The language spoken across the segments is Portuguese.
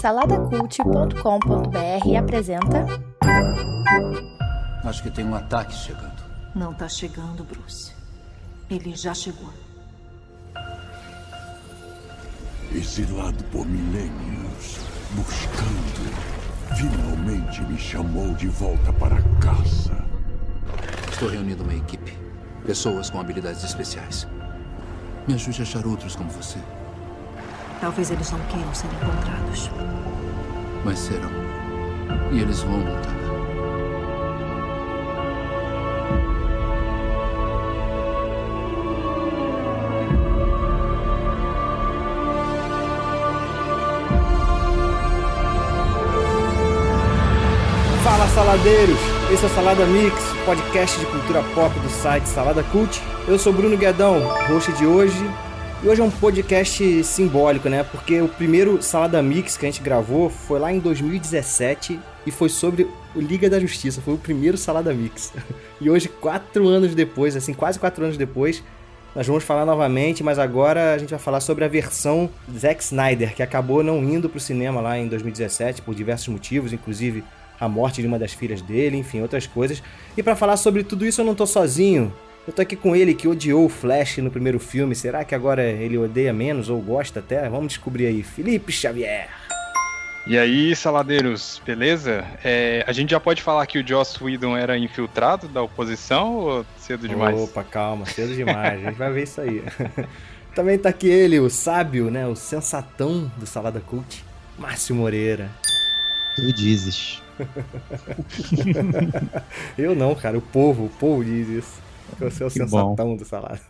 Saladacult.com.br apresenta. Acho que tem um ataque chegando. Não tá chegando, Bruce. Ele já chegou. Exilado por milênios, buscando, finalmente me chamou de volta para casa. Estou reunindo uma equipe. Pessoas com habilidades especiais. Me ajude a achar outros como você. Talvez eles não queiram ser encontrados. Mas serão. E eles vão lutar. Fala saladeiros! Esse é o Salada Mix, podcast de cultura pop do site Salada Cult. Eu sou Bruno Guedão, host de hoje. E hoje é um podcast simbólico, né? Porque o primeiro Salada Mix que a gente gravou foi lá em 2017 e foi sobre o Liga da Justiça. Foi o primeiro Salada Mix. E hoje, quatro anos depois, assim, quase quatro anos depois, nós vamos falar novamente, mas agora a gente vai falar sobre a versão Zack Snyder, que acabou não indo pro cinema lá em 2017 por diversos motivos, inclusive a morte de uma das filhas dele, enfim, outras coisas. E para falar sobre tudo isso eu não tô sozinho. Eu tô aqui com ele que odiou o Flash no primeiro filme. Será que agora ele odeia menos ou gosta até? Vamos descobrir aí. Felipe Xavier. E aí, saladeiros, beleza? É, a gente já pode falar que o Joss Whedon era infiltrado da oposição ou cedo demais? Opa, calma, cedo demais. a gente vai ver isso aí. Também tá aqui ele, o sábio, né? O sensatão do Salada Cult, Márcio Moreira. Tu dizes. Eu não, cara. O povo, o povo diz isso. Você é o Que sensatão bom. do Salada.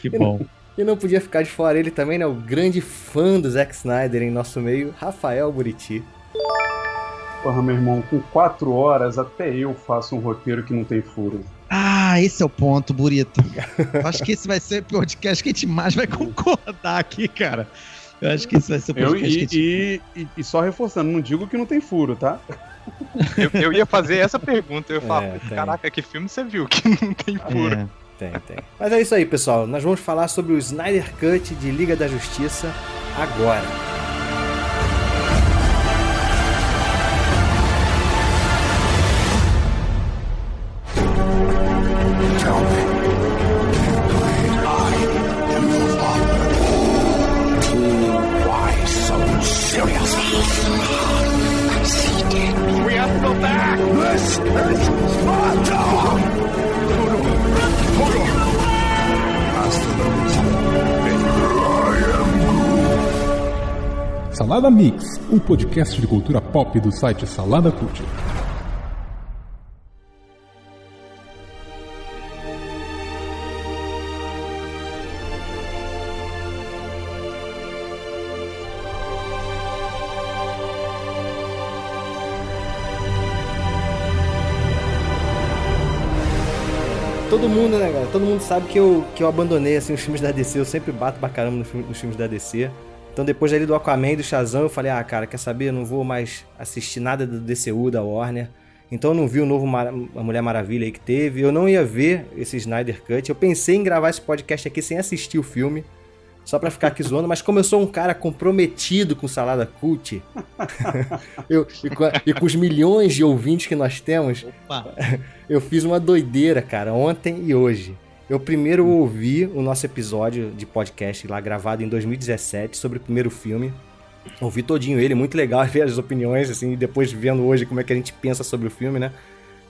Que bom. E não podia ficar de fora ele também, né? O grande fã do Zack Snyder em nosso meio, Rafael Buriti. Porra, meu irmão, com quatro horas até eu faço um roteiro que não tem furo. Ah, esse é o ponto, Burito. Eu Acho que esse vai ser o podcast que a gente mais vai concordar aqui, cara. Eu acho que esse vai ser o Eu, podcast e, que a gente... e, e- e só reforçando, não digo que não tem furo, tá? Eu, eu ia fazer essa pergunta. Eu ia falar, É, caraca, que filme você viu que não tem furo? É. Tem, tem. Mas é isso aí, pessoal. Nós vamos falar sobre o Snyder Cut de Liga da Justiça agora. Salada Mix, um podcast de cultura pop do site Salada Cult. Todo mundo, né, galera? Todo mundo sabe que eu, que eu abandonei assim, os filmes da DC. Eu sempre bato pra caramba nos, nos filmes da DC. Então, depois ali do Aquaman e do Shazam, eu falei: ah, cara, quer saber? Eu não vou mais assistir nada do DCU, da Warner. Então, eu não vi o novo Mara- A Mulher Maravilha aí que teve. Eu não ia ver esse Snyder Cut. Eu pensei em gravar esse podcast aqui sem assistir o filme. Só pra ficar aqui zoando, mas como eu sou um cara comprometido com Salada Cult, eu, e, com, a- e com os milhões de ouvintes que nós temos, Opa. eu fiz uma doideira, cara, ontem e hoje. Eu primeiro ouvi o nosso episódio de podcast lá gravado em 2017 sobre o primeiro filme. Ouvi todinho ele, muito legal ver as opiniões, assim, e depois vendo hoje como é que a gente pensa sobre o filme, né?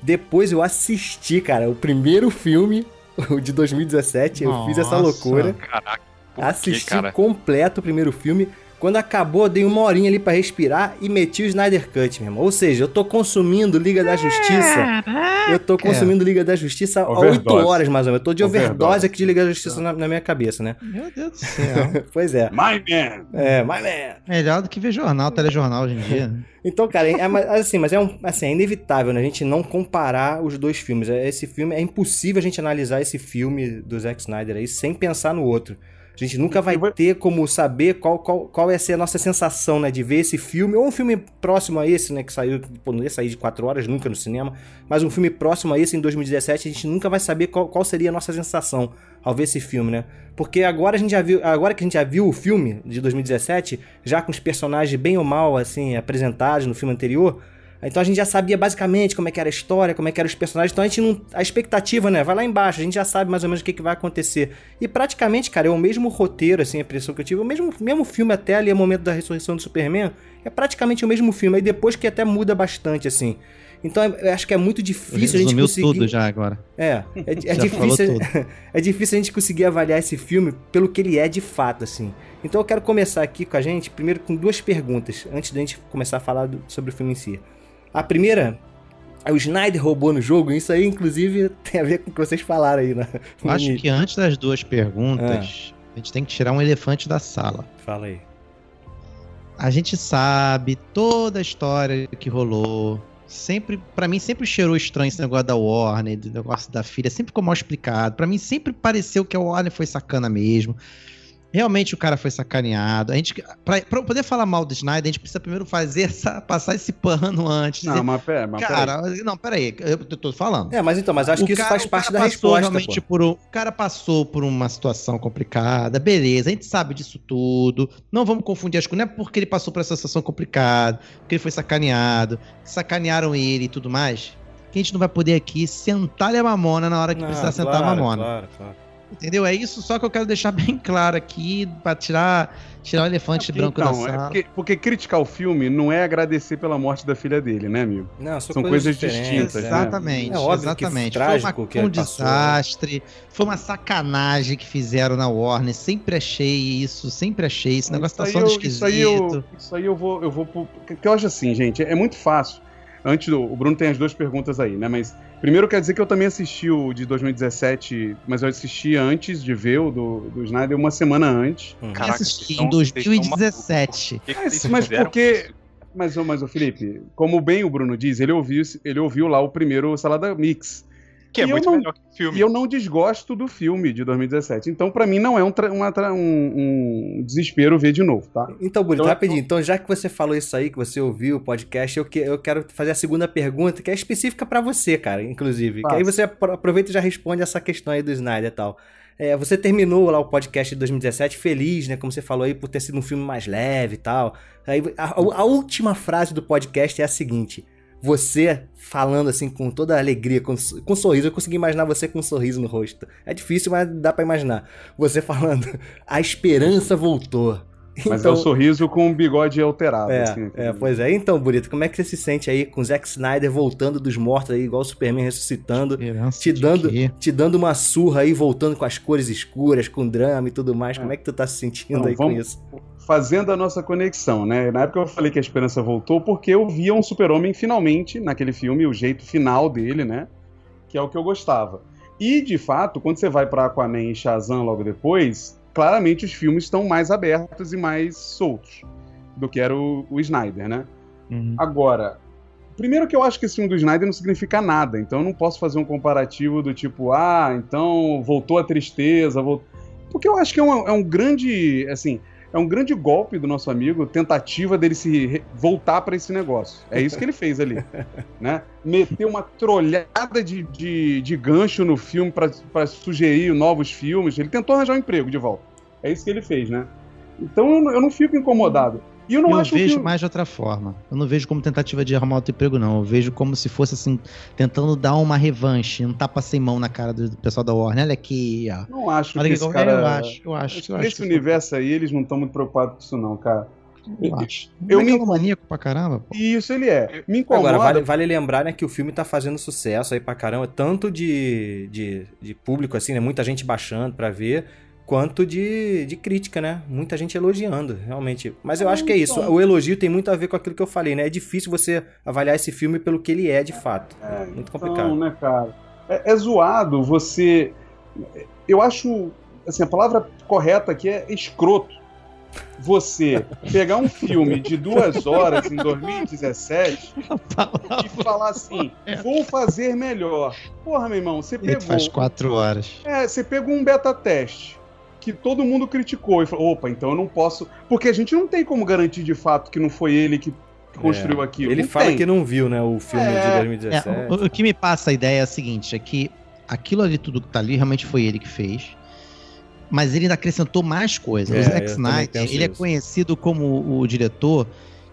Depois eu assisti, cara, o primeiro filme, o de 2017, eu fiz essa Nossa. loucura. Caraca, por Assisti cara? completo o primeiro filme. Quando acabou, eu dei uma horinha ali pra respirar e meti o Snyder Cut, meu irmão. Ou seja, eu tô consumindo Liga da Justiça. Eu tô consumindo Liga da Justiça há. 8 horas, mais ou menos. Eu tô de overdose, Overdose. aqui de Liga da Justiça na, na minha cabeça, né? Meu Deus do céu. Pois é. My man! É, mas é. Melhor do que ver jornal, telejornal hoje em dia. né? Então, cara, é, assim, mas é, um, assim, é inevitável né, a gente não comparar os dois filmes. É, Esse filme, é impossível a gente analisar esse filme do Zack Snyder aí sem pensar no outro. A gente nunca vai ter como saber qual, qual, qual ia ser a nossa sensação, né? De ver esse filme, ou um filme próximo a esse, né? Que saiu, pô, não ia sair de 4 horas nunca no cinema, mas um filme próximo a esse em 2017, a gente nunca vai saber qual, qual seria a nossa sensação ao ver esse filme, né? Porque agora a gente já viu, agora que a gente já viu o filme de 2017, já com os personagens bem ou mal, assim, apresentados no filme anterior, então a gente já sabia basicamente como é que era a história, como é que eram os personagens. Então a gente não. A expectativa, né? Vai lá embaixo, a gente já sabe mais ou menos o que, que vai acontecer. E praticamente, cara, é o mesmo roteiro, assim, a impressão que eu tive. O mesmo, mesmo filme até ali, o momento da ressurreição do Superman. É praticamente o mesmo filme. Aí depois que até muda bastante, assim. Então eu acho que é muito difícil a gente conseguir. tudo já agora. É, é, é difícil. é difícil a gente conseguir avaliar esse filme pelo que ele é de fato, assim. Então eu quero começar aqui com a gente, primeiro com duas perguntas, antes da gente começar a falar do, sobre o filme em si. A primeira é o Snyder roubou no jogo, isso aí, inclusive, tem a ver com o que vocês falaram aí, né? Acho que antes das duas perguntas, ah. a gente tem que tirar um elefante da sala. Fala aí. A gente sabe toda a história que rolou. Sempre, para mim, sempre cheirou estranho esse negócio da Warner, do negócio da filha, sempre ficou mal explicado. Para mim, sempre pareceu que a Warner foi sacana mesmo. Realmente o cara foi sacaneado. A gente, pra, pra poder falar mal do Snyder, a gente precisa primeiro fazer essa, passar esse pano antes. Não, dizer, mas pera, mas cara, pera não, peraí, eu, tô falando. É, mas então, mas acho o que cara, isso faz parte da resposta. Realmente por um, o cara passou por uma situação complicada, beleza, a gente sabe disso tudo. Não vamos confundir as coisas, não é porque ele passou por essa situação complicada, porque ele foi sacaneado, sacanearam ele e tudo mais, que a gente não vai poder aqui sentar-lhe a mamona na hora que não, precisar claro, sentar a mamona. Claro, claro. Entendeu? É isso só que eu quero deixar bem claro aqui, pra tirar, tirar o elefante é branco então, da sala. É porque, porque, criticar o filme não é agradecer pela morte da filha dele, né, amigo? Não, são, são coisas, coisas distintas. Né? Exatamente, né? é exatamente. foi uma, que um desastre, foi uma sacanagem que fizeram na Warner. Sempre achei isso, sempre achei. Esse negócio isso tá só esquisito. Isso aí, eu, isso aí eu vou. Eu vou porque eu acho assim, gente, é muito fácil. Antes do. O Bruno tem as duas perguntas aí, né? Mas Primeiro quer dizer que eu também assisti o de 2017, mas eu assisti antes de ver o do, do Snyder, uma semana antes. Hum. Caraca, assisti em 2017. Mas, mas porque. Mas, mas, o Felipe, como bem o Bruno diz, ele ouviu, ele ouviu lá o primeiro Salada Mix. Que é e muito não, melhor que o filme. E eu não desgosto do filme de 2017. Então, para mim, não é um, uma, um, um, desespero ver de novo, tá? Então, Burito, então, rapidinho. Então, já que você falou isso aí, que você ouviu o podcast, eu, que, eu quero fazer a segunda pergunta, que é específica para você, cara, inclusive. Que aí você aproveita e já responde essa questão aí do Snyder e tal. É, você terminou lá o podcast de 2017 feliz, né? Como você falou aí, por ter sido um filme mais leve e tal. Aí, a, a última frase do podcast é a seguinte você falando assim com toda a alegria, com, com um sorriso. Eu consegui imaginar você com um sorriso no rosto. É difícil, mas dá para imaginar. Você falando, a esperança voltou. Mas então, é o um sorriso com um bigode alterado. É, assim, é, pois é. Então, Bonito, como é que você se sente aí com o Zack Snyder voltando dos mortos aí, igual o Superman ressuscitando, te dando, te dando uma surra aí, voltando com as cores escuras, com drama e tudo mais. É. Como é que tu tá se sentindo aí vamos, com isso? Fazendo a nossa conexão, né? Na época eu falei que a esperança voltou porque eu via um super-homem finalmente naquele filme, o jeito final dele, né? Que é o que eu gostava. E, de fato, quando você vai para Aquaman e Shazam logo depois, claramente os filmes estão mais abertos e mais soltos do que era o, o Snyder, né? Uhum. Agora, primeiro que eu acho que esse filme do Snyder não significa nada, então eu não posso fazer um comparativo do tipo, ah, então voltou a tristeza, voltou... porque eu acho que é um, é um grande, assim, é um grande golpe do nosso amigo, tentativa dele se voltar para esse negócio. É isso que ele fez ali, né? Meter uma trolhada de, de, de gancho no filme para sugerir novos filmes. Ele tentou arranjar um emprego de volta. É isso que ele fez, né? Então eu não fico incomodado. E eu não eu acho vejo que... mais de outra forma. Eu não vejo como tentativa de arrumar outro emprego, não. Eu vejo como se fosse assim, tentando dar uma revanche, um tapa sem mão na cara do pessoal da Warner. Olha aqui, ó. Não acho Olha que, esse cara... Eu acho, eu acho. Eu Nesse universo aí, eles não estão muito preocupados com isso, não, cara. Eu acho. Eu é me... É maníaco pra caramba, pô. Isso ele é. Me incomoda. Agora, vale, vale lembrar, né, que o filme tá fazendo sucesso aí pra caramba, tanto de, de, de público, assim, né, muita gente baixando pra ver, quanto de, de crítica, né? Muita gente elogiando, realmente. Mas eu acho que é isso. O elogio tem muito a ver com aquilo que eu falei, né? É difícil você avaliar esse filme pelo que ele é de fato. É, muito complicado. Não, né, cara? É, é zoado você. Eu acho. Assim, a palavra correta aqui é escroto. Você pegar um filme de duas horas em 2017 e falar assim, vou fazer melhor. Porra, meu irmão, você pegou. Ele faz quatro horas. É, você pegou um beta teste que todo mundo criticou. E falou, opa, então eu não posso. Porque a gente não tem como garantir de fato que não foi ele que construiu aquilo. Ele Não fala tem. que não viu, né, o filme É. de É, 2017. o, o que me passa a ideia é a seguinte: é que aquilo ali, tudo que tá ali, realmente foi ele que fez. Mas ele ainda acrescentou mais coisas. É, o Zack Snyder, ele é isso. conhecido como o diretor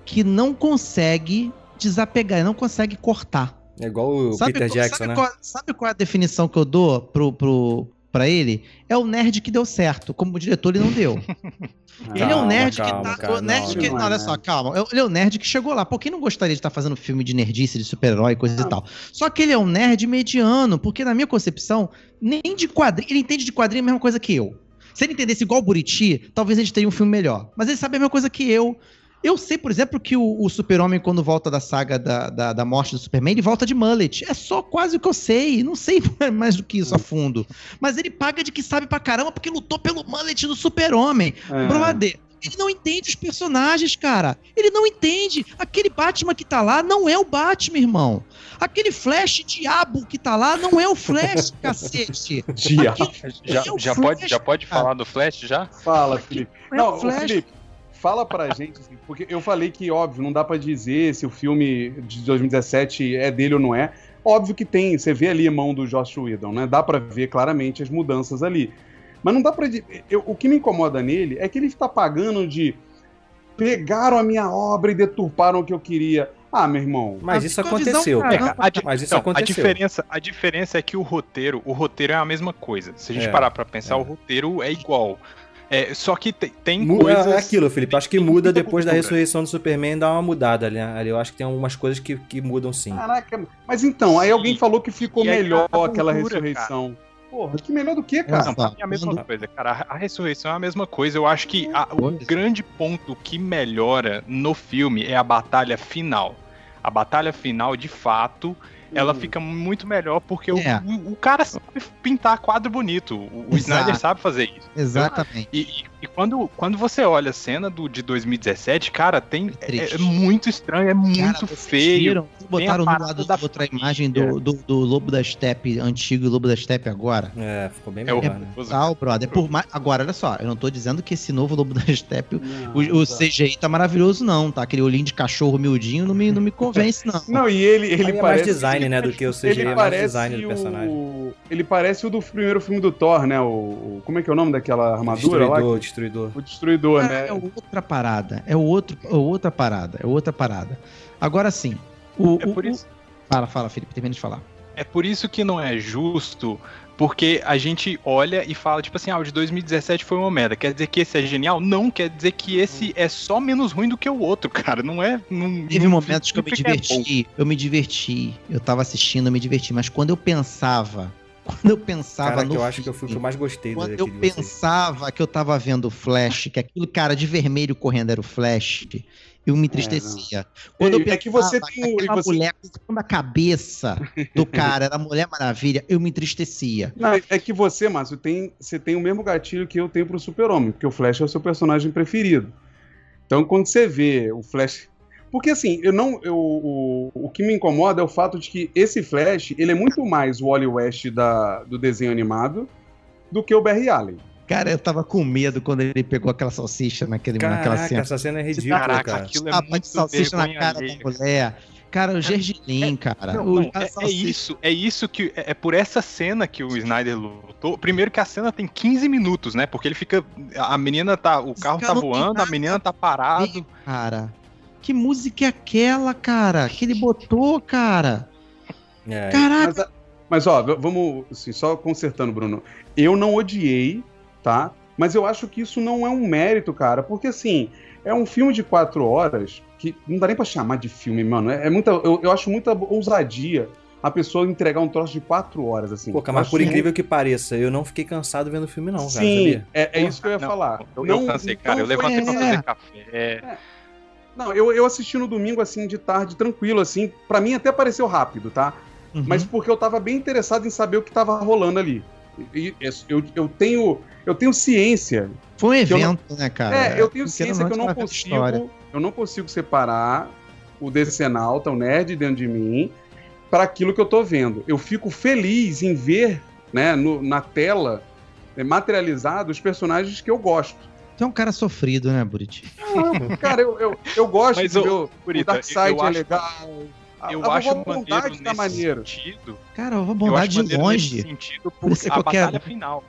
que não consegue desapegar, ele não consegue cortar. É igual o Peter qual- Jackson, sabe né? Qual, sabe qual é a definição que eu dou pro, pro, pra ele? É o nerd que deu certo. Como diretor, ele não deu. ele é um Calma, nerd calma, que tá. cara, o nerd não, que, não não, é olha nerd. só, calma. Ele é o nerd que chegou lá. Por quem não gostaria de estar fazendo filme de nerdice, de super-herói, coisa e tal? Só que ele é um nerd mediano, porque na minha concepção, nem de quadrinho. Ele entende de quadrinho a mesma coisa que eu. Se ele entendesse igual o Buriti, talvez a gente teria um filme melhor. Mas ele sabe a mesma coisa que eu. Eu sei, por exemplo, que o, o Super-Homem, quando volta da saga da, da, da morte do Superman, ele volta de mullet. É só quase o que eu sei. Não sei mais do que isso a fundo. Mas ele paga de que sabe pra caramba porque lutou pelo mullet do Super-Homem. É. Brother, ele não entende os personagens, cara. Ele não entende. Aquele Batman que tá lá não é o Batman, irmão. Aquele Flash diabo que tá lá não é o Flash, cacete. Diabo. Já, É já Flash, pode, já pode falar do Flash já? Fala, Felipe. É Não, o ô, Flash. Felipe, fala pra gente, assim, porque eu falei que, óbvio, não dá pra dizer se o filme de 2017 é dele ou não é. Óbvio que tem, você vê ali a mão do Josh Whedon, né? Dá pra ver claramente as mudanças ali. Mas não dá pra. Eu, o que me incomoda nele é que ele está pagando de. Pegaram a minha obra e deturparam o que eu queria. Ah, meu irmão. Mas isso a visão, aconteceu. A, di- Mas isso não, a aconteceu. diferença, a diferença é que o roteiro, o roteiro é a mesma coisa. Se a gente É, parar pra pensar, é. o roteiro é igual. É, só que tem, tem Mu- coisas. É aquilo, Felipe. Acho que muda depois da ressurreição do Superman, dá uma mudada ali, né? ali. Eu acho que tem algumas coisas que, que mudam sim. Caraca, mas então, aí alguém falou que ficou E aí melhor aquela cultura, ressurreição. Porra, que melhor do que, cara? Não, pra mim é a mesma coisa, cara. A, ressurreição é a mesma coisa. Eu acho que a- o Coisa. grande ponto que melhora no filme é a batalha final. A batalha final, de fato, ela fica muito melhor porque o- É. o, o cara sabe pintar quadro bonito. O, o. Snyder sabe fazer isso. Exatamente. E, e- e quando, quando você olha a cena do, de 2017, cara, tem, é, triste. é muito estranho, é muito Cara, vocês feio. viram? Botaram no lado da outra imagem do, do, do Lobo da Steppe antigo e Lobo da Steppe agora. É, ficou bem É o melhor, né? Tal, brother. Por mais... Agora, olha só, eu não tô dizendo que esse novo Lobo da Steppe, Não, o, o. CGI tá maravilhoso, não, tá? Aquele olhinho de cachorro miudinho não me, não me convence, não. Não, e ele, ele Ele é mais parece. design, né, do que o CGI, ele é mais parece design do personagem. o... Ele parece o do primeiro filme do Thor, né? O, o- Como é que é o nome daquela armadura lá? Destruidor, destruidor. O Destruidor, É, né? é outra parada. É outro, é outra parada. É outra parada. Agora sim. O, É o- por o- isso. Fala, fala, Felipe, termina de falar. É por isso que não é justo, porque a gente olha e fala, tipo assim, ah, o de 2017 foi uma merda. Quer dizer que esse é genial? Não, quer dizer que esse é só menos ruim do que o outro, cara. Não é. Não, Teve não momentos que eu me é diverti, eu me diverti, eu tava assistindo, eu me diverti, mas quando eu pensava, quando eu pensava Cara, no que eu acho que eu fui o que filme, eu mais gostei quando eu vocês. pensava que eu tava vendo o Flash, que aquele cara de vermelho correndo era o Flash, eu me entristecia. Quando eu É, é que você tem o- aquela você- mulher na cabeça do cara era a Mulher Maravilha, eu me entristecia. Não, é que você, Márcio, tem, você tem o mesmo gatilho que eu tenho pro Super-Homem, porque o Flash é o seu personagem preferido. Então, quando você vê o Flash. Porque assim, eu não. Eu, o, o que me incomoda é o fato de que esse Flash, ele é muito mais o Wally West da, do desenho animado do que o Barry Allen. Cara, eu tava com medo quando ele pegou aquela salsicha naquele, naquela Caraca, cena. essa cena é ridícula, Caraca, cara. aquilo é Tapa muito de salsicha na cara alheia. da mulher. Cara, o Gergelim, cara. Não, o, não, é, é isso, é isso que. É, é por essa cena que o Snyder lutou. Primeiro que a cena tem 15 minutos, né? Porque ele fica. A menina tá. O carro tá voando, a menina tá parado. Cara, que música é aquela, cara? Que ele botou, cara? É, Caraca. Mas, mas, ó, vamos, assim, só consertando, Bruno. Eu não odiei, tá? Mas eu acho que isso não é um mérito, cara, porque assim, é um filme de quatro horas que não dá nem pra chamar de filme, mano. É, é muita, eu, eu acho muita ousadia a pessoa entregar um troço de quatro horas, assim. Pô, cara, mas por incrível que pareça, eu não fiquei cansado vendo o filme, não, cara, Sim, sabia? é, é isso que eu ia Não, falar. Eu, não, eu cansei, cara. não eu levantei pra é. fazer café. Não, eu, eu assisti no domingo, assim, de tarde, tranquilo, assim. Pra mim até pareceu rápido, tá? Uhum. mas porque eu tava bem interessado em saber o que tava rolando ali. E, eu, eu tenho eu tenho ciência. Foi um eu não- evento, né, cara? é, eu tenho Querendo ciência que eu não, história. consigo, eu não consigo separar o decenalta, o nerd dentro de mim, para aquilo que eu tô vendo. Eu fico feliz em ver, né, no- na tela é, materializado os personagens que eu gosto. Tu é um cara sofrido, né, Buriti? Não, cara, eu, eu, eu gosto Mas, de ver o- o Burita, Darkseid eu é acho- legal. A- Eu a acho vontade maneiro tá nesse maneiro. sentido. Cara, Eu bondade acho de nesse longe. sentido Por isso porque a qualquer- batalha final.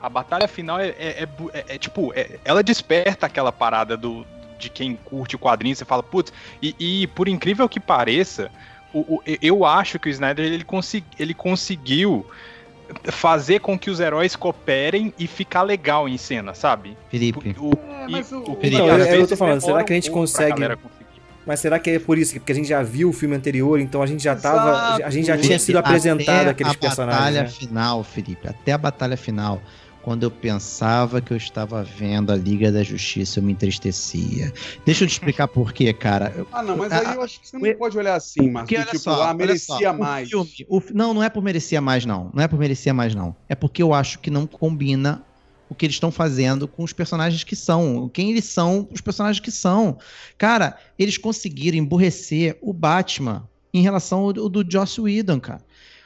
A batalha final é, é- é é- é tipo, é- ela desperta aquela parada do, de quem curte o quadrinho, você fala, putz, e, e por incrível que pareça, o- o- eu acho que o Snyder ele, consegui- ele conseguiu fazer com que os heróis cooperem e ficar legal em cena, sabe? Felipe. O, É, mas o- o Então, que é- que eu tô falando, será que a gente um consegue-. Mas será que é por isso? Porque a gente já viu o filme anterior, então a gente já tava. Exato. A gente já tinha Felipe, sido apresentado até aqueles a personagens. batalha né? final, Felipe, até a batalha final, quando eu pensava que eu estava vendo a Liga da Justiça, eu me entristecia. Deixa eu te explicar por quê, cara. Eu- Ah, não, mas Ah, aí eu acho que você não pode olhar assim, Marcos. Porque olha Tipo, só, ah, olha merecia só, o mais. filme- o não, não é por merecia mais, não. Não é por merecia mais, não. É porque eu acho que não combina o que eles estão fazendo com os personagens que são. Quem eles são, os personagens que são. Cara, eles conseguiram emburrecer o Batman em relação ao, do Joss Whedon, cara.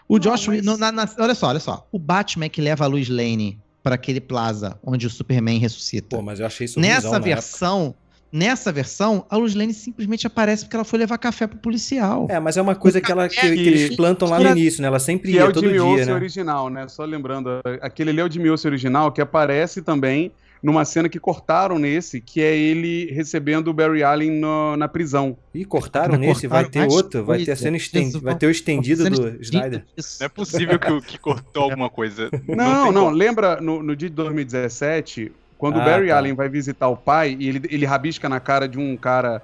O Não, Josh mas- na- na- olha só, olha só. O Batman é que leva a Luz Lane para aquele plaza onde o Superman ressuscita. Pô, mas eu achei isso Nessa versão, nessa versão, a Luz Lane simplesmente aparece porque ela foi levar café pro policial. época. É, mas é uma coisa que, ela, que, que que- eles plantam lá no início, né? Ela sempre Que é ia o todo Jimmy dia, Olsen né? original, né? Só lembrando, aquele ali é o Jimmy Olsen original que aparece também numa cena que cortaram nesse, que é ele recebendo o Barry Allen no- na prisão. Ih, cortaram nesse, vai cortaram ter mais outro, vai ter a cena estendida, vai ter o estendido do Snyder. Não é possível que, que cortou alguma coisa. Não, não, como. lembra no, no dia de 2017, quando Ah, o Barry tá. Allen vai visitar o pai e ele, ele rabisca na cara de um cara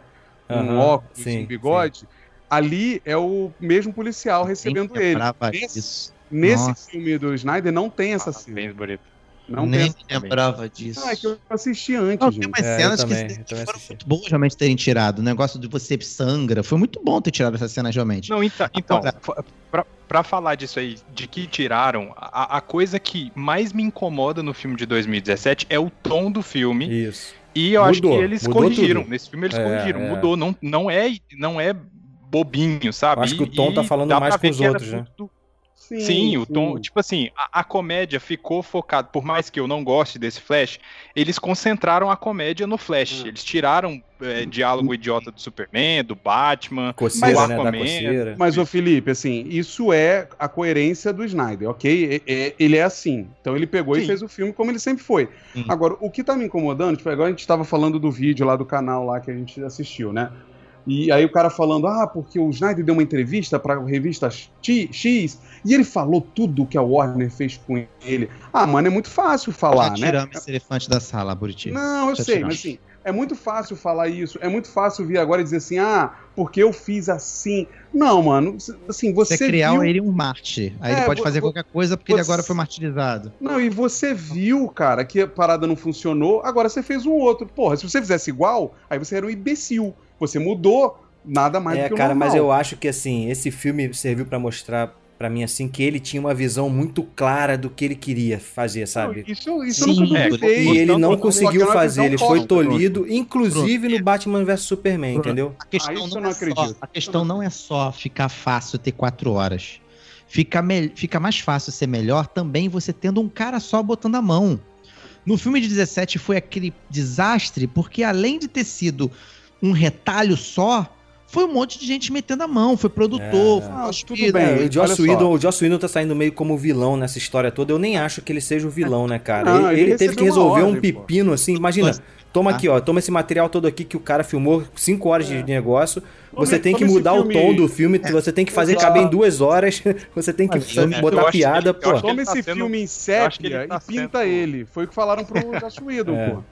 com um óculos, sim, um bigode, ali é o mesmo policial recebendo Nem ele. Nesse, nesse filme do Snyder não tem essa cena. Bem bonito. Não Nem tem essa lembrava disso. Não, é que eu assisti antes, Não, tem gente. umas É, cenas também, que, que também foram assisti. muito boas realmente terem tirado. O negócio de você sangra. Foi muito bom ter tirado essas cenas realmente. Não, então, então pra, pra falar disso aí, de que tiraram, a, a coisa que mais me incomoda no filme de 2017 é o tom do filme. Isso. E eu acho que Mudou, eles mudou corrigiram. tudo. Nesse filme eles É, corrigiram. é. Mudou. Não, não, é, não é bobinho, sabe? Eu acho que o tom E tá falando mais pra ver com os que era outros, né? tudo- Sim, o tom, tipo assim, a, a comédia ficou focada, por mais que eu não goste desse Flash, eles concentraram a comédia no Flash. Hum. Eles tiraram é, diálogo idiota do Superman, do Batman, Coceira, do né? Aquaman. coceira. Mas, ô Felipe, assim, isso é a coerência do Snyder, ok? É- é- ele é assim. Então ele pegou e Sim. fez o filme como ele sempre foi. Sim. Agora, o que tá me incomodando, tipo, agora a gente tava falando do vídeo lá do canal lá que a gente assistiu, né? E aí o cara falando, ah, porque o Snyder deu uma entrevista pra revista X, X e ele falou tudo que a Warner fez com ele. Ah, mano, é muito fácil falar, Já né? tiramos esse elefante da sala, Buriti. Não, eu Já sei, tiramos. mas assim, é muito fácil falar isso, é muito fácil vir agora e dizer assim, ah, porque eu fiz assim. Não, mano, assim, você, Você criar viu... ele um Marte. Aí É, ele pode fazer qualquer coisa porque ele você- agora foi martirizado. Não, e você viu, cara, que a parada não funcionou, agora você fez um outro. Porra, se você fizesse igual, aí você era um imbecil. Você mudou nada mais do É, que o cara, mas normal. eu acho que assim, esse filme serviu pra mostrar pra mim assim que ele tinha uma visão muito clara do que ele queria fazer, sabe? Isso, isso Sim, nunca é. E ele não conseguiu fazer, ele foi tolhido, inclusive no Batman vs Superman, entendeu? A questão, Ah, isso eu não, não é só, a questão não é só ficar fácil ter quatro horas. Fica, me- fica mais fácil ser melhor também você tendo um cara só botando a mão. No filme de 17 foi aquele desastre, porque além de ter sido um retalho só, foi um monte de gente metendo a mão. Foi produtor, É. foi Ah, acho tudo que- bem. É, o, Joss. Whedon, o Joss Whedon tá saindo meio como vilão nessa história toda. Eu nem acho que ele seja o vilão, né, cara? Não, ele, ele ele teve que resolver um ordem, pô. pepino assim. Imagina, toma Ah. aqui, ó, toma esse material todo aqui que o cara filmou, cinco horas de negócio. Você Tome- tem que mudar o tom do filme, você tem que fazer Exato. caber em duas horas, você tem que Mas botar piada, ele- pô. Toma tá esse sendo- filme em sépia tá e pinta sendo- ele. Foi o que falaram pro Joss Whedon, É. pô.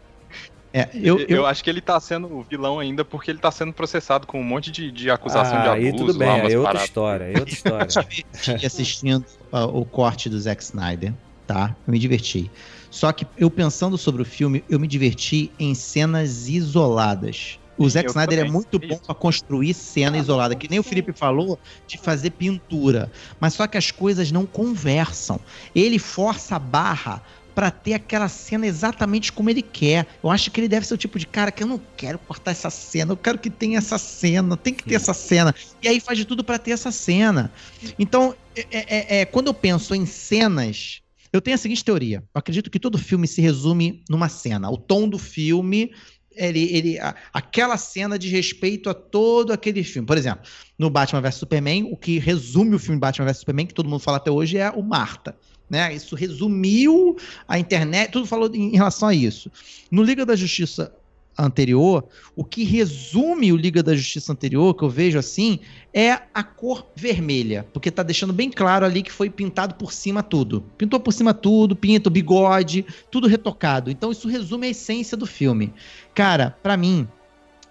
É, eu, Eu, eu, acho que ele tá sendo o vilão ainda porque ele tá sendo processado com um monte de, de acusação Ah, de abuso. aí tudo bem, lá, é outra paradas. história, é outra história. diverti assistindo ah, o corte do Zack Snyder, tá? Eu me diverti. Só que eu pensando sobre o filme, eu me diverti em cenas isoladas. O Zack eu Snyder é muito é bom pra construir cena isolada, que nem o Felipe falou de fazer pintura. Mas só que as coisas não conversam. Ele força a barra pra ter aquela cena exatamente como ele quer. Eu acho que ele deve ser o tipo de cara que eu não quero cortar essa cena, eu quero que tenha essa cena, tem que ter essa cena. E aí faz de tudo pra ter essa cena. Então, é, é- é- quando eu penso em cenas, Eu tenho a seguinte teoria. Eu acredito que todo filme se resume numa cena. O tom do filme, ele, ele, a- aquela cena de respeito a todo aquele filme. Por exemplo, no Batman vs Superman, o que resume o filme Batman vs Superman, que todo mundo fala até hoje, é o Marta. Né? Isso resumiu a internet, tudo falou em relação a isso. No Liga da Justiça anterior, o que resume o Liga da Justiça anterior, que eu vejo assim, é a cor vermelha, porque tá deixando bem claro ali que foi pintado por cima tudo. Pintou por cima tudo, pinta bigode, tudo retocado. Então isso resume a essência do filme. Cara, pra mim,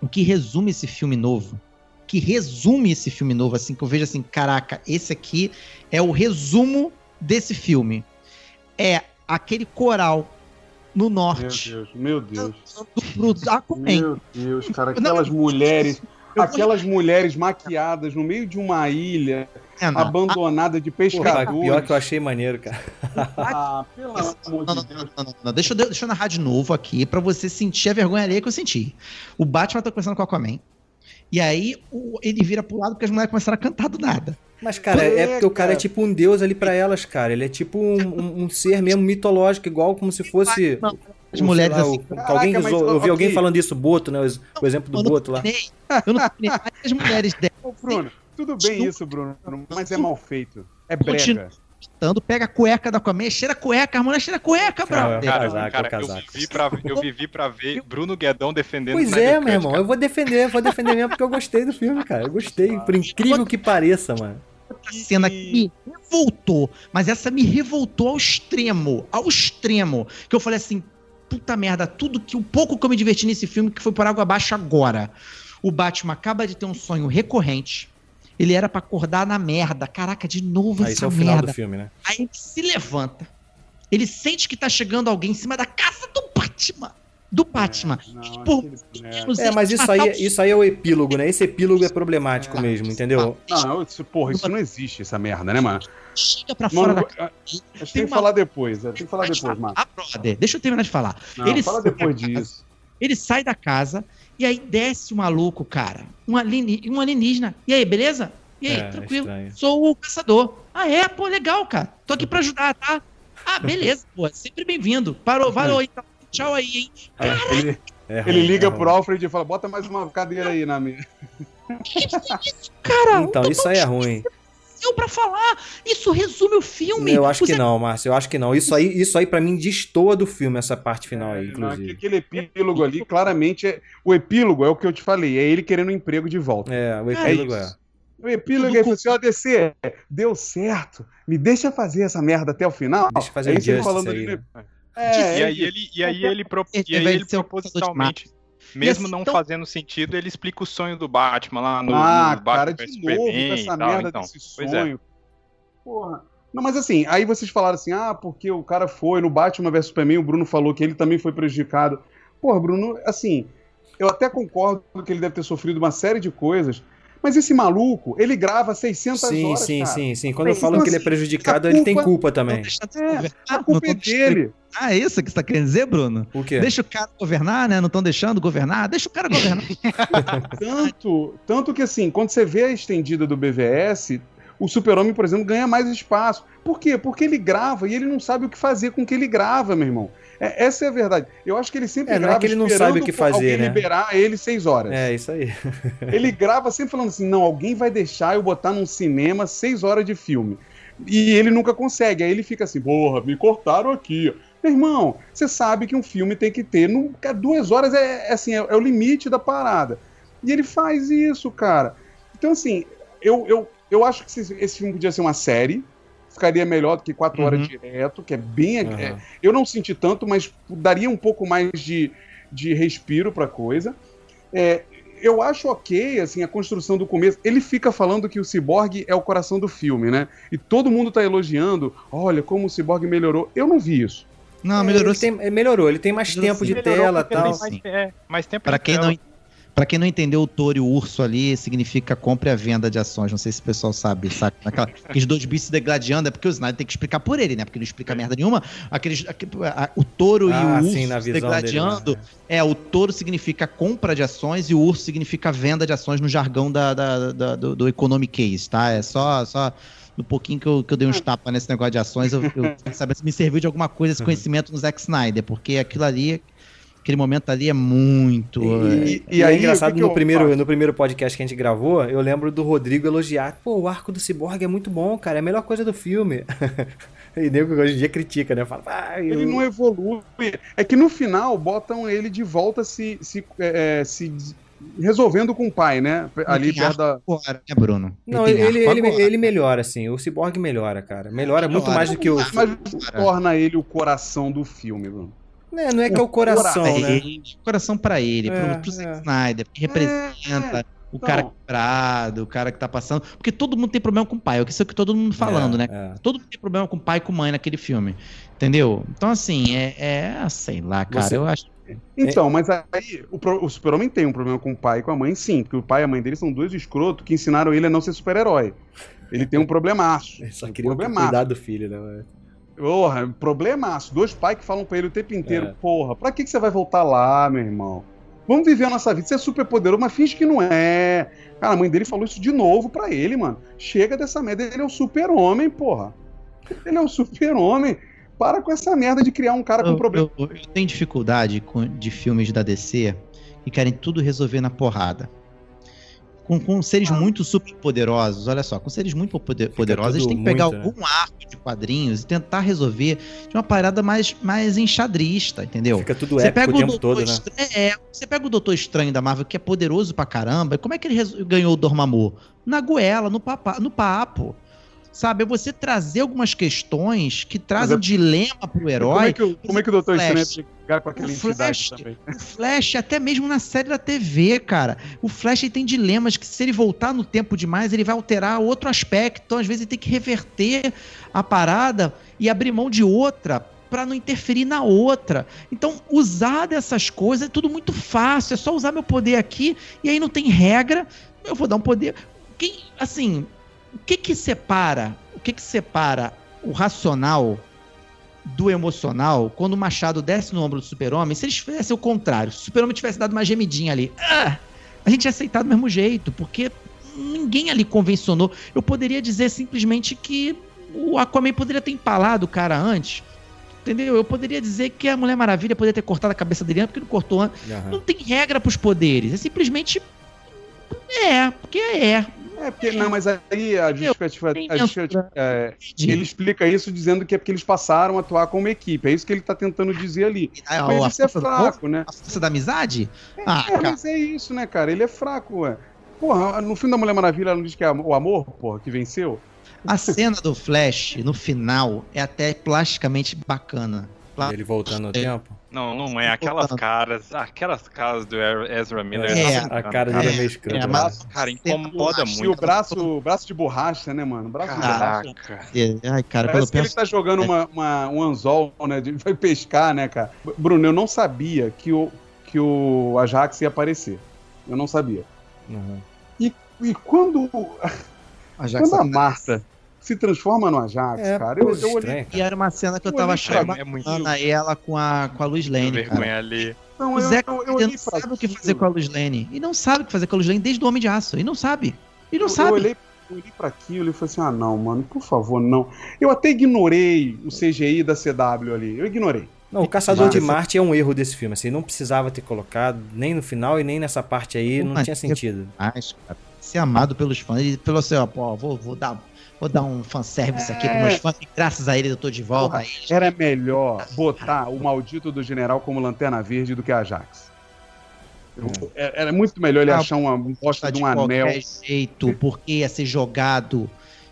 o que resume esse filme novo, que resume esse filme novo, assim, que eu vejo assim, caraca, esse aqui é o resumo desse filme. É aquele coral no Meu norte Deus, meu Deus. do pro Aquaman. Meu Deus, cara, Não, aquelas mulheres, eu vou- aquelas mulheres maquiadas no meio de uma ilha, É, não. abandonada de Porra, pescadores. pior que eu achei maneiro, cara. Ah, pelo amor Não, não, de Deus. não, não, não. Deixa, eu, deixa eu narrar de novo aqui pra você sentir a vergonha alheia que eu senti. O Batman tá conversando com o Aquaman. E aí o- ele vira pro lado porque as mulheres começaram a cantar do nada. Mas, cara, é porque o cara é tipo um deus ali pra elas, cara. Ele é tipo um, um- um ser mesmo mitológico, igual como se fosse. Não, As um, mulheres lá, assim. que alguém Caraca, mas, eu vi alguém falando isso, Boto, né? O, o exemplo do Boto lá. Eu não. Aí as mulheres dela Ô, Bruno, tudo bem isso, Bruno, mas é mal feito. É brega. Continua. Cantando, pega a cueca da Aquaman, cheira a cueca, a mulher cheira a cueca, Cara, brother. é Cara, casaco, cara, é eu, vivi pra, eu vivi pra ver Bruno Guedão defendendo Pois é, Cut, meu irmão. cara. Eu vou defender, eu vou defender mesmo porque eu gostei do filme, cara. Eu gostei, por incrível que pareça, mano. Outra cena que me revoltou, mas essa me revoltou ao extremo, ao extremo, que eu falei assim, puta merda, tudo que o pouco que eu me diverti nesse filme que foi por água abaixo agora. O Batman acaba de ter um sonho recorrente. Ele era pra acordar na merda. Caraca, de novo Aí esse essa é o final merda. do filme, né? Aí ele se levanta. Ele sente que tá chegando alguém em cima da casa do Batman. Do Batman. Não, E por aquele- é. menos É, mas isso aí, o isso aí é o epílogo, né? Esse epílogo é problemático mesmo, entendeu? Não, isso, porra, isso não existe, essa merda, né, mano? chega pra fora Mano, da Tem tem que uma- falar depois, é, tem que falar depois, mano. Ah, brother, deixa eu terminar de falar. Não, ele fala depois casa, disso. Ele sai da casa e aí desce o maluco, cara. Um, aliení- um alienígena. E aí, beleza? E aí, É, tranquilo. estranho. Sou o caçador. Ah, é? Pô, legal, cara. Tô aqui pra ajudar, tá? Ah, beleza, pô. Sempre bem-vindo. Parou, valeu, então. Tchau aí, hein? Ele, É ele ruim, liga é pro. Alfred e fala: bota mais uma cadeira aí na mesa. Cara, Então, isso aí é ruim. Eu pra falar. Isso resume o filme. Eu acho que Você- não, Márcio. Eu acho que não. Isso aí, isso aí para mim destoa do filme, essa parte final aí, Não, inclusive. aquele epílogo ali, claramente, é, o epílogo é o que eu te falei, é ele querendo um emprego de volta. É, o É epílogo é. O epílogo é assim, ó, DC, deu certo, me deixa fazer essa merda até o final. Deixa eu fazer é isso ele justice falando aí, né? É, E é aí ele, e aí ele, pro- Ele e aí ele propositalmente, mesmo assim, não então- fazendo sentido, ele explica o sonho do Batman lá no, ah, no cara, Batman de vs novo com Superman essa merda então. desse é. sonho. Porra. Não, mas assim, aí vocês falaram assim, ah, porque o cara foi no Batman vs Superman, o Bruno falou que ele também foi prejudicado. Porra, Bruno, assim, eu até concordo que ele deve ter sofrido uma série de coisas, mas esse maluco, ele grava 600 Sim, horas, sim, cara. sim, sim. Quando eu Então, falo que ele é assim, prejudicado, a ele tem culpa- culpa Não também. É, A culpa é dele. Ah, é isso que você tá querendo dizer, Bruno? O quê? Deixa o cara governar, né? Não estão deixando governar? Deixa o cara governar. Tanto, tanto que assim, quando você vê a estendida do BVS, o Super-Homem, por exemplo, ganha mais espaço. Por quê? Porque ele grava e ele não sabe o que fazer com o que ele grava, meu irmão. É, essa é a verdade. Eu acho que ele sempre É, não é grava que ele não sabe o que fazer, né? liberar ele seis horas. É, isso aí. Ele grava sempre falando assim, não, alguém vai deixar eu botar num cinema seis horas de filme. E ele nunca consegue. Aí ele fica assim, porra, me cortaram aqui. Meu irmão, você sabe que um filme tem que ter. Não, cara, duas horas é, é assim, é, é o limite da parada. E ele faz isso, cara. Então, assim, eu, eu, eu acho que esse, esse filme podia ser uma série. Ficaria melhor do que quatro Uhum. horas direto, que é bem. Aham. é- eu não senti tanto, mas daria um pouco mais de, de respiro pra coisa. É, eu acho ok, assim, a construção do começo. Ele fica falando que o Cyborg é o coração do filme, né? E todo mundo tá elogiando. Olha como o Cyborg melhorou. Eu não vi isso. Não, melhorou ele, tem- melhorou, ele tem mais Melhorou tempo sim. de Melhorou tela e tal. tem mais, é, mais tempo Pra de quem, tela. não, pra quem não entendeu, o touro e o urso ali significa compra e a venda de ações. Não sei se o pessoal sabe, sabe? Aquela, aqueles dois bichos se degladiando, é porque o Snyder tem que explicar por ele, né? Porque ele não explica merda nenhuma. Aqueles, aque- a- o touro Ah, e o urso sim, se visão dele, degladiando. né? É, o touro significa compra de ações e o urso significa venda de ações no jargão da, da- da- do, do economic case, tá? É só, só no pouquinho que eu, que eu dei uns tapas nesse negócio de ações, eu, eu saber se me serviu de alguma coisa esse conhecimento no Zack Snyder, porque aquilo ali, aquele momento ali é muito. E, e, e aí, engraçado, que que no, primeiro, no primeiro podcast que a gente gravou, eu lembro do Rodrigo elogiar. Pô, o arco do Cyborg é muito bom, cara, é a melhor coisa do filme. E nego hoje em dia critica, né? Fala, ah, eu... Ele não evolui. É que no final botam ele de volta se, se, é, se resolvendo com o pai, né? Ali perto da. Agora, né, Bruno? Não, ele, ele, ele, ele, melhora, assim. O Cyborg melhora, cara. Melhora, melhora muito mais do que o. Mas torna ele o coração do filme, Bruno. É, não é que é o coração, né? Ele, coração para ele, é, pro, pro Zack é. Snyder, que representa. É o cara quebrado, o cara que tá passando. Porque todo mundo tem problema com o pai, é isso que todo mundo falando, é, né? É. Todo mundo tem problema com o pai e com mãe naquele filme. Entendeu? Então, assim, é. é sei lá, cara, Você... eu acho. Então, mas aí o, o super-homem tem um problema com o pai e com a mãe, sim, porque o pai e a mãe dele são dois escrotos que ensinaram ele a não ser super-herói. Ele tem um problemaço. Ele só queria um cuidar do filho, né? Porra, problemaço. Dois pais que falam pra ele o tempo inteiro, é. porra, pra que, que você vai voltar lá, meu irmão? Vamos viver a nossa vida. Você é super poderoso, mas finge que não é. Cara, a mãe dele falou isso de novo pra ele, mano. Chega dessa merda. Ele é o super-homem, porra. Ele é o super-homem. Para com essa merda de criar um cara com eu, problema. Eu, eu, tenho dificuldade com, de filmes da DC que querem tudo resolver na porrada com, com seres muito super poderosos, olha só, com seres muito poder, poderosos, a gente tem que pegar muito, algum né? arco de quadrinhos e tentar resolver de uma parada mais, mais enxadrista, entendeu? Fica tudo você pega o, o tempo todo, né? É, você pega o Doutor Estranho da Marvel, que é poderoso pra caramba, como é que ele ganhou o Dormammu? Na goela, no, papa, no papo. Sabe, é você trazer algumas questões que trazem é... dilema pro herói. Como é que, o, como é que o Doutor Estranho chegar com aquela o Flash, também? O Flash, até mesmo na série da TV, cara. O Flash tem dilemas que se ele voltar no tempo demais, ele vai alterar outro aspecto. Então, às vezes, ele tem que reverter a parada e abrir mão de outra para não interferir na outra. Então, usar dessas coisas é tudo muito fácil. É só usar meu poder aqui e aí não tem regra. Eu vou dar um poder. Quem, assim, o que que separa, o que que separa o racional do emocional quando o Machado desce no ombro do super-homem? Se eles fizessem o contrário, se o super-homem tivesse dado uma gemidinha ali, ah, a gente ia aceitar do mesmo jeito, porque ninguém ali convencionou. Eu poderia dizer simplesmente que o Aquaman poderia ter empalado o cara antes, entendeu? Eu poderia dizer que a Mulher Maravilha poderia ter cortado a cabeça dele antes, porque não cortou antes. Uhum. Não tem regra para os poderes, é simplesmente é, porque é. É, porque, não, mas aí a justificativa. É, ele explica isso dizendo que é porque eles passaram a atuar como equipe. É isso que ele tá tentando dizer ali. Ah, mas isso é fraco, né? A força da amizade? É, ah, é, mas é isso, né, cara? Ele é fraco, ué. Porra, no filme da Mulher Maravilha, ela não diz que é o amor, porra, que venceu? A cena do Flash, no final, é até plasticamente bacana. Ele voltando no tempo? Não, não é. Aquelas caras, aquelas caras do Ezra Miller. É, a cara dele é meio escrota. É, mas, cara, incomoda muito. E o braço, o braço de borracha, né, mano? Braço Caraca. de borracha. Ai, cara, Parece que penso... ele tá jogando uma, uma, um anzol, né? De, vai pescar, né, cara? Bruno, eu não sabia que o, que o Ajax ia aparecer. Eu não sabia. Uhum. E, e quando. Ajax quando a Marta se transforma no Ajax, é, cara. Eu, eu olhei... E era uma cena que eu, eu tava achando é muito... e ela com a, com a Luz Lane, cara. ali. Não, o Zé eu, eu, não sabe o que fazer com a Luz Lane. E não sabe o que fazer com a Luz Lane desde o Homem de Aço. E não sabe. E não eu, sabe. Eu olhei, olhei pra aquilo e falei assim, ah não, mano, por favor, não. Eu até ignorei o CGI da CW ali. Eu ignorei. Não, o Caçador Mas, de Marte é um erro desse filme. Assim, não precisava ter colocado nem no final e nem nessa parte aí. Não tinha sentido. Mas, cara, ser amado pelos fãs. E pelo assim, ó, pô, vou, vou dar Vou dar um fanservice é... aqui com meus fãs. Graças a ele eu tô de volta. Porra, era melhor botar o maldito do general como lanterna verde do que a Ajax. É. Era muito melhor ele ah, achar uma bosta de um anel. jeito, porque ia ser jogado.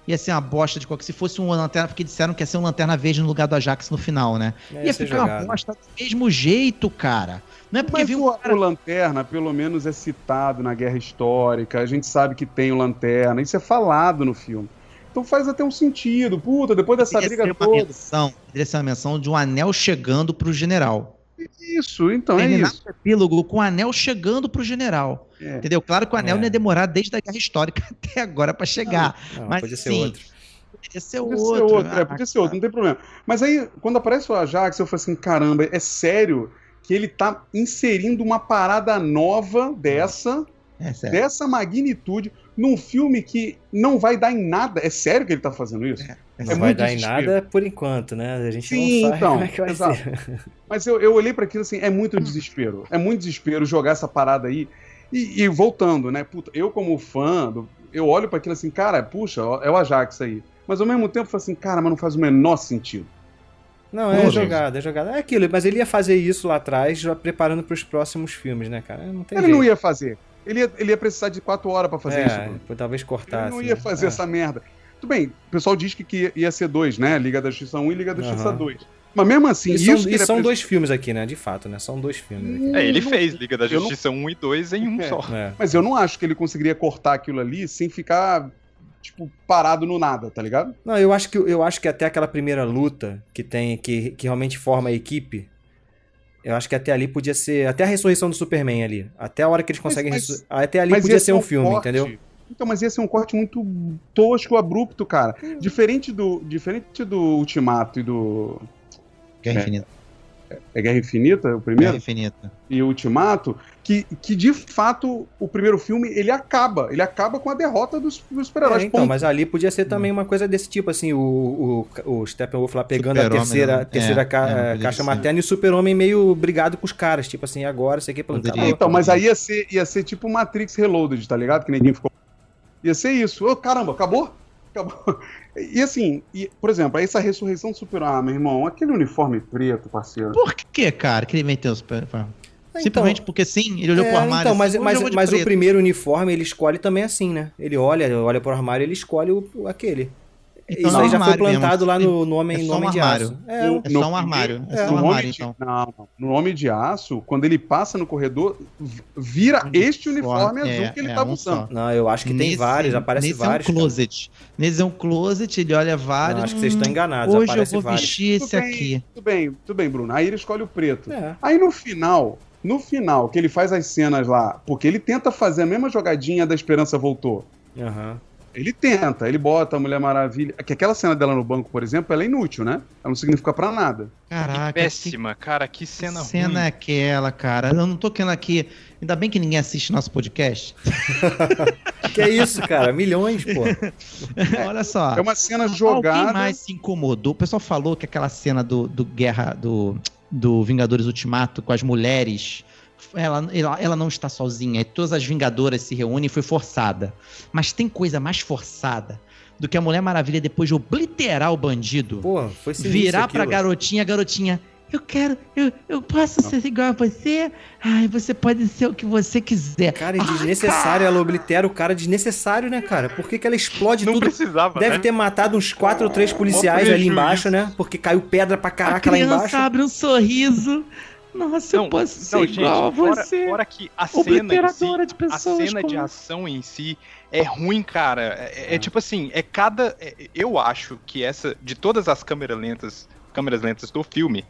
Ia ser uma bosta de qualquer. Se fosse uma lanterna, porque disseram que ia ser uma lanterna verde no lugar do Ajax no final, né? É, ia, ia ficar jogado. uma bosta do mesmo jeito, cara. Não é porque Mas viu o, cara... o Lanterna, pelo menos, é citado na Guerra Histórica. A gente sabe que tem o Lanterna. Isso é falado no filme. Então faz até um sentido. Puta, depois dessa briga toda. Menção, poderia ser uma menção de um anel chegando pro general. Isso, então Terminar é isso. o epílogo com o anel chegando pro general. É. Entendeu? Claro que o anel é. não ia demorar desde a guerra histórica até agora para chegar. Não, não, mas podia ser sim, outro. Podia ser podia outro. Ser outro é, podia ser outro, não tem problema. Mas aí, quando aparece o Ajax, eu falei assim: caramba, é sério que ele tá inserindo uma parada nova dessa É sério. dessa magnitude num filme que não vai dar em nada. É sério que ele tá fazendo isso? É, É Não vai muito dar em nada por enquanto, né? A gente Sim, não sabe então, como é que vai exato. ser. Mas eu, eu olhei pra aquilo assim, é muito desespero. É muito desespero jogar essa parada aí. E, e voltando, né? Puta, eu como fã, do- eu olho pra aquilo assim, cara, puxa, é o Ajax aí. Mas ao mesmo tempo eu falo assim, cara, mas não faz o menor sentido. Não, é Não, jogada, é jogada. É aquilo, mas ele ia fazer isso lá atrás, já preparando pros próximos filmes, né, cara? Não tem Ele jeito. não ia fazer. Ele ia, ele ia precisar de quatro horas pra fazer é, isso. Bruno. talvez cortasse. Ele não ia né? fazer É. essa merda. Tudo bem, o pessoal diz que, que ia ser dois, né? Liga da Justiça 1 e Liga da Justiça Aham. 2. Mas mesmo assim, E isso são, que e são dois filmes aqui, né? De fato, né? São dois filmes aqui. É, ele fez Liga da eu não- Justiça 1 e 2 em um É. só. É. Mas eu não acho que ele conseguiria cortar aquilo ali sem ficar, tipo, parado no nada, tá ligado? Não, eu acho que eu acho que até aquela primeira luta que tem que, que realmente forma a equipe, eu acho que até ali podia ser até a ressurreição do Superman ali, até a hora que eles conseguem mas- até ali podia ia ser um um filme, corte. entendeu? Então, mas ia ser um corte muito tosco, abrupto, cara. Diferente do, diferente do Ultimato e do. Guerra É. Infinita. É Guerra Infinita, o Guerra primeiro? Infinita. E o Ultimato, que, que de fato o primeiro filme ele acaba. Ele acaba com a derrota dos, dos super-heróis. É, então, ponto. mas ali podia ser também uma coisa desse tipo, assim, o, o, o Steppenwolf lá pegando a terceira, né? terceira É, ca- é, eh, caixa ser. materna e o super-homem meio brigado com os caras, tipo assim, agora, isso aqui, pelo Poderia. acabou. Então, mas aí ia ser, ia ser tipo Matrix Reloaded, tá ligado? Que ninguém ficou. Ia ser isso. Ô, caramba, acabou? Acabou. E assim, e, por exemplo, essa ressurreição do super Ah, meu irmão, aquele uniforme preto, parceiro. Por que, cara, que ele meteu os super Então, Simplesmente porque sim, ele olhou é, pro armário. Então, mas, assim, mas, "Hoje eu vou de mas o preto." primeiro uniforme ele escolhe também assim, né? Ele olha, olha pro armário ele escolhe o, o- aquele. Então Isso é aí já foi plantado mesmo. lá no, no Homem, É no um homem de armário. Aço. É, No- É só um armário. É primeiro- só um armário, Homem de- então. Não, não. No Homem de Aço, quando ele passa no corredor, vira este uniforme É, azul que ele é tava um usando. só. Não, eu acho que tem Nesse- vários, aparece nesse vários. é um cara. closet. Nesse é um closet, ele olha vários. Não, acho que vocês estão hum, enganados, Hoje eu aparece vou vários. vestir esse Tudo bem, aqui. Tudo bem, tudo bem, Bruno. Aí ele escolhe o preto. É. Aí no final, no final, que ele faz as cenas lá, porque ele tenta fazer a mesma jogadinha da Esperança Voltou. Aham. Ele tenta, ele bota a Mulher Maravilha. Que aquela cena dela no banco, por exemplo, ela é inútil, né? Ela não significa pra nada. Caraca, que péssima, cara, que cena, que cena ruim. é aquela, cara? Eu não tô querendo aqui. Ainda bem que ninguém assiste nosso podcast. Que é isso, cara? Milhões, pô. Olha só. É uma cena jogada. Alguém mais se incomodou? O pessoal falou que aquela cena do, do Guerra do, do Vingadores Ultimato com as mulheres. Ela, ela, ela não está sozinha. E todas as Vingadoras se reúnem e foi forçada. Mas tem coisa mais forçada do que a Mulher Maravilha depois de obliterar o bandido. Pô, foi sinistro virar pra garotinha, a garotinha. Eu quero, eu, eu posso ser igual a você? Ai, você pode ser o que você quiser. Cara, é desnecessário, ela oblitera o cara desnecessário, né, cara? Por que, que ela explode Não tudo? precisava, Deve né? ter matado uns quatro ou três policiais ali embaixo, né? Porque caiu pedra pra a caraca lá criança embaixo. abre um sorriso. Nossa, eu posso ser igual a fora, você. fora que a cena, em si, de a pessoas. cena de como- ação em si é ruim, cara. É, é tipo assim, é cada. é- eu acho que essa, de todas as câmeras lentas, câmeras lentas do filme,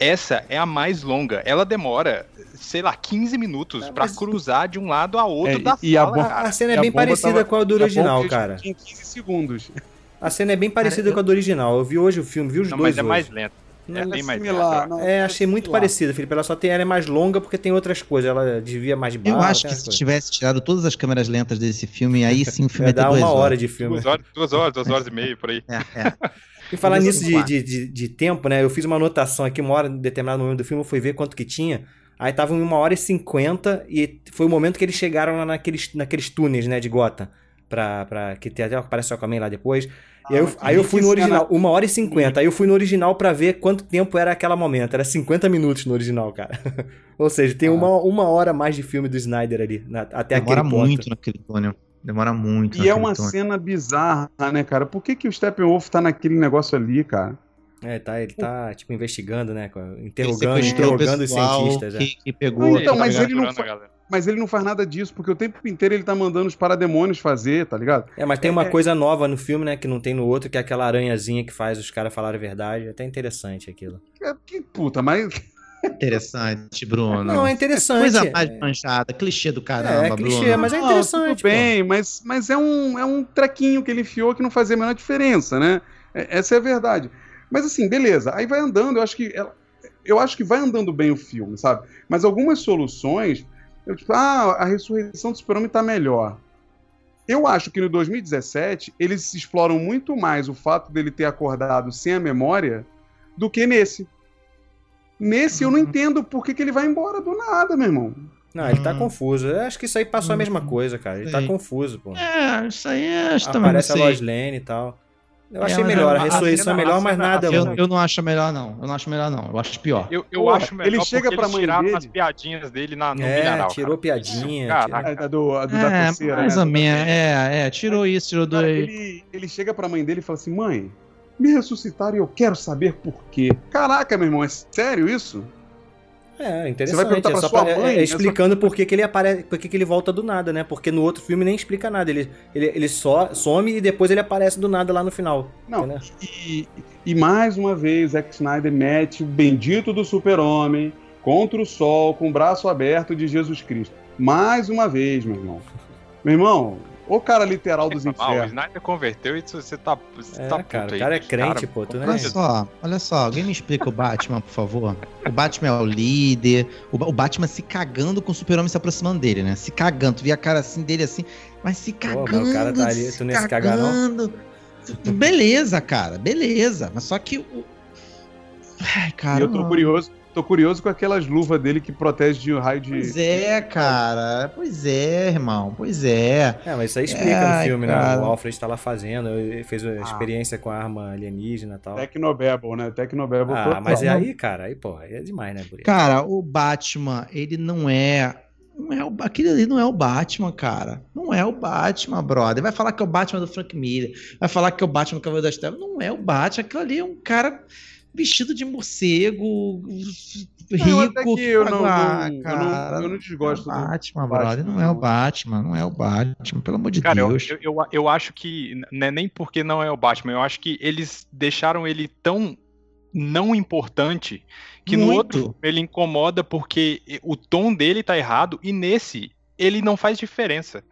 essa é a mais longa. Ela demora, sei lá, 15 minutos pra mas- cruzar de um lado a outro É, da e a sala, bomba- cara. A cena é a bem parecida tava- com a do A original, eles cara. Em 15 segundos. A cena é bem parecida com a do original. Eu vi hoje o filme, vi os Não, dois mas é hoje. mais lento. É Não, bem é mais similar, lento. não. É, achei muito similar. parecida, Felipe. Ela só tem, ela é mais longa porque tem outras coisas. Ela desvia mais de Eu acho que se coisas. tivesse tirado todas as câmeras lentas desse filme, aí sim o filme Ia ia ter dar duas uma hora horas. de filme. Duas horas, duas horas, duas horas e meia, por aí. É, é. E falar nisso assim, de, claro. de, de, de tempo, né? Eu fiz uma anotação aqui, uma hora, em determinado momento do filme, eu fui ver quanto que tinha. Aí tava em uma hora e cinquenta, e foi o momento que eles chegaram lá naqueles, naqueles túneis, né, de Gota. Pra, pra, que tem até aparece o Aquaman lá depois. E aí, eu, mas aí eu que fui no original, uma hora e cinquenta. Aí eu fui no original pra ver quanto tempo era aquele momento. Era 50 minutos no original, cara. Ou seja, tem uma, uma hora a mais de filme do Snyder ali, na- até Demora aquele ponto. muito naquele túnel. Demora muito E é uma túnel. cena bizarra, né, cara? Por que, que o Steppenwolf tá naquele negócio ali, cara? É, tá, ele tá, tipo, investigando, né? Interrogando, interrogando os cientistas. é. que, que pegou. Então, tá mas ele não galera. Mas ele não faz nada disso, porque o tempo inteiro ele tá mandando os parademônios fazer, tá ligado? É, mas tem uma É. coisa nova no filme, né, que não tem no outro, que é aquela aranhazinha que faz os caras falarem a verdade. É até interessante aquilo. É, que puta, mas. Interessante, Bruno. Não, é interessante. Coisa é, mais manchada, clichê do caramba, é clichê, Bruno. mas é Não, interessante. Tudo bem, mas, mas é, um, é um trequinho que ele enfiou que não fazia a menor diferença, né? É- essa é a verdade. Mas assim, beleza. Aí vai andando, eu acho que. ela- Eu acho que vai andando bem o filme, sabe? Mas algumas soluções Eu, tipo, ah, a ressurreição do Super-Homem tá melhor. Eu acho que no 2017 eles exploram muito mais o fato dele ter acordado sem a memória do que nesse. Nesse eu não entendo por que, que ele vai embora do nada, meu irmão. Não, ele tá Hum. confuso. Eu acho que isso aí passou a mesma coisa, cara. Ele tá Sei. confuso, pô. É, isso aí é, acho também Aparece a sei. Lois Lane e tal. Eu É, achei mas melhor, a- ressurreição é melhor, mas cena- nada. Eu, eu não acho melhor, não. Eu não acho melhor, não. Eu acho pior. Eu, eu Porra, acho melhor ele chega pra mãe dele- as piadinhas dele na, no É, milharal. tirou cara. piadinha. Caraca. A, a do, a do É, da pulseira, mais né? ou menos. É, é, tirou isso, tirou do. Ele, ele chega pra mãe dele e fala assim: mãe, me ressuscitaram e eu quero saber por quê. Caraca, meu irmão, é sério isso? É, interessante. Você vai perguntar é pra só sua pra- é- mãe, é né? explicando por que, que ele aparece, por que, que ele volta do nada, né? Porque no outro filme nem explica nada. Ele, ele, ele só some e depois ele aparece do nada lá no final. Não, Entendeu? e, e mais uma vez, Zack Snyder mete o bendito do super-homem contra o sol com o braço aberto de Jesus Cristo. Mais uma vez, meu irmão. Meu irmão, o cara literal dos Ah, o infernos. Snyder converteu e você tá. Você É, tá puto cara, o aí, cara é crente, pô, tu não é- Olha só, olha só, alguém me explica o Batman, por favor. O Batman é o líder, o, o Batman se cagando com o super-homem se aproximando dele, né? Se cagando, tu via a cara assim dele assim, mas se mas cagando. o cara tá ali, se tu não ia se cagar, não? cagando. Beleza, cara, beleza. Mas só que o. Ai, cara. e eu tô curioso, tô curioso com aquelas luvas dele que protege de um raio de. Pois é, cara. Pois é, irmão. Pois é. É, mas isso aí explica no Ai, filme, né? cara. O Alfred tá lá fazendo, ele fez a Ah. experiência com a arma alienígena e tal. Tecnobabble, né? Tecnobabble Ah, total. mas é aí, cara, aí, pô, aí é demais, né, Guri? Cara, o Batman, ele não é. Não é o, aquele ali não é o Batman, cara. Não é o Batman, brother. Vai falar que é o Batman do Frank Miller. Vai falar que é o Batman do Cavaleiro das Trevas. Não é o Batman. Aquilo ali é um cara vestido de morcego, rico. que eu não, eu não, desgosto é o do. Batman, Batman, brother. Não é o. Batman. Não é o Batman. Pelo amor de Cara, eu, Deus. eu, eu, eu acho que. Não é nem porque não é o Batman, eu acho que eles deixaram ele tão não importante que no Muito. outro filme ele incomoda porque o tom dele tá errado e nesse ele não faz diferença.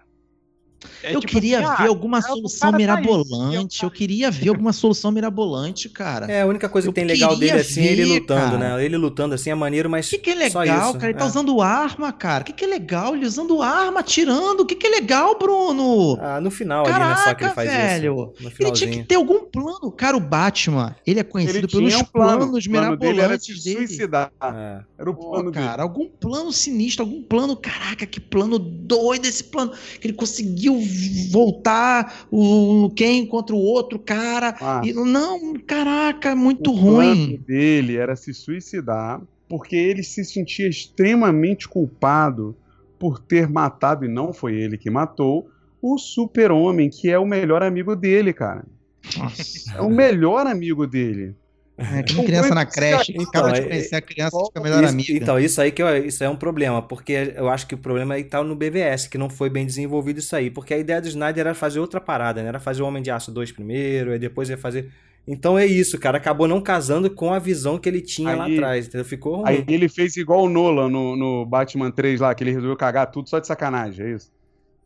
É eu tipo queria assim, ver ah, alguma o solução tá mirabolante. eu queria ver alguma solução mirabolante, cara. É, a única coisa Eu que tem legal dele assim é ele ver, lutando, cara. né? Ele lutando assim é maneiro, mas. O que, que é só legal, isso, cara? Ele tá é. usando arma, cara. O que, que é legal? Ele usando arma, atirando. O que, que é legal, Bruno? Ah, no final ali, né? Só que ele Caraca, faz velho. isso. No Ele tinha que ter algum plano. Cara, o Batman, ele é conhecido Ele pelos um plano. planos plano dele era mirabolantes se dele. suicidar. É. Era o Pô, plano dele. cara, algum plano sinistro, algum plano, caraca, que plano doido esse plano. Que ele conseguiu voltar o quem contra o outro cara. Ah. E, não, caraca, muito o ruim. plano dele era se suicidar porque ele se sentia extremamente culpado por ter matado, e não foi ele que matou, o super-homem, que é o melhor amigo dele, cara. Nossa. É o melhor amigo dele. É, que nem criança na creche, Então, acaba de é- conhecer a criança, fica a melhor Isso- amiga. Então, isso aí que eu- isso é um problema, porque eu acho que o problema aí tá no BVS, que não foi bem desenvolvido isso aí, porque a ideia do Snyder era fazer outra parada, né? Era fazer o Homem de Aço 2 primeiro, aí depois ia fazer. Então é isso, cara, acabou não casando com a visão que ele tinha lá Aí- atrás, entendeu? Ficou ruim. Aí ele fez igual o Nolan no, no Batman 3 lá, que ele resolveu cagar tudo só de sacanagem, é isso?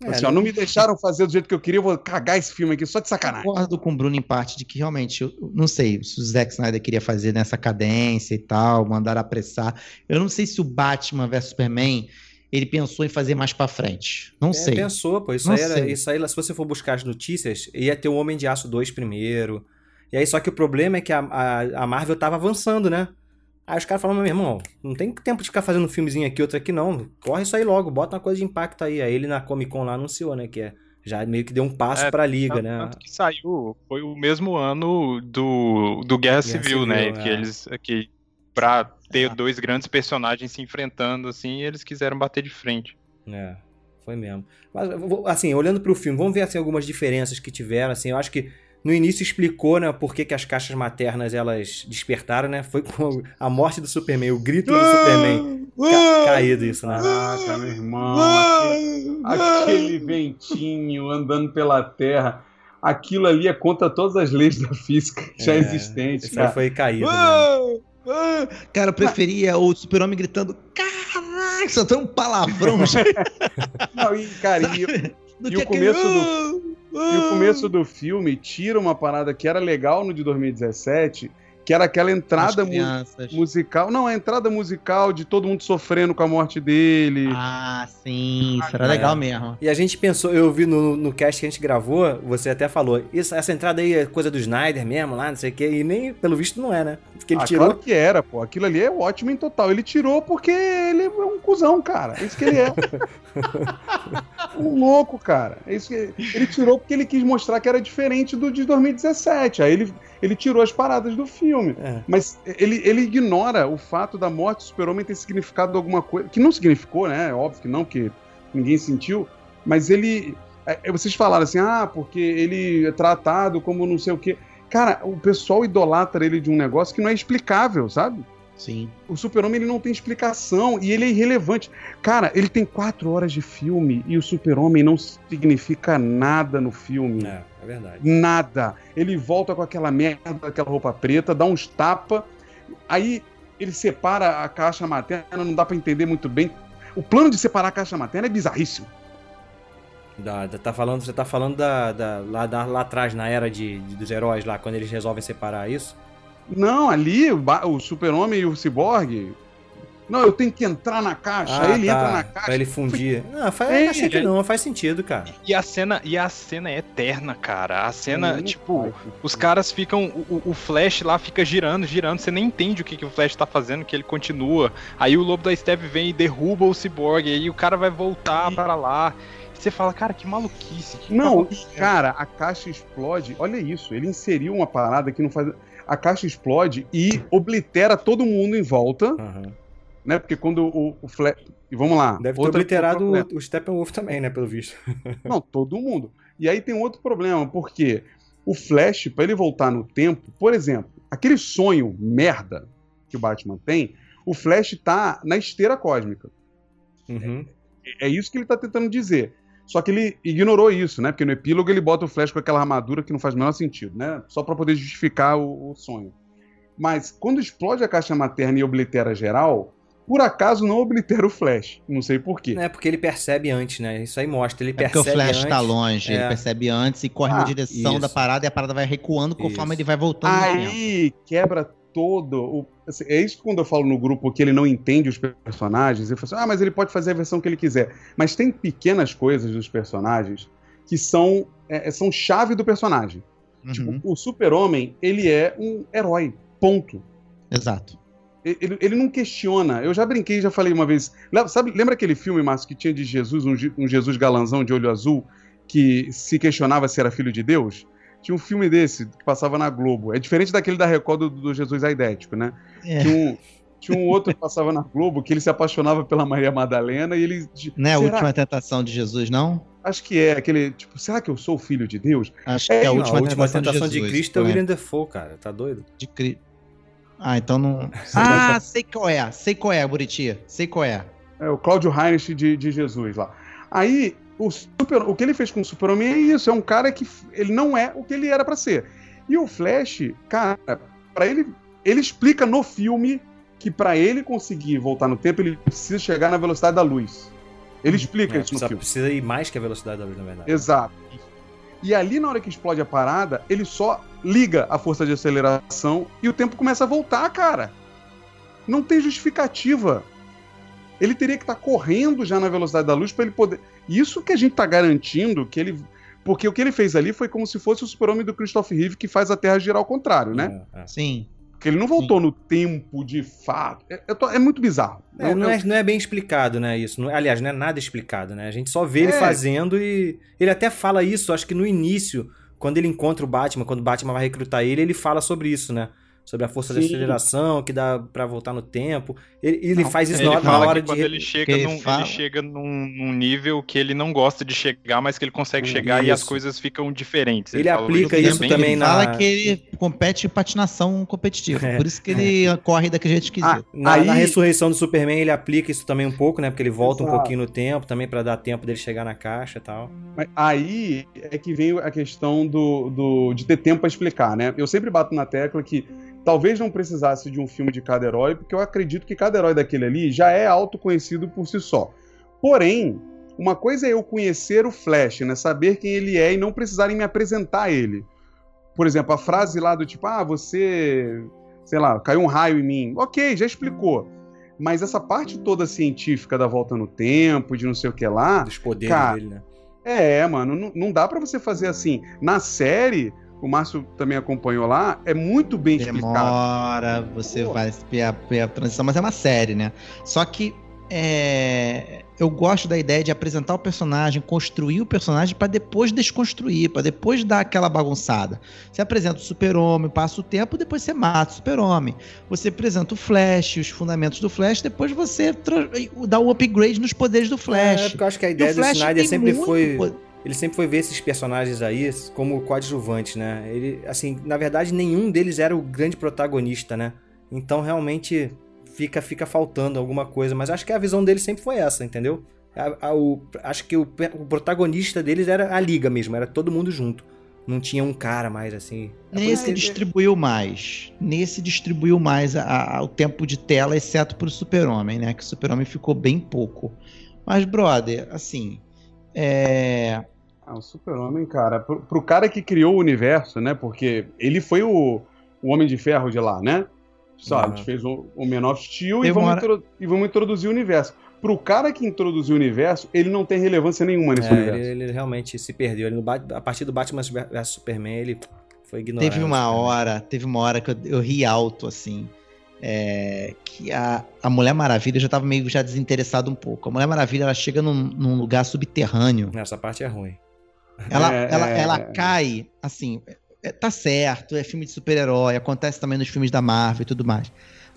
É, assim, ó, não me deixaram fazer do jeito que eu queria, eu vou cagar esse filme aqui só de sacanagem. Concordo com o Bruno em parte de que realmente, eu não sei se o Zack Snyder queria fazer nessa cadência e tal, mandar apressar. Eu não sei se o Batman vs Superman ele pensou em fazer mais pra frente. Não É, sei. pensou, pô. Isso Não aí, era, sei. isso aí, se você for buscar as notícias, ia ter o Homem de Aço 2 primeiro. E aí, só que o problema é que a, a, a Marvel tava avançando, né? Aí os caras falaram, meu irmão, não tem tempo de ficar fazendo um filmezinho aqui, outro aqui, não. Corre isso aí logo, bota uma coisa de impacto aí. Aí ele na Comic Con lá anunciou, né? Que é, já meio que deu um passo É, pra liga, Tanto- né? Tanto que saiu, foi o mesmo ano do, do Guerra, Civil, né? Civil, Que é. eles. Que, pra ter dois grandes personagens se enfrentando, assim, eles quiseram bater de frente. É, foi mesmo. Mas, assim, olhando pro filme, vamos ver assim, algumas diferenças que tiveram, assim, eu acho que no início explicou, né, por que, que as caixas maternas, elas despertaram, né, foi com a morte do Superman, o grito do Superman ca- caído isso, né. Caraca, meu irmão. Aquele, aquele ventinho andando pela terra. Aquilo ali é contra todas as leis da física já É, existentes, Isso foi caído, né. Cara, eu preferia o super-homem gritando caraca, só tem um palavrão. Não, e, cara, e, do E o começo aquele- e o começo do filme tira uma parada que era legal no de 2017, que era aquela entrada mu- musical. Não, a entrada musical de todo mundo sofrendo com a morte dele. Ah, sim, isso era É. legal mesmo. E a gente pensou, eu vi no, no cast que a gente gravou, você até falou, isso, essa entrada aí é coisa do Snyder mesmo, lá, não sei o quê, e nem, pelo visto, não é, né? Porque ele ah, tirou. claro que era, pô. Aquilo ali é ótimo em total. Ele tirou porque ele é um cuzão, cara. É isso que ele é. um louco, cara. É isso que... Ele tirou porque ele quis mostrar que era diferente do de 2017. Aí ele, ele tirou as paradas do filme. É. Mas ele, ele ignora o fato da morte do super-homem ter significado alguma coisa. Que não significou, né? É óbvio que não, porque ninguém sentiu. Mas ele. é, é, Vocês falaram assim, ah, porque ele é tratado como não sei o quê. Cara, o pessoal idolatra ele de um negócio que não é explicável, sabe? Sim. O super-homem ele não tem explicação e ele é irrelevante. Cara, ele tem quatro horas de filme e o super-homem não significa nada no filme. É, é verdade. Nada. Ele volta com aquela merda, aquela roupa preta, dá uns tapa, aí ele separa a caixa materna, não dá pra entender muito bem. O plano de separar a caixa materna é bizarríssimo. Da- da- tá falando, você tá falando da, da- lá, da- lá atrás, na era de, de- dos heróis lá, quando eles resolvem separar isso? Não, ali o, o super-homem e o ciborgue. Não, eu tenho que entrar na caixa. aí ele entra na caixa. Ah, Pra ele fundir. Não, faz, É, que é. não, faz sentido, cara. E a cena, e a cena é eterna, cara. A cena, Não tipo, os caras ficam. O, o Flash lá fica girando, girando. Você nem entende o que, que o Flash tá fazendo, que ele continua. Aí o lobo da Steve vem e derruba o Cyborg. Aí o cara vai voltar para lá. E você fala, cara, que maluquice. que Não, tá e, cara, a caixa explode. Olha isso, ele inseriu uma parada que não faz. A caixa explode e oblitera todo mundo em volta, Aham. Né? Porque quando o, o Flash. E vamos lá. Deve ter obliterado o, o Steppenwolf também, né, pelo visto. Não, todo mundo. E aí tem outro problema, porque o Flash, pra ele voltar no tempo, por exemplo, aquele sonho merda que o Batman tem, o Flash tá na esteira cósmica. Uhum. É isso que ele tá tentando dizer. Só que ele ignorou isso, né? Porque no epílogo ele bota o Flash com aquela armadura que não faz o menor sentido, né? Só pra poder justificar o, o sonho. Mas quando explode a caixa materna e oblitera geral, por acaso não oblitera o Flash. Não sei porquê. É porque ele percebe antes, né? Isso aí mostra. Ele É porque percebe o Flash antes. tá longe, É. ele percebe antes e corre na Ah, direção isso. da parada e a parada vai recuando conforme Isso. ele vai voltando. Aí quebra todo. O, assim, é isso que quando eu falo no grupo que ele não entende os personagens, ele fala assim, ah, mas ele pode fazer a versão que ele quiser. Mas tem pequenas coisas dos personagens que são, é, são chave do personagem. Uhum, Tipo, o super-homem, ele é um herói. Ponto. Exato. Ele, ele não questiona. Eu já brinquei, já falei uma vez. Lembra, sabe, lembra aquele filme, Márcio, que tinha de Jesus, um, um Jesus galanzão de olho azul, que se questionava se era filho de Deus? Tinha um filme desse que passava na Globo. É diferente daquele da Record do, do Jesus aidético, né? É. Tinha, um, tinha um outro que passava na Globo que ele se apaixonava pela Maria Madalena e ele. Não é a última tentação de Jesus, não? Acho que é aquele. Tipo, será que eu sou o filho de Deus? Acho que É, é, a Não, última, a última tentação, tentação de, de, Jesus, Cristo é o. William Defoe, cara. Tá doido? De Cri- Ah, então não. Ah, sei qual é. Sei qual é, Buriti. Sei qual é. É o Cláudio Heinrich de, de Jesus lá. Aí, o, super, o que ele fez com o Super-Homem é isso: é um cara que ele não é o que ele era pra ser. E o Flash, cara, para ele, ele explica no filme que pra ele conseguir voltar no tempo, ele precisa chegar na velocidade da luz. Ele explica É, isso no precisa, filme. precisa ir mais que a velocidade da luz, na verdade. Exato. E ali, na hora que explode a parada, ele só liga a força de aceleração e o tempo começa a voltar, cara. Não tem justificativa. Ele teria que estar correndo já na velocidade da luz para ele poder. Isso que a gente tá garantindo que ele. Porque o que ele fez ali foi como se fosse o super-homem do Christopher Reeve que faz a Terra girar ao contrário, né? É, é. Sim. Porque ele não voltou no tempo de fato. É, tô- é muito bizarro. É, Eu- não, eu- é, não é bem explicado, né, isso. Não- aliás, não é nada explicado, né? A gente só vê ele É. fazendo e... Ele até fala isso, acho que no início, quando ele encontra o Batman, quando o Batman vai recrutar ele, ele fala sobre isso, né? Sobre a força de Sim. aceleração, que dá pra voltar no tempo. Ele, ele Não, faz isso Ele na, hora que de... quando ele chega, que ele num, fala- ele chega num, num nível que ele não gosta de chegar, mas que ele consegue chegar e as coisas ficam diferentes. Ele fala aplica isso também ele na- fala que ele compete patinação competitiva. É. Por isso que ele corre daquele jeito esquisito. Ah, Na, Aí- na ressurreição do Superman, ele aplica isso também um pouco, né? Porque ele volta um Exato. pouquinho no tempo, também pra dar tempo dele chegar na caixa e tal. Mas aí é que vem a questão do, do- de ter tempo para explicar, né? Eu sempre bato na tecla que talvez não precisasse de um filme de cada herói, porque eu acredito que cada herói daquele ali já é autoconhecido por si só. Porém, uma coisa é eu conhecer o Flash, né? Saber quem ele é e não precisarem me apresentar ele. Por exemplo, a frase lá do tipo, ah, você sei lá, caiu um raio em mim. Ok, já explicou. Mas essa parte toda científica da volta no tempo, de não sei o que lá. Dos poderes Cara, dele, né? É, mano, não, não dá pra você fazer assim. Na série, o Márcio também acompanhou lá, é muito bem explicado. Demora, você Pô. vai ver a, ver a transição, mas é uma série, né? Só que é, eu gosto da ideia de apresentar o personagem, construir o personagem pra depois desconstruir, pra depois dar aquela bagunçada. Você apresenta o super-homem, passa o tempo, depois você mata o super-homem. Você apresenta o Flash, os fundamentos do Flash, depois você dá o upgrade nos poderes do É, Flash. porque eu acho que a ideia do Snyder sempre foi. po- Ele sempre foi ver esses personagens aí como coadjuvantes, né? Ele, assim, na verdade, nenhum deles era o grande protagonista, né? Então, realmente, fica, fica faltando alguma coisa. Mas acho que a visão dele sempre foi essa, entendeu? A- a- o- acho que o, o protagonista deles era a liga mesmo, era todo mundo junto. Não tinha um cara mais assim. É Nesse distribuiu mais. Nesse distribuiu mais a- a- o tempo de tela, exceto pro Super-Homem, né? Que o Super-Homem ficou bem pouco. Mas, brother, assim. É. Ah, o Super-Homem, cara, pro, pro cara que criou o universo, né? Porque ele foi o, o Homem de Ferro de lá, né? Só, a Uhum. gente fez o, o Man of Steel e vamos, hora- e vamos introduzir o universo. Pro cara que introduziu o universo, ele não tem relevância nenhuma nesse É, universo. ele, ele realmente se perdeu. Ele a partir do Batman vs Superman, ele foi ignorado. Teve uma hora, teve uma hora que eu, eu ri alto, assim. é, que a, a Mulher Maravilha já tava meio já desinteressado um pouco. A Mulher Maravilha ela chega num, num lugar subterrâneo. Essa parte é ruim. Ela, É, ela, é, ela é. cai, assim, é- tá certo, é filme de super-herói, acontece também nos filmes da Marvel e tudo mais.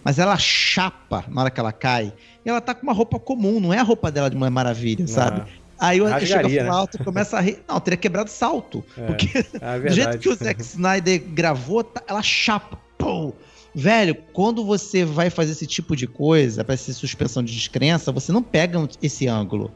Mas ela chapa na hora que ela cai, e ela tá com uma roupa comum, não é a roupa dela de Mulher Maravilha, sabe? Aí eu, eu chego a Rasgaria, falar né? alto e começa a rir. Não, teria quebrado salto. É, Porque é do jeito que o Zack Snyder gravou, tá- ela chapa. Pô! Velho, quando você vai fazer esse tipo de coisa, pra ser suspensão de descrença, você não pega esse ângulo.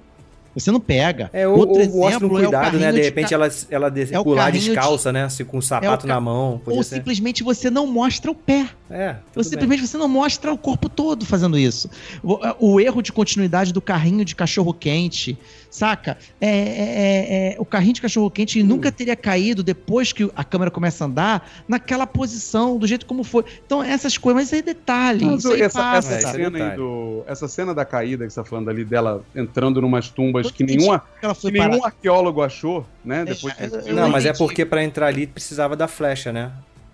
Você não pega. É, ou, Outro ou mostra um exemplo é o cuidado, né? carrinho De de repente ca- ela, ela de, É pular carrinho de- descalça, né? Com o sapato É ca- na mão. Ou ser. simplesmente você não mostra o pé. É, bem. simplesmente você não mostra o corpo todo fazendo isso. O, o erro de continuidade do carrinho de cachorro quente, saca? É, é- é- é- o carrinho de cachorro quente Hum. nunca teria caído depois que a câmera começa a andar naquela posição, do jeito como foi. Então, essas coisas, mas isso aí é detalhe. Mas isso aí essa, passa. essa cena aí do. Essa cena da caída que você tá falando ali dela entrando numas tumbas Eu que nenhuma, que ela que foi nenhum arqueólogo achou, né? Depois É, que- eu- Não, mas é porque pra entrar ali precisava da flecha, né?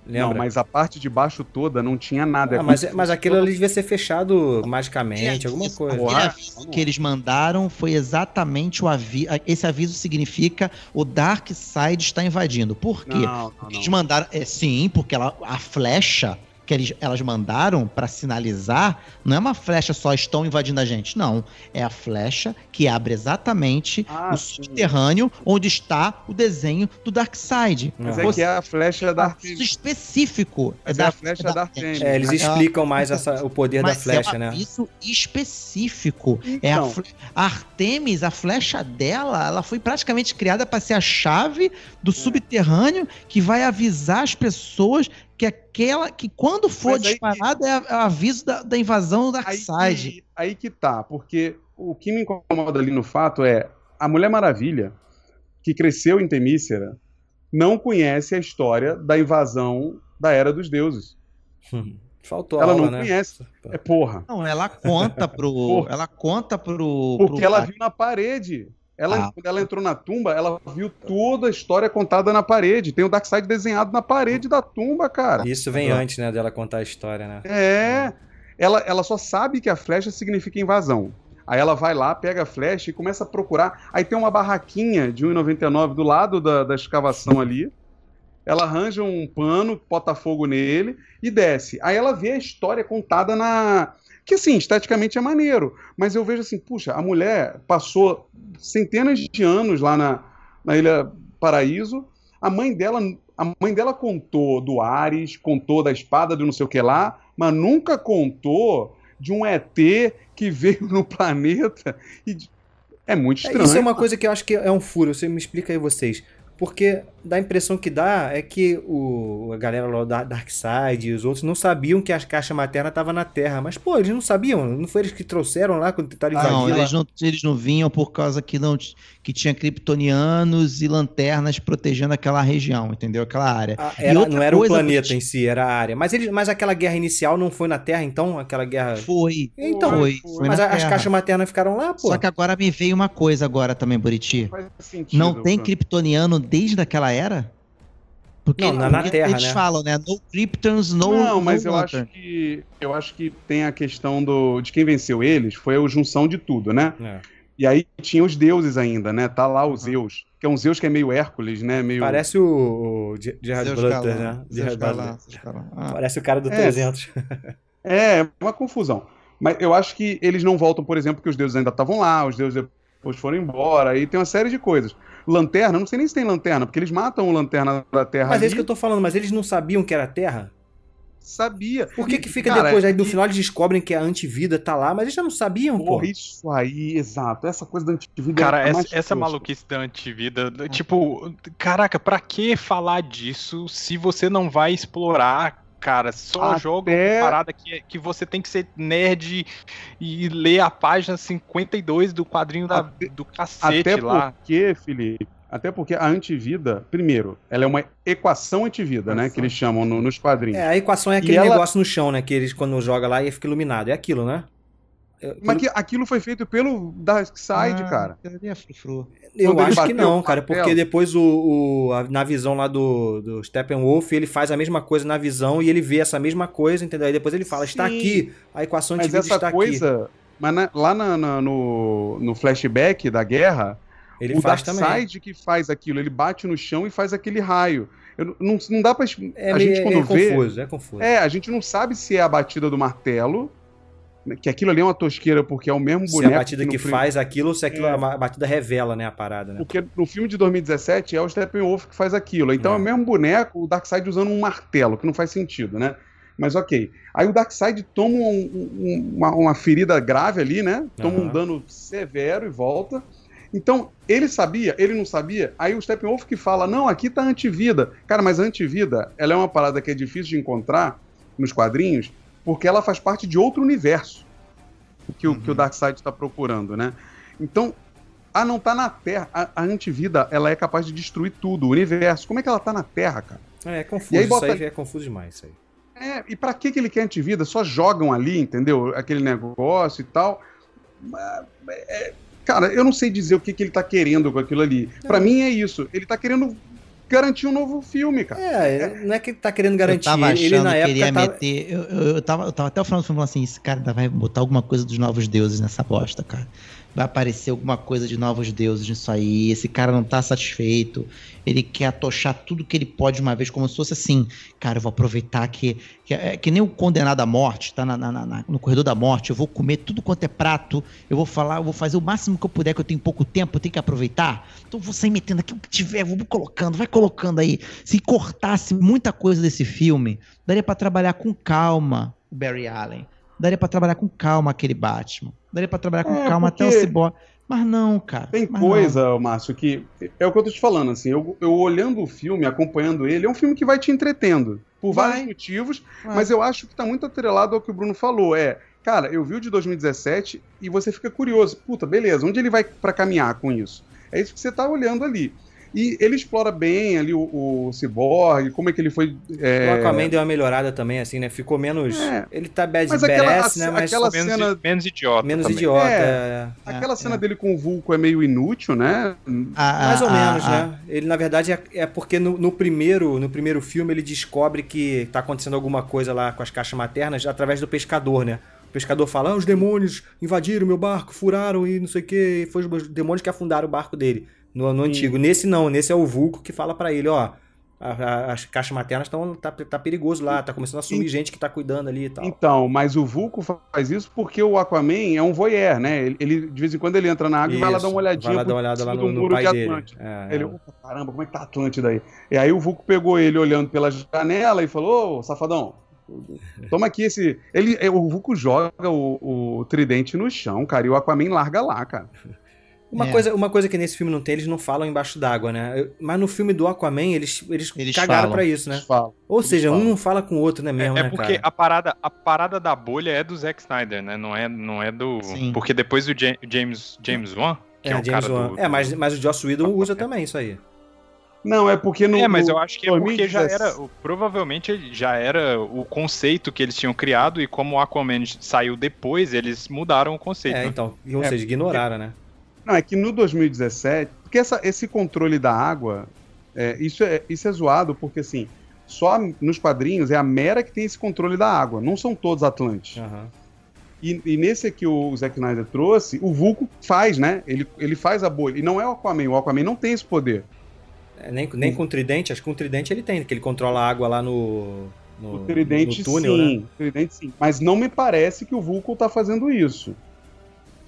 Lembra? Não, mas a parte de baixo toda não tinha nada. Ah, É mas, mas aquilo ali devia ser fechado magicamente, alguma coisa. Aquele Porra. aviso que eles mandaram foi exatamente o aviso. Esse aviso significa o Dark Side está invadindo. Por quê? Não, não, Porque não. eles mandaram. É, sim, porque ela, a flecha que eles, elas mandaram pra sinalizar não é uma flecha só estão invadindo a gente. Não. É a flecha que abre exatamente Ah, o sim. subterrâneo onde está o desenho do Darkseid. Mas Ah. é que é a flecha da específico. Mas é é da a flecha da Artemis. É, eles É, explicam mais essa- o poder da mas flecha, é um né? aviso específico. É a, Então. fle- a Artemis, a flecha dela, ela foi praticamente criada para ser a chave do subterrâneo que vai avisar as pessoas que aquela que quando for aí- disparada é, a- é o aviso da, da invasão do Aí Darkseid. que, aí que tá, porque o que me incomoda ali no fato é a Mulher Maravilha, que cresceu em Temícera, não conhece a história da invasão da Era dos Deuses. Faltou Ela aula, não né? conhece. É porra. Não, ela conta pro, ela conta pro, Porque pro ela viu na parede. Ela, Ah. Quando ela entrou na tumba, ela viu toda a história contada na parede. Tem o Darkseid desenhado na parede da tumba, cara. Isso vem antes, né, dela contar a história, né? É. Ela, ela só sabe que a flecha significa invasão. Aí ela vai lá, pega a flecha e começa a procurar. Aí tem uma barraquinha de 1,99 do lado da, da escavação ali. Ela arranja um pano, bota fogo nele e desce. Aí ela vê a história contada na. Que assim, esteticamente é maneiro. Mas eu vejo assim, puxa, a mulher passou centenas de anos lá na, na Ilha Paraíso. A mãe dela. A mãe dela contou do Ares, contou da espada do não sei o que lá, mas nunca contou de um ET que veio no planeta e é muito É, estranho. isso é uma coisa que eu acho que é um furo. Você me explica aí vocês. Porque dá a impressão que dá é que o, a galera lá da Darkseid e os outros não sabiam que a caixa materna tava na Terra. Mas, pô, eles não sabiam. Não foi eles que trouxeram lá quando tentaram invadir Não, lá? eles não, eles não vinham por causa que não que tinha kryptonianos e lanternas protegendo aquela região, entendeu? Aquela área. Ah, era- não era o planeta em si, era a área. Mas, eles, mas aquela guerra inicial não foi na Terra, então? Aquela guerra. Foi. Então, foi, foi mas a- as caixas maternas ficaram lá, pô. Só que agora me veio uma coisa agora também, Buriti. Faz sentido. Não tem Bruno. kryptoniano desde aquela era? Porque Não, na- na porque Terra, eles né? falam, né? No Kryptons, no Não, mas no eu acho que eu acho que tem a questão do de quem venceu eles foi a junção de tudo, né? É. E aí tinha os deuses ainda, né? Tá lá o Zeus, que é um Zeus que é meio Hércules, né? Meio Parece o, o Ge- Gerard Butler, né? Gerard Butler. Ah. Parece o cara do É. 300. É, uma confusão. Mas eu acho que eles não voltam, por exemplo, porque os deuses ainda estavam lá, os deuses depois foram embora, aí tem uma série de coisas. Lanterna, não sei nem se tem lanterna, porque eles matam o lanterna da Terra Mas é ali. isso que eu tô falando, mas eles não sabiam que era Terra? Sabia. Por que que fica Cara, depois? Aí no e- final eles descobrem que a antivida tá lá, mas eles já não sabiam, pô. Isso aí, exato. Essa coisa da antivida Cara, é essa, essa maluquice da antivida, tipo, caraca, pra que falar disso se você não vai explorar, cara? Só Até- joga uma parada que, que você tem que ser nerd e ler a página 52 do quadrinho da, Até- do cacete Até lá. porque, Felipe, até porque a antivida, primeiro, ela é uma equação antivida, né? Que eles chamam no- nos quadrinhos. É, a equação é aquele ela- negócio no chão, né? Que eles quando joga lá e fica iluminado. É aquilo, né? Eu, Mas que aquilo foi feito pelo Darkseid, Ah, cara. é eu quando acho que não, cara, porque depois o, o- a- na visão lá do, do Steppenwolf, ele faz a mesma coisa na visão e ele vê essa mesma coisa, entendeu? Aí depois ele fala, está Sim. aqui, a equação Mas antivida essa está aqui. coisa. Mas na- lá na- na- no, no flashback da guerra, Ele o faz. Darkseid que faz aquilo, ele bate no chão e faz aquele raio. Eu não, não dá pra. É, a meio- gente quando é vê. confuso, é confuso. É, a gente não sabe se é a batida do martelo, que aquilo ali é uma tosqueira, porque é o mesmo se boneco. a batida que prim- faz aquilo ou se aquilo É. a batida revela, né, a parada, né? Porque no filme de 2017 é o Steppenwolf que faz aquilo. Então é, É. o mesmo boneco, o Darkseid usando um martelo, que não faz sentido, né? Mas ok. Aí o Darkseid toma um- um- uma, uma ferida grave ali, né? Toma um Aham. dano severo e volta. Então, ele sabia, ele não sabia. Aí o Steppenwolf que fala: não, aqui tá antivida. Cara, mas a antivida, ela é uma parada que é difícil de encontrar nos quadrinhos, porque ela faz parte de outro universo que, o, que o Darkseid está procurando, né? Então, ah, não tá na Terra. A, a antivida, ela é capaz de destruir tudo, o universo. Como é que ela tá na Terra, cara? É, é confuso, E aí isso bota- aí é confuso demais, isso aí. É, e pra que, que ele quer antivida? Só jogam ali, entendeu? Aquele negócio e tal. Mas, é, cara, eu não sei dizer o que, que ele tá querendo com aquilo ali. Pra mim é isso. Ele tá querendo garantir um novo filme, cara. É, não é que ele tá querendo garantir, eu tava ele, achando ele na que época ele ia tava... meter. Eu, eu, eu tava, eu tava até o final do filme falando assim: esse cara vai botar alguma coisa dos novos deuses nessa bosta, cara. Vai aparecer alguma coisa de novos deuses nisso aí. Esse cara não tá satisfeito. Ele quer atochar tudo que ele pode de uma vez, como se fosse assim. Cara, eu vou aproveitar que. Que, é, que nem o condenado à morte, tá na, na- na- no corredor da morte. Eu vou comer tudo quanto é prato. Eu vou falar, eu vou fazer o máximo que eu puder, que eu tenho pouco tempo, eu tenho que aproveitar. Então eu vou sair metendo aqui o que tiver, vou colocando, vai colocando aí. Se cortasse muita coisa desse filme, daria pra trabalhar com calma o Barry Allen. Daria pra trabalhar com calma aquele Batman. Daria pra trabalhar com É, calma até o Cyborg. Mas não, cara. Tem mas não. coisa, Márcio, que é o que eu tô te falando, assim, eu, eu olhando o filme, acompanhando ele, é um filme que vai te entretendo, por Vai. vários motivos, Vai. mas eu acho que tá muito atrelado ao que o Bruno falou, é, cara, eu vi o de 2017 e você fica curioso, puta, beleza, onde ele vai pra caminhar com isso? É isso que você tá olhando ali. E ele explora bem ali o, o Cyborg, como é que ele foi... é, O Aquaman deu uma melhorada também, assim, né? Ficou menos... É. Ele tá bad Mas aquela- badass, né? Mas aquela menos, cena- menos idiota. menos também. idiota. É. é. Aquela É, cena é. dele com o Vulco é meio inútil, né? A- Mais ou a- menos, a- né? Ele, na verdade, é, é porque no, no primeiro, no primeiro filme ele descobre que tá acontecendo alguma coisa lá com as caixas maternas através do pescador, né? O pescador fala, ah, os demônios invadiram meu barco, furaram e não sei o que. Foi os demônios que afundaram o barco dele, no, no antigo. Nesse não, nesse é o Vulco que fala pra ele, ó... a- a- as caixas maternas estão tá, tá perigoso lá, tá começando a sumir gente que tá cuidando ali e tal. Então, mas o Vulco faz isso porque o Aquaman é um voyeur, né? Ele, ele, de vez em quando ele entra na água e vai lá dar uma olhadinha Vai lá dar uma olhada lá no, no muro pai de dele. É, Ele, opa, caramba, como é que tá Atlântida aí? E aí o Vulco pegou ele olhando pela janela e falou, ô, safadão, toma aqui esse... Ele, o Vulco joga o, o tridente no chão, cara, e o Aquaman larga lá, cara. Uma, É. coisa, uma coisa que nesse filme não tem, eles não falam embaixo d'água, né? Mas no filme do Aquaman, eles, eles, Eles cagaram falam. pra isso, né? Eles falam. Ou Eles seja, um falam. não fala com o outro, né mesmo, é né, porque cara? a parada, a parada da bolha é do Zack Snyder, né? Não é, não é do. Sim. Porque depois o Ja- James, James Wan, que é, É, o James cara Wan. do. É, mas, mas o Joss Whedon usa também isso aí. Não, é porque no. É, mas eu acho que é porque já 2017 era. Provavelmente já era o conceito que eles tinham criado, e como o Aquaman saiu depois, eles mudaram o conceito. É, né? então. Ou É, seja, ignoraram, né? Não, é que no 2017. Porque essa, esse controle da água. é, isso, é, isso é zoado, porque assim. Só nos quadrinhos é a Mera que tem esse controle da água. Não são todos Atlantes. Aham. E, e nesse aqui o Zack Snyder trouxe, o Vulco faz, né? Ele, ele faz a bolha. E não é o Aquaman. O Aquaman não tem esse poder. É, nem, nem com o tridente, acho que com o tridente ele tem, que ele controla a água lá no. no O Tridente no túnel, sim. né? O Tridente sim. Mas não me parece que o Vulco tá fazendo isso.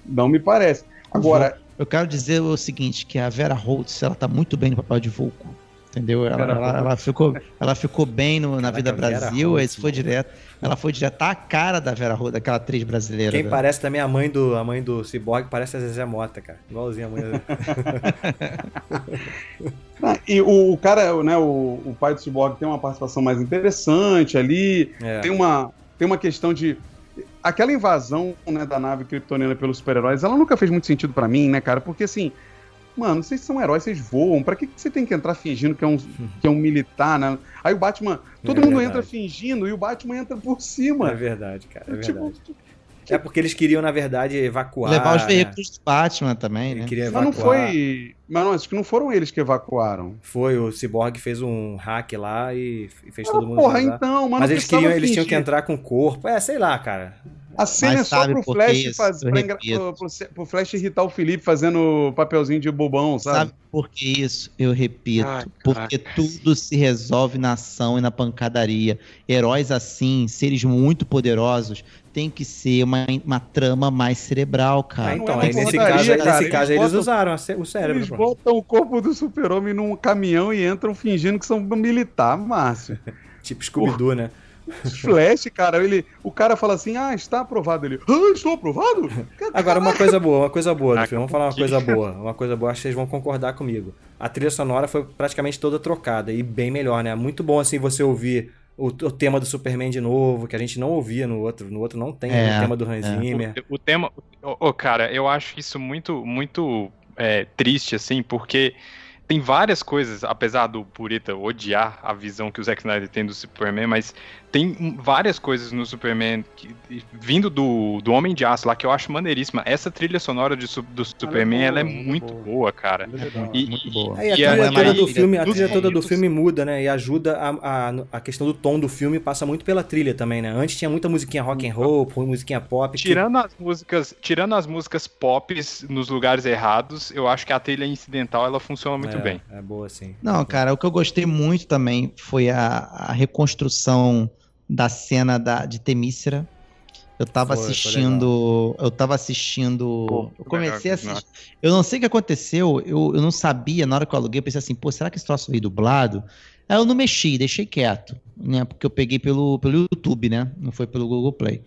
Não me parece. Agora, Eu quero dizer o seguinte, que a Vera Holtz, ela tá muito bem no papel de Vulco. Entendeu? Ela, ela, ela ficou, ela ficou bem no- na Vida Brasil, Holtz, isso foi direto. Ela foi direto tá a cara da Vera Holtz, daquela atriz brasileira. Quem né? parece também a mãe do, a mãe do Cyborg parece a Zezé Mota, cara. Igualzinha a mãe. ah, e o, o cara, né, o, o pai do Cyborg tem uma participação mais interessante ali. É. Tem uma, tem uma questão de. Aquela invasão né, da nave kryptoniana pelos super-heróis, ela nunca fez muito sentido pra mim, né, cara? Porque assim. Mano, vocês são heróis, vocês voam. Pra que, que você tem que entrar fingindo que é um, que é um militar, né? Aí o Batman. Todo É mundo verdade. entra fingindo e o Batman entra por É cima. verdade, cara. É Tipo, verdade. É porque eles queriam, na verdade, evacuar. Levar os né? veículos do Batman também, Ele né? queria Mas evacuar. não foi. Mas não, acho que não foram eles que evacuaram. Foi, o Cyborg fez um hack lá e, fez Ah, todo mundo porra, vazar. então, mas, Mas não eles queriam, eles tinham fingir. que entrar com o corpo. É, sei lá, cara. A cena Mas é só sabe pro por Flash, faz, pra pro, pro- pro Flash irritar o Felipe fazendo papelzinho de bobão, sabe? Sabe por que isso? Eu repito. Ai, porque tudo se resolve na ação e na pancadaria. Heróis assim, seres muito poderosos, tem que ser uma, uma trama mais cerebral, Ah, cara. não então, aí nesse caso, cara, nesse eles caso aí eles botam- usaram o cérebro. Eles pô. botam o corpo do super-homem num caminhão e entram fingindo que são militar, Márcio. Tipo Scooby-Doo, né? Flash, cara, ele, o cara fala assim, ah, está aprovado. Ele, ah, estou aprovado? Agora, uma coisa boa, uma coisa boa do filme. Vamos falar uma coisa boa. Uma coisa boa, acho que vocês vão concordar comigo. A trilha sonora foi praticamente toda trocada e bem melhor, né? Muito bom, assim, você ouvir o, o tema do Superman de novo, que a gente não ouvia no outro. No outro não tem É, o tema do Hans é. Zimmer. O, o tema. Ô, cara, eu acho isso muito, muito é, triste, assim, porque tem várias coisas, apesar do Purita odiar a visão que o Zack Snyder tem do Superman, mas tem várias coisas no Superman que- vindo do, do Homem de Aço lá que eu acho maneiríssima. Essa trilha sonora de do Superman, boa, ela é ela é muito boa. boa, cara. E, muito e- boa. Aí a e trilha é toda do filme, a trilha toda do filme muda, né? E ajuda a, a, a questão do tom do filme passa muito pela trilha também, né? Antes tinha muita musiquinha rock and roll, musiquinha pop. que- Tirando as músicas, tirando as músicas pop nos lugares errados, eu acho que a trilha incidental ela funciona muito é, bem. É boa, sim. Não, cara, o que eu gostei muito também foi a, a reconstrução da cena da, de Temícera. Eu tava Foi, foi assistindo. Eu tava assistindo. Pô, eu comecei a assistir. Eu não sei o que aconteceu. Eu, eu não sabia, na hora que eu aluguei, eu pensei assim, pô, será que esse troço veio dublado? Aí eu não mexi, deixei quieto, né? Porque eu peguei pelo, pelo YouTube, né? Não foi pelo Google Play.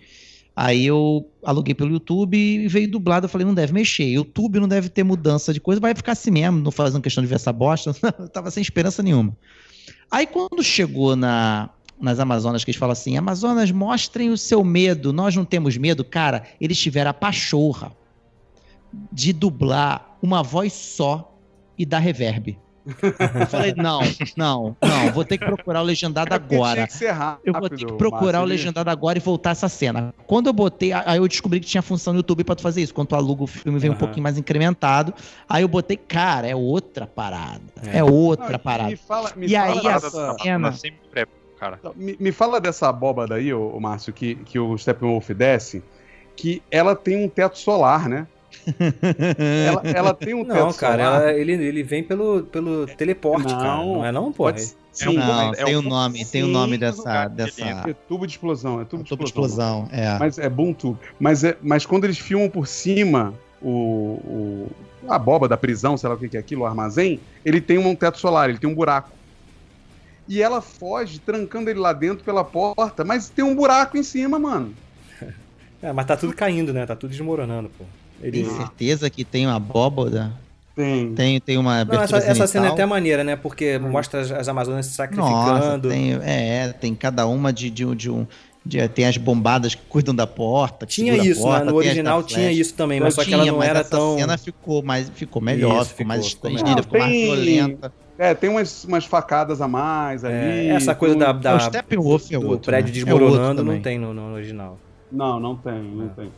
Aí eu aluguei pelo YouTube e veio dublado. Eu falei, não deve mexer. YouTube não deve ter mudança de coisa, vai ficar assim mesmo, não fazendo questão de ver essa bosta. eu tava sem esperança nenhuma. Aí quando chegou na, nas Amazonas, que eles falam assim: Amazonas, mostrem o seu medo, nós não temos medo. Cara, eles tiveram a pachorra de dublar uma voz só e dar reverb. Eu falei, não, não, não, vou ter que procurar o legendado É agora. Tinha que ser rápido, Eu vou ter que procurar Márcio, o legendado agora e voltar essa cena. Quando eu botei, aí eu descobri que tinha função no YouTube pra tu fazer isso. Quando tu aluga o filme, vem um Aham. pouquinho mais incrementado. Aí eu botei, cara, é outra parada. É. É, outra Não, parada. Me fala, me E fala aí, dessa- a cena- Eu sempre cara. Me, me fala dessa abóbada aí, ô, ô Márcio, que, que o Steppenwolf desce, que ela tem um teto solar, né? Ela, ela tem um Não, teto cara, solar. ela- ele, ele vem pelo, pelo teleporte, Não, cara. Não é não, pô? Pode Sim, Não, é tem um- o nome, tem o nome sim, dessa. lugar que ele dessa é tubo de explosão, é tubo de tubo de explosão. explosão. É. Mas é bom tubo. Mas, é, mas quando eles filmam por cima o, o- a boba da prisão, sei lá o que que é aquilo, o armazém, ele tem um teto solar, ele tem um buraco. E ela foge, trancando ele lá dentro pela porta, mas tem um buraco em cima, mano. É, mas tá tudo caindo, né? Tá tudo desmoronando, pô. Ele... Tem certeza que tem uma abóboda? Tem. Tem, tem uma Não, essa, abertura essa cena é até maneira, né? Porque mostra as, as Amazonas se sacrificando. Nossa, tem, é, tem cada uma de, de, um- de um. de- tem as bombadas que cuidam da porta. Tinha a isso, porta, né? No original tinha isso também, mas só que ela Tinha, não mas era essa tão. cena ficou, mais, ficou melhor, Isso, ficou, mais ficou, ficou estendida, ficou mais violenta. É, tem umas, umas facadas a mais ali. É, essa coisa tem- da, da o Steppenwolf é outro, prédio né? desmoronando É outro não tem no, no original. Não, não tem, não É. tem.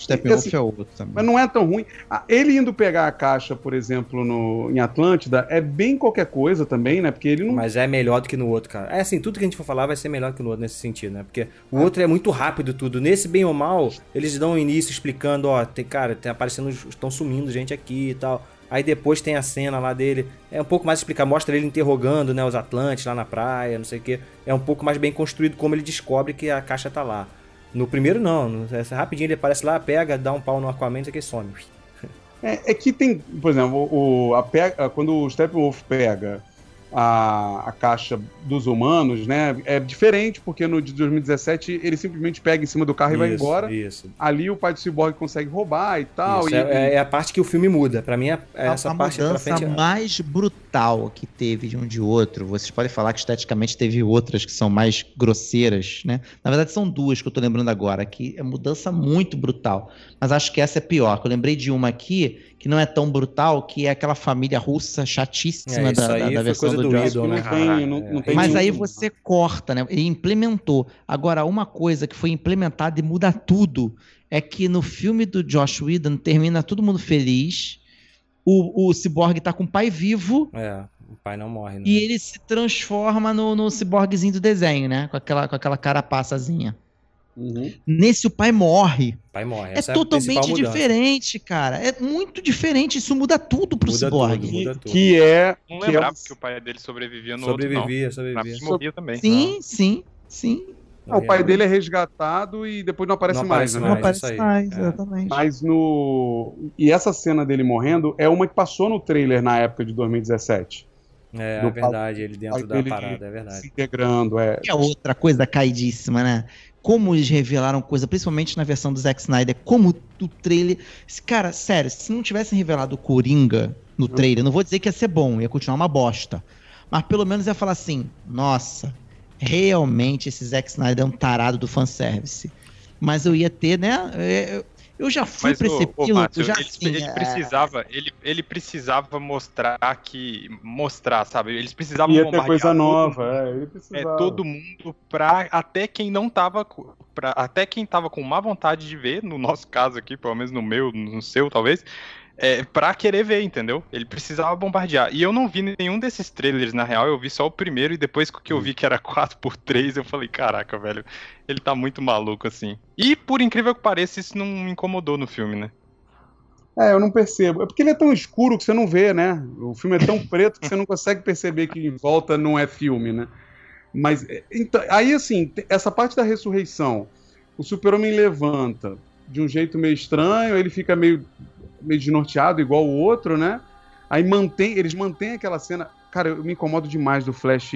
Steppenwolf Assim, é outro também. Mas não é tão ruim. Ah, Ele indo pegar a caixa, por exemplo, no, em Atlântida, é bem qualquer coisa também, né? Porque ele não. Mas é melhor do que no outro, cara. É assim, tudo que a gente for falar vai ser melhor que no outro nesse sentido, né? Porque o outro é muito rápido tudo. Nesse, bem ou mal, eles dão o início explicando, ó, tem, cara, tem aparecendo, estão sumindo gente aqui e tal. Aí depois tem a cena lá dele. É um pouco mais explicar, mostra ele interrogando, né, os Atlantes lá na praia, não sei o quê. É um pouco mais bem construído como ele descobre que a caixa tá lá. No primeiro, não. No- é rapidinho ele aparece lá, pega, dá um pau no Aquaman, isso aqui some. É, é que tem, por exemplo, o, a pe- a- quando o Steppenwolf pega a, a caixa dos humanos, né? É diferente, porque no de 2017 ele simplesmente pega em cima do carro e vai Isso, embora. Isso. Ali o pai do Cyborg consegue roubar e tal. Isso, e, é, é a parte que o filme muda. Pra mim, é, é A- essa a parte mudança frente. é- mais brutal que teve de um de outro. Vocês podem falar que esteticamente teve outras que são mais grosseiras, né? Na verdade, são duas que eu tô lembrando agora, que é mudança muito brutal. Mas acho que essa é pior. que Eu lembrei de uma aqui que não é tão brutal, que é aquela família russa chatíssima É, isso da, da, da versão do, do Whedon, não né? tem, não, não tem Mas nenhum- aí você corta, né? Ele implementou. Agora, uma coisa que foi implementada e muda tudo é que no filme do Josh Whedon termina todo mundo feliz. O, o Cyborg tá com o pai vivo É, o pai não morre, né? e ele se transforma no, no ciborguezinho do desenho, né? Com aquela, com aquela carapaçazinha. Uhum. Nesse o pai morre. Pai morre. É a totalmente diferente, cara. É muito diferente. Isso muda tudo pro Muda ciborgue. tudo, muda tudo. Que é. Não que lembrava é- que o pai dele sobrevivia no Sobrevivia, outro, não. Sobrevivia. mim morria também. Sim, sim, sim. Ah, o pai dele é resgatado e depois não aparece Não mais, aparece né? Não aparece mais, é. exatamente. Mas no. E essa cena dele morrendo é uma que passou no trailer na época de 2017. É, Do é verdade, ele dentro da parada, é Se verdade. integrando, é. Que é outra coisa caidíssima, né? Como eles revelaram coisa, principalmente na versão do Zack Snyder, como o trailer. Cara, sério, se não tivessem revelado o Coringa no trailer, não vou dizer que ia ser bom, ia continuar uma bosta. Mas pelo menos ia falar assim: nossa, realmente esse Zack Snyder é um tarado do fanservice. Mas eu ia ter, né? Eu, já fui Mas, pra ô, esse ô, piloto, Márcio, já ele, assim. ele é, precisava, ele, ele precisava mostrar que. Mostrar, sabe? Eles precisavam Ia ter bombardear coisa todo nova, mundo. é. Ele É, precisava. todo mundo pra até quem não tava pra, até quem tava com má vontade de ver, no nosso caso aqui, pelo menos no meu, no seu talvez, é, pra querer ver, entendeu? Ele precisava bombardear. E eu não vi nenhum desses trailers, na real, eu vi só o primeiro e depois que eu vi que era 4x3, eu falei, caraca, velho, ele tá muito maluco assim. E por incrível que pareça, isso não me incomodou no filme, né? É, eu não percebo. É porque ele é tão escuro que você não vê, né? O filme é tão preto que você não consegue perceber que em volta não é filme, né? Mas, é, então, aí assim, essa parte da ressurreição, o super-homem levanta de um jeito meio estranho, ele fica meio, meio desnorteado, igual o outro, né? Aí mantém, eles mantêm aquela cena. Cara, eu me incomodo demais do Flash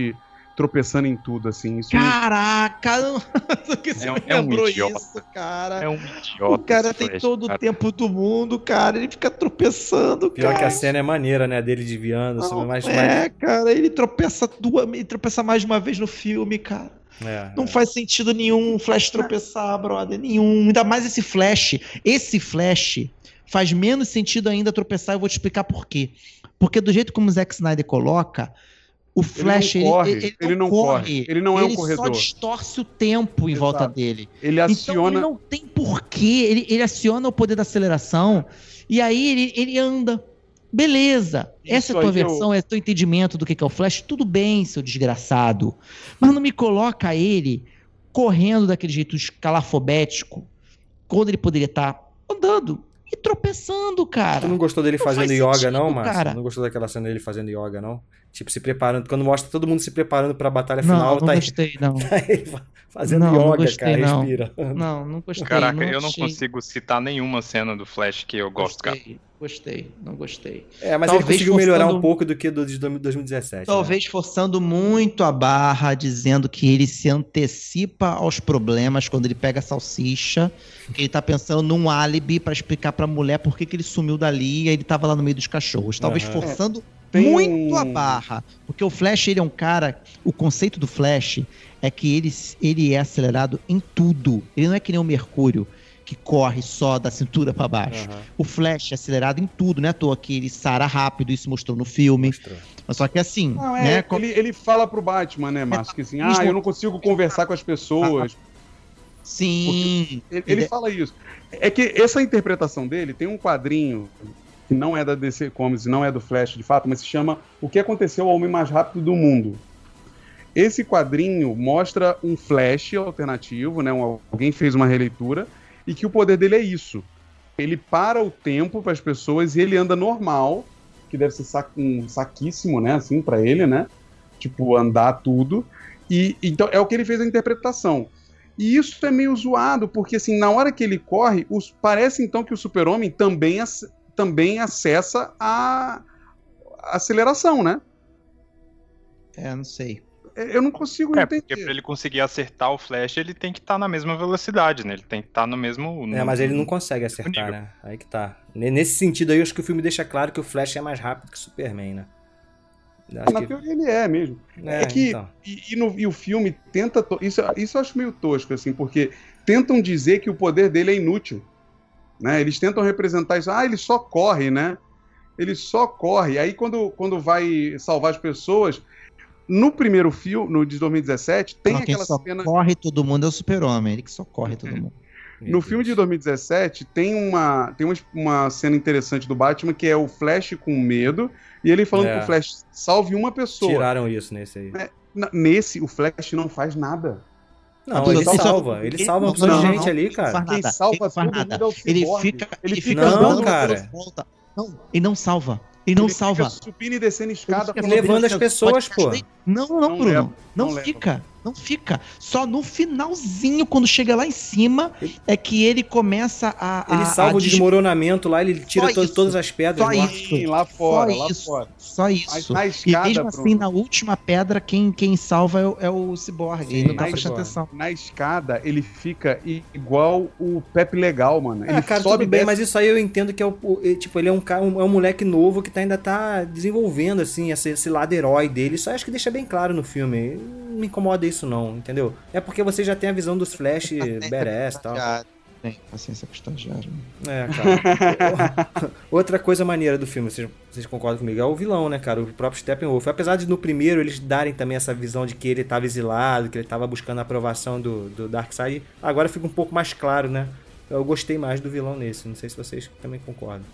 tropeçando em tudo, assim. Isso Caraca, não... que você É um- me é um idiota. isso, cara. É um idiota. O cara tem Flash, todo cara. o tempo do mundo, cara. Ele fica tropeçando, Pior cara. que a cena é maneira, né? Dele desviando, Não, mas, é, cara, ele tropeça duas, ele tropeça mais de uma vez no filme, cara. é, Não é. faz sentido nenhum o Flash tropeçar, brother, nenhum. Ainda mais esse Flash. Esse Flash faz menos sentido ainda tropeçar, eu vou te explicar por quê. Porque do jeito como o Zack Snyder coloca, o Flash, não ele, corre, ele, ele não corre, ele não é um ele corredor. só distorce o tempo em Exato. volta dele. Ele Então aciona. ele não tem porquê, ele, ele aciona o poder da aceleração e aí ele, ele anda. Beleza, essa é a tua aí eu- versão, é teu entendimento do que que é o Flash, tudo bem, seu desgraçado. Mas não me coloca ele correndo daquele jeito escalafobético, quando ele poderia estar andando e tropeçando, cara. Tu não gostou dele Não fazendo faz yoga, sentido, não, Márcio? cara. Não gostou daquela cena dele fazendo yoga, não? Tipo, se preparando. Quando mostra todo mundo se preparando pra batalha Não, final, não tá, gostei, não. tá ele fa- fazendo Não, não yoga, gostei, cara, não. respira. Não, não gostei. Caraca, não eu não consigo citar nenhuma cena do Flash que eu gosto, cara. Gostei. Não gostei. É, mas Talvez ele conseguiu melhorar forçando- um pouco do que do de 2017. Talvez forçando muito a barra, dizendo que ele se antecipa aos problemas quando ele pega a salsicha, que ele tá pensando num álibi pra explicar pra mulher por que, que ele sumiu dali e ele tava lá no meio dos cachorros. Talvez Aham. forçando Tem muito a barra. Porque o Flash, ele é um cara. O conceito do Flash é que ele, ele é acelerado em tudo. Ele não é que nem o Mercúrio, que corre só da cintura pra baixo. Aham. O Flash é acelerado em tudo, não é à toa que ele sara rápido, isso mostrou no filme. Mostrou. Mas Só que assim, Não, é, né? ele, ele fala pro Batman, né, Márcio, que assim, ah, mesmo- eu não consigo conversar com as pessoas. Sim. Ele, ele Ele- fala isso. É que essa interpretação dele tem um quadrinho que não é da DC Comics, não é do Flash de fato, mas se chama O que aconteceu ao homem mais rápido do mundo. Esse quadrinho mostra um Flash alternativo, né? um- alguém fez uma releitura e que o poder dele é isso. Ele para o tempo para as pessoas e ele anda normal, que deve ser sa- um saquíssimo, né, assim para ele, né? Tipo andar tudo. E então é o que ele fez a interpretação. E isso é meio zoado, porque assim, na hora que ele corre, os- parece então que o super-homem também, ac- também acessa a a aceleração, né? É, não sei. É, Eu não consigo É, entender. porque pra ele conseguir acertar o Flash, ele tem que estar na mesma velocidade, né? Ele tem que estar no mesmo. É, no- mas ele não consegue acertar, nível. né? Aí que tá. Ne- Nesse sentido aí, eu acho que o filme deixa claro que o Flash é mais rápido que o Superman, né? Acho Na que... teoria ele é mesmo. É, É que então. e, e no, e o filme tenta. to- Isso, isso eu acho meio tosco, assim, porque tentam dizer que o poder dele é inútil. Né? Eles tentam representar isso. Ah, ele só corre, né? Ele só corre. Aí quando, quando vai salvar as pessoas. No primeiro filme, no de 2017, tem Não, aquela só cena. corre todo mundo é o super-homem. Ele que só corre todo mundo. No filme de 2017, tem uma, tem uma, uma cena interessante do Batman que é o Flash com medo e ele falando É. pro Flash: salve uma pessoa. Tiraram isso nesse aí. Na- Nesse, o Flash não faz nada. Não, ele ele só- salva. Ele ele- salva um não, monte de não, gente não, ali, cara. Quem salva ele não faz nada. é Ele fica, Ele ele fica Não, andando cara. volta. Não, ele não salva. Ele não Ele salva. Fica subindo e descendo escada. Levando as pessoas, pô. Não, não, Não Bruno. leva, não não leva. fica. Não fica. Só no finalzinho, quando chega lá em cima, é que ele começa a. a Ele salva a o des- desmoronamento lá, ele tira to- isso. todas as pedras Só lá. isso. Sim, lá fora, só lá isso, fora. Só Mas isso. na E escada, mesmo assim, Bruno, na última pedra, quem, quem salva é o, é o Cyborg. Sim, ele não tá na prestando escada. atenção. na escada, ele fica igual o Pepe Legal, mano. Ele Ah, cara, sobe tudo bem, mas isso aí eu entendo que é o, é, tipo, ele é um cara, um, é um moleque novo que tá, ainda tá desenvolvendo assim esse, esse lado herói dele. Isso acho que deixa bem claro no filme. Não me incomoda isso não, entendeu? É porque você já tem a visão dos Flash badass e tal. Tem paciência com o estagiário. É, cara. Outra coisa maneira do filme, vocês, vocês concordam comigo, é o vilão, né, cara? O próprio Steppenwolf. Apesar de no primeiro eles darem também essa visão de que ele tava exilado, que ele tava buscando a aprovação do, do Darkseid, agora fica um pouco mais claro, né? Eu gostei mais do vilão nesse. Não sei se vocês também concordam.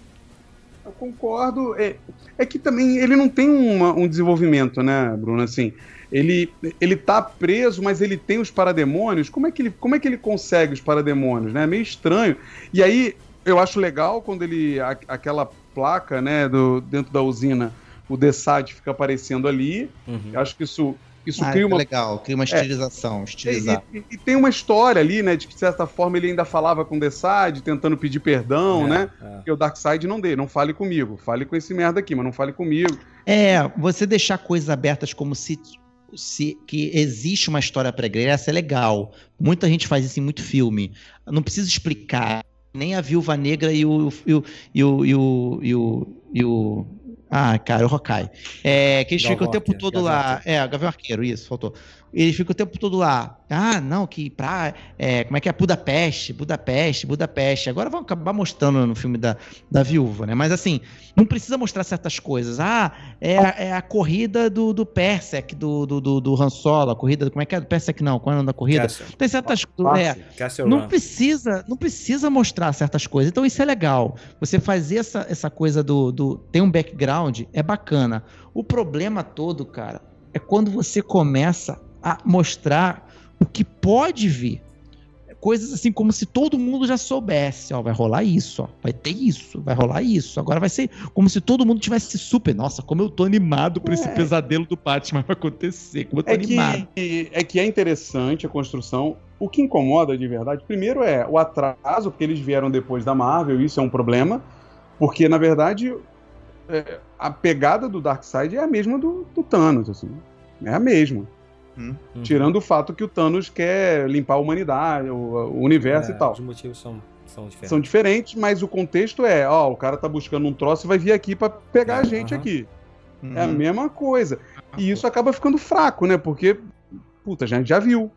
Eu concordo. É, é que também ele não tem uma- um desenvolvimento, né, Bruno? Assim, ele, ele tá preso, mas ele tem os parademônios. Como é que ele, como é que ele consegue os parademônios, né? É meio estranho. E aí, eu acho legal quando ele. a- aquela placa, né, do, dentro da usina, o Desad fica aparecendo ali. Uhum. Eu acho que isso, isso Ah, cria uma legal, cria uma estilização, estilizar. E, e- e tem uma história ali, né? De que, de certa forma, ele ainda falava com o Desad, tentando pedir perdão, É, né? é. Porque o Darkseid não dê, não fale comigo. Fale com esse merda aqui, mas não fale comigo. É, você deixar coisas abertas como se, se que existe uma história pregressa é legal. Muita gente faz isso em muito filme. Não precisa explicar. Nem a Viúva Negra e o. E o, e o, e o, e o, e o- ah, cara, o Hawkeye. É, que eles Gavião ficam o tempo Arqueiro, todo Gavião lá. É, o Gavião Arqueiro, isso, faltou. Eles ficam o tempo todo lá. Ah, não, que pra. É, como é que é? Budapeste, Budapeste, Budapeste. Agora vão acabar mostrando no filme da, da viúva, né? Mas assim, não precisa mostrar certas coisas. Ah, é, a- é a corrida do, do Persec, do, do, do, do Han Solo, a corrida. Como é que é? Do Persec não, qual é o nome da corrida? Castle. Tem certas coisas. É, não Run. precisa, não precisa mostrar certas coisas. Então isso é legal. Você fazer essa, essa coisa do, do tem um background é bacana. O problema todo, cara, é quando você começa a mostrar o que pode vir. Coisas assim como se todo mundo já soubesse, ó, vai rolar isso, ó, vai ter isso, vai rolar isso. Agora vai ser como se todo mundo tivesse super, nossa, como eu tô animado pra esse pesadelo do Batman acontecer, como eu tô É animado. que, é que é interessante a construção. O que incomoda de verdade, primeiro é o atraso, porque eles vieram depois da Marvel, isso é um problema. Porque, na verdade, é, a pegada do Darkseid é a mesma do, do Thanos, assim. É a mesma. Hum. Tirando o fato que o Thanos quer limpar a humanidade, o, o universo É, e tal. Os motivos são, são diferentes. São diferentes, mas o contexto é, ó, o cara tá buscando um troço e vai vir aqui pra pegar É, a gente aqui. Uhum. É a mesma coisa. E isso acaba ficando fraco, né? Porque, puta, a gente já viu.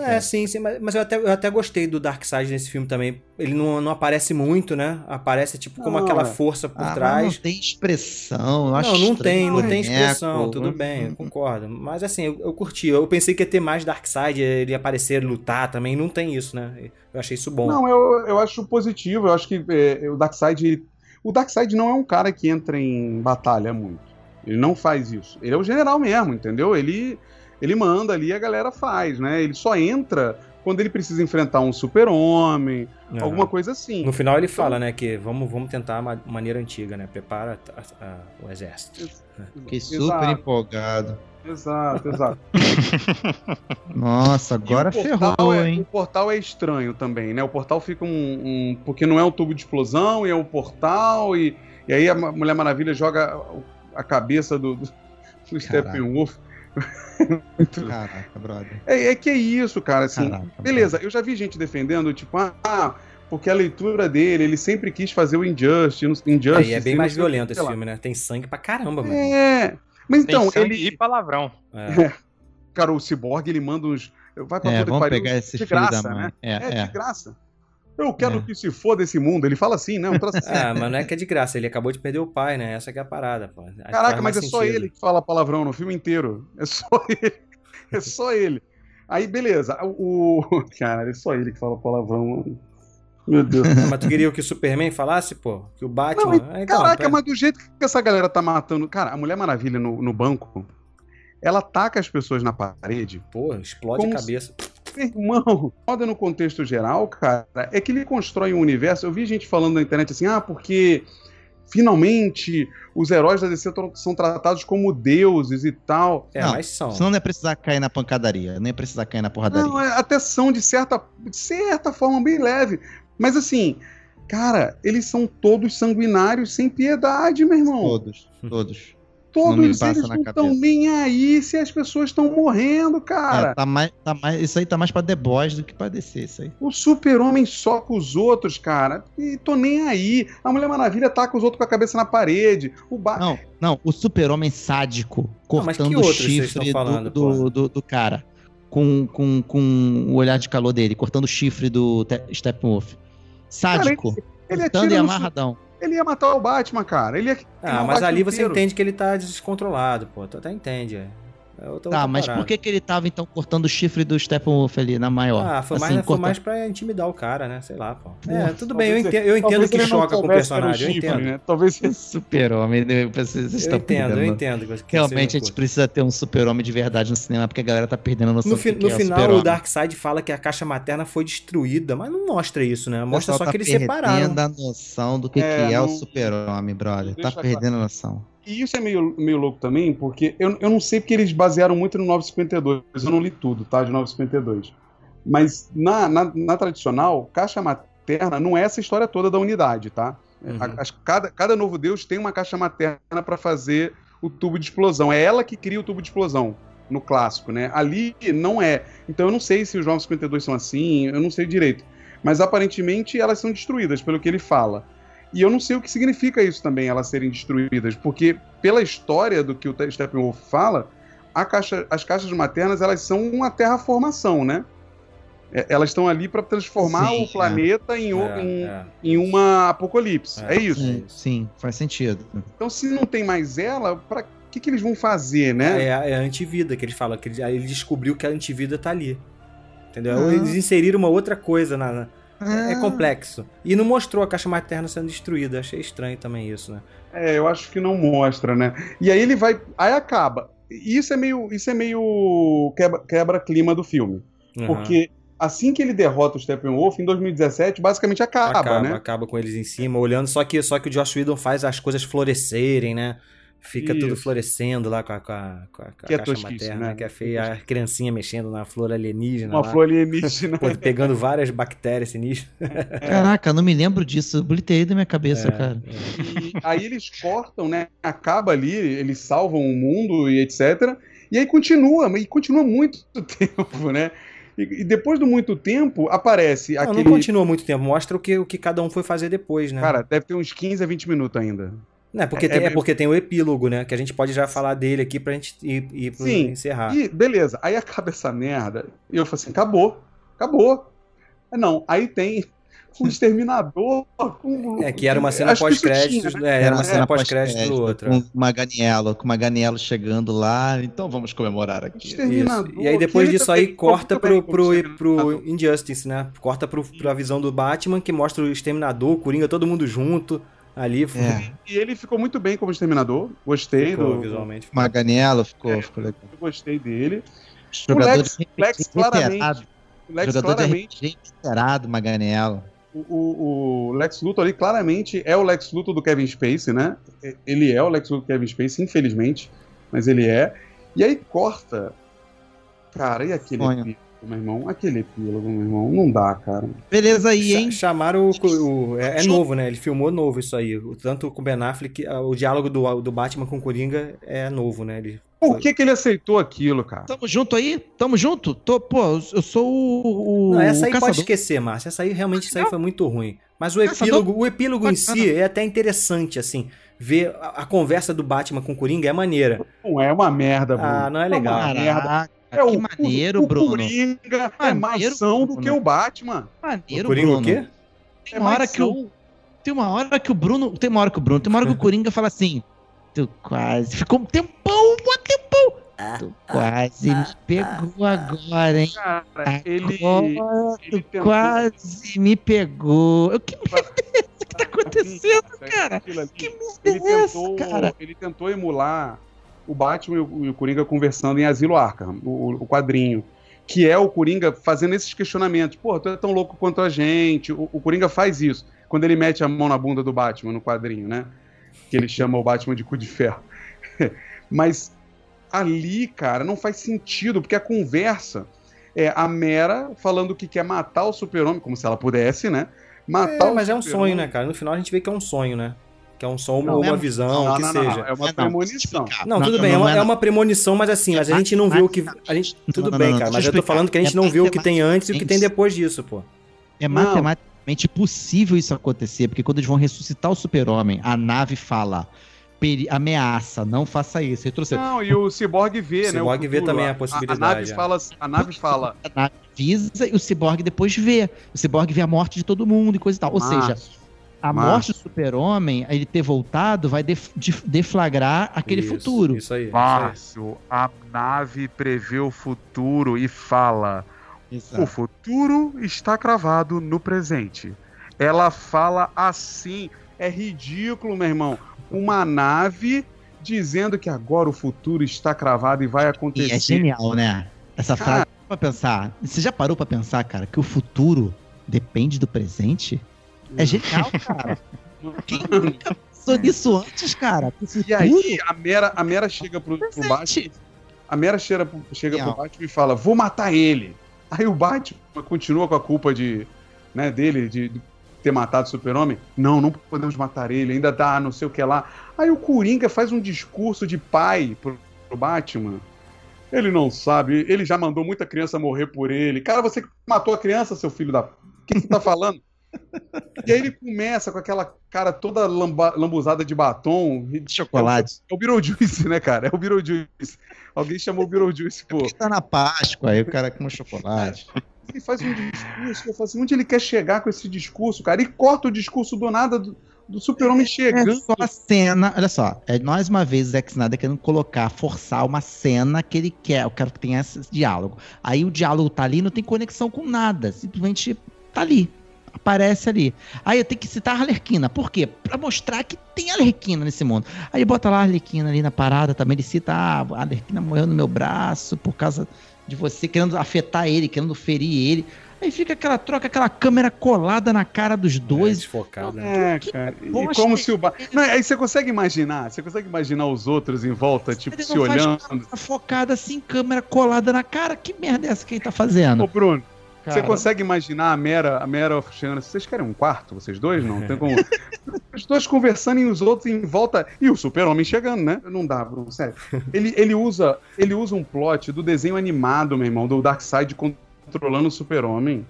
É, sim, sim, mas, mas eu, até, eu até gostei do Darkseid nesse filme também. Ele não, não aparece muito, né? Aparece tipo como Não, aquela é. força por Ah, mas trás. não tem expressão. eu acho Não, não tem, não o tem expressão, tudo Uhum. bem, eu concordo. Mas assim, eu, eu curti. Eu pensei que ia ter mais Darkseid, ele aparecer, lutar também. Não tem isso, né? Eu achei isso bom. Não, eu, eu acho positivo. Eu acho que é, o Darkseid. O Darkseid não é um cara que entra em batalha muito. Ele não faz isso. Ele é o general mesmo, entendeu? Ele, ele manda ali e a galera faz, né? Ele só entra quando ele precisa enfrentar um super-homem, É. alguma coisa assim. No final ele Então- fala, né, que vamos, vamos tentar uma maneira antiga, né? Prepara a- a- o exército. Fiquei super Exato, empolgado. exato, exato. Nossa, agora o ferrou, é, hein? O portal é estranho também, né? O portal fica um, um- Porque não é um tubo de explosão, e é um portal, e, e aí a Mulher Maravilha joga a cabeça do, do, do Steppenwolf. Muito- Caraca, brother. É, é que é isso, cara, assim. Caraca, beleza, eu já vi gente defendendo, tipo, ah, porque a leitura dele, ele sempre quis fazer o Injustice, no- Injustice e é bem mais violento esse filme, né? Tem sangue pra caramba, mano. É. Mas então, ele. e palavrão. É. Cara, o Cyborg, ele manda uns. Vai pra É, vamos pegar esse de graça, da mãe. né? É, É, é. de graça. Eu quero É. que se foda esse mundo. Ele fala assim, né? Um troço. Ah, mas não é que é de graça, ele acabou de perder o pai, né? Essa que é a parada, pô. Aí Caraca, mas é mais só sentido. ele que fala palavrão no filme inteiro. É só ele. É só ele. Aí, beleza. O. Cara, é só ele que fala palavrão. Meu Deus. Mas tu queria que o Superman falasse, pô? Que o Batman. Não, então, Caraca, mas do jeito que essa galera tá matando. Cara, a Mulher Maravilha no, no banco, ela taca as pessoas na parede. Pô, explode a se- cabeça. Meu Irmão, moda no contexto geral, cara, é que ele constrói um universo. Eu vi gente falando na internet assim, ah, porque finalmente os heróis da DC são tratados como deuses e tal. É, Não, mas são. Senão não ia precisar cair na pancadaria. Nem ia precisar cair na porradaria. Não, é, até são de certa, de certa forma bem leve. Mas assim, cara, eles são todos sanguinários sem piedade, meu irmão. Todos, todos. Não Todos eles não estão nem aí se as pessoas estão morrendo, cara. É, tá mais, tá mais, isso aí tá mais pra The Boys do que pra descer, isso aí. O super-homem soca os outros, cara. E tô nem aí. A Mulher Maravilha taca os outros com a cabeça na parede. O ba... Não, não, o super-homem sádico cortando que o chifre falando, do, do, do, do cara. Com, com, com o olhar de calor dele, cortando o chifre do Te- Steppenwolf. Sádico. ele cortando atira e amarradão. Ele ia matar o Batman, cara. Ele ia Ah, mas ali você inteiro. entende que ele tá descontrolado, pô. Tu até entende, é. É outra- Tá, outra mas parada. por que, que ele tava então cortando o chifre do Steppenwolf ali na maior? Ah, foi, Assim, mais, foi mais pra intimidar o cara, né? Sei lá, pô. É, tudo bem, eu entendo, eu entendo que choca com o personagem, eu chifre, entendo. Né? Talvez Super-homem, né? vocês Eu estão entendo, eu perdendo. entendo. Realmente a não gente precisa ter um super-homem de verdade no cinema, porque a galera tá perdendo a noção No, do fi- que no é o final, super-homem. o Darkseid fala que a caixa materna foi destruída, mas não mostra isso, né? O Mostra só tá que eles perdendo separaram. a noção do que É, que é o super-homem, brother. Tá perdendo a noção. E isso é meio, meio louco também, porque eu, eu não sei porque eles basearam muito no 952. Eu não li tudo, tá? De 952. Mas na, na, na tradicional, caixa materna não é essa história toda da unidade, tá? Uhum. A- as- cada, cada novo deus tem uma caixa materna para fazer o tubo de explosão. É ela que cria o tubo de explosão no clássico, né? Ali não é. Então eu não sei se os 952 são assim, eu não sei direito. Mas aparentemente elas são destruídas, pelo que ele fala. E eu não sei o que significa isso também, elas serem destruídas, porque pela história do que o Steppenwolf fala, a caixa- as caixas maternas elas são uma terraformação, né? É, Elas estão ali para transformar Sim, o planeta em, o- É, em, é. em uma apocalipse. É. É, isso. Sim, sim, faz sentido. Então, se não tem mais ela, para que, que eles vão fazer, né? É, a- é a antivida que eles falam, que ele, aí ele descobriu que a antivida tá ali. Entendeu? Ah. Eles inseriram uma outra coisa na. na- é, é Ah. complexo. E não mostrou a caixa materna sendo destruída. Achei estranho também isso, né? É, eu acho que não mostra, né? E aí ele vai. Aí acaba. E Isso é meio. Isso é meio quebra- quebra-clima do filme. Aham. Porque assim que ele derrota o Steppenwolf, em 2017, basicamente acaba, acaba, né? acaba com eles em cima, olhando. Só que, só que o Josh Whedon faz as coisas florescerem, né? Fica tudo Isso. florescendo lá com a, com a, com a- com a Que é caixa tosquice, materna, né? que é feia. A criancinha mexendo na flor alienígena. Uma lá, flor alienígena. pegando várias bactérias sinistras. Caraca, não me lembro disso. Eu obliterei da minha cabeça, É, cara. E aí eles cortam, né? Acaba ali, eles salvam o mundo e etc. E aí continua, e continua muito tempo, né? E, e depois de muito tempo, aparece Não, aquele. não continua muito tempo, mostra o que, o que cada um foi fazer depois, né? Cara, deve ter uns 15 a 20 minutos ainda. Não, é porque, é- tem, é é- porque tem o epílogo, né? Que a gente pode já falar dele aqui pra gente ir, ir pro Sim. encerrar. E beleza, aí acaba essa merda. E eu falei assim: acabou, acabou. Ah, Não, aí tem o exterminador com. É, que era uma cena pós-créditos. tinha, né? É, era uma É, cena pós-crédito do outro. Com Maganiello, com Maganiello chegando lá. Então vamos comemorar aqui. E aí depois disso aí corta pro, pro, pro. Injustice, né? Corta pro, pra visão do Batman, que mostra o Exterminador, o Coringa, todo mundo junto ali. É, E ele ficou muito bem como exterminador. Gostei Ficou do. visualmente. Maganiello ficou, ficou legal. Eu gostei dele. Jogador Lex- de Lex claramente-. O Lex Jogador claramente. veterado, Maganiello. O, o- o Lex Luthor ali claramente é o Lex Luthor do Kevin Spacey, né? Ele é o Lex Luthor do Kevin Spacey, infelizmente, mas ele é. E aí corta. Cara, e aquele Sonho. Meu irmão? Aquele epílogo, meu irmão. Não dá, cara. Beleza aí, hein? Cha- Chamaram o, o- é, é novo, né? Ele filmou novo isso aí. O- Tanto com o Ben Affleck, o diálogo do, do Batman com o Coringa é novo, né? Ele Por que, que ele aceitou aquilo, cara? Tamo junto aí? Tamo junto? Tô, pô, eu sou o. o Não, essa aí o pode esquecer, Márcia. Essa aí realmente isso aí foi muito ruim. Mas o Caçador? epílogo, o epílogo em si é até interessante, assim. Ver a, a conversa do Batman com o Coringa é maneira. Não é uma merda, Bruno. Ah, não é legal. uma merda. É que o, maneiro, o, o Bruno. Coringa é mais Maneiro, são do Bruno. que o Batman. Maneiro, o Coringa Bruno. o quê? Tem uma hora que o. Tem uma hora que o Bruno. Tem uma hora que o Bruno. Tem uma hora que o Coringa fala assim. Tu quase. Ficou um tempão, um tempão. Tu quase me pegou agora, hein? Cara, ele. Agora ele tu tentou- quase me pegou. O que merda é essa que tá acontecendo, cara? Que merda ele é essa, tentou, cara? ele tentou emular o Batman e o, Coringa conversando em Asilo Arkham, o, o quadrinho. Que é o Coringa fazendo esses questionamentos. Pô, tu é tão louco quanto a gente. O, o Coringa faz isso. Quando ele mete a mão na bunda do Batman no quadrinho, né? Que ele chama o Batman de cu de ferro. Mas ali, cara, não faz sentido, porque a conversa é a Mera falando que quer matar o super-homem, como se ela pudesse, né? Matar É, o mas é um sonho, né, cara? No final a gente vê que é um sonho, né? Que é um Não, ou uma é- visão, Não, o que não, seja. não, é uma premonição. Não, tudo bem, é, uma, não é uma premonição, mas assim, mas a gente não vê o que. A gente, tudo não, bem, não, cara, mas eu eu tô falando que a gente É não vê o que tem antes e o que tem depois disso, pô. É Não. matematicamente possível isso acontecer, porque quando eles vão ressuscitar o super-homem, a nave fala. "Peri- Ameaça, não faça isso. Retroceda. Não, e o Cyborg vê, O né? Cyborg o vê futuro. também a A, possibilidade, nave é. fala, a nave fala. A nave avisa e o Cyborg depois vê. O Cyborg vê a morte de todo mundo e coisa e tal. Ou seja, Márcio, a Márcio. morte do super-homem, ele ter voltado, vai def- def- deflagrar aquele Isso, futuro. Isso aí. isso aí. Márcio, a nave prevê o futuro e fala: O futuro está cravado no presente. Ela fala assim. É ridículo, meu irmão. Uma nave dizendo que agora o futuro está cravado e vai E acontecer. é genial, né? Essa Cara. frase pra pensar. Você já parou pra pensar, cara, que o futuro depende do presente? É genial, cara. Quem nunca pensou nisso antes, cara? E aí a Mera, a Mera chega pro, pro. Batman. A Mera chega, pro- chega pro. Batman e fala: Vou matar ele. Aí o Batman continua com a culpa de, né, dele de, de ter matado o Super-Homem. Não, não podemos matar ele, ainda dá não sei o que lá. Aí o Coringa faz um discurso de pai pro, pro Batman. Ele não sabe, ele já mandou muita criança morrer por ele. Cara, você matou a criança, seu filho da. O que você tá falando? E aí ele começa com aquela cara toda lamba- lambuzada de batom. Chocolate. É o Beetlejuice, né, cara? É o Beetlejuice. Alguém chamou o Beetlejuice, pô. Tá na Páscoa, aí o cara com chocolate. Ele faz um discurso, eu falo assim, onde ele quer chegar com esse discurso, cara? E corta o discurso do nada do, do super-homem É chegando. só a cena, olha só, é mais uma vez o Zack Snyder querendo colocar, forçar uma cena que ele quer, eu quero que tenha esse diálogo. Aí o diálogo tá ali, não tem conexão com nada, simplesmente tá ali, aparece ali. Aí eu tenho que citar a Arlequina, por quê? Pra mostrar que tem Arlequina nesse mundo. Aí bota lá a Arlequina ali na parada também, ele cita, ah, a Arlequina morreu no meu braço por causa de você querendo afetar ele, querendo ferir ele. Aí fica aquela troca, aquela câmera colada na cara dos É, dois. né? É, cara. E como é se o. Ba... Não, aí você consegue imaginar? Você consegue imaginar os outros em volta, tipo, Ele se não faz olhando? câmera focada assim, câmera colada na cara. Que merda é essa que ele tá fazendo? Ô, Bruno, Cara. você consegue imaginar a Mera, a Mera assim, vocês querem um quarto, vocês dois? Não, tem como... Os dois conversando e os outros em volta, e o super-homem chegando, né? Não dá, Bruno, sério. Ele, ele, usa, ele usa um plot do desenho animado, meu irmão, do Darkseid controlando o super-homem.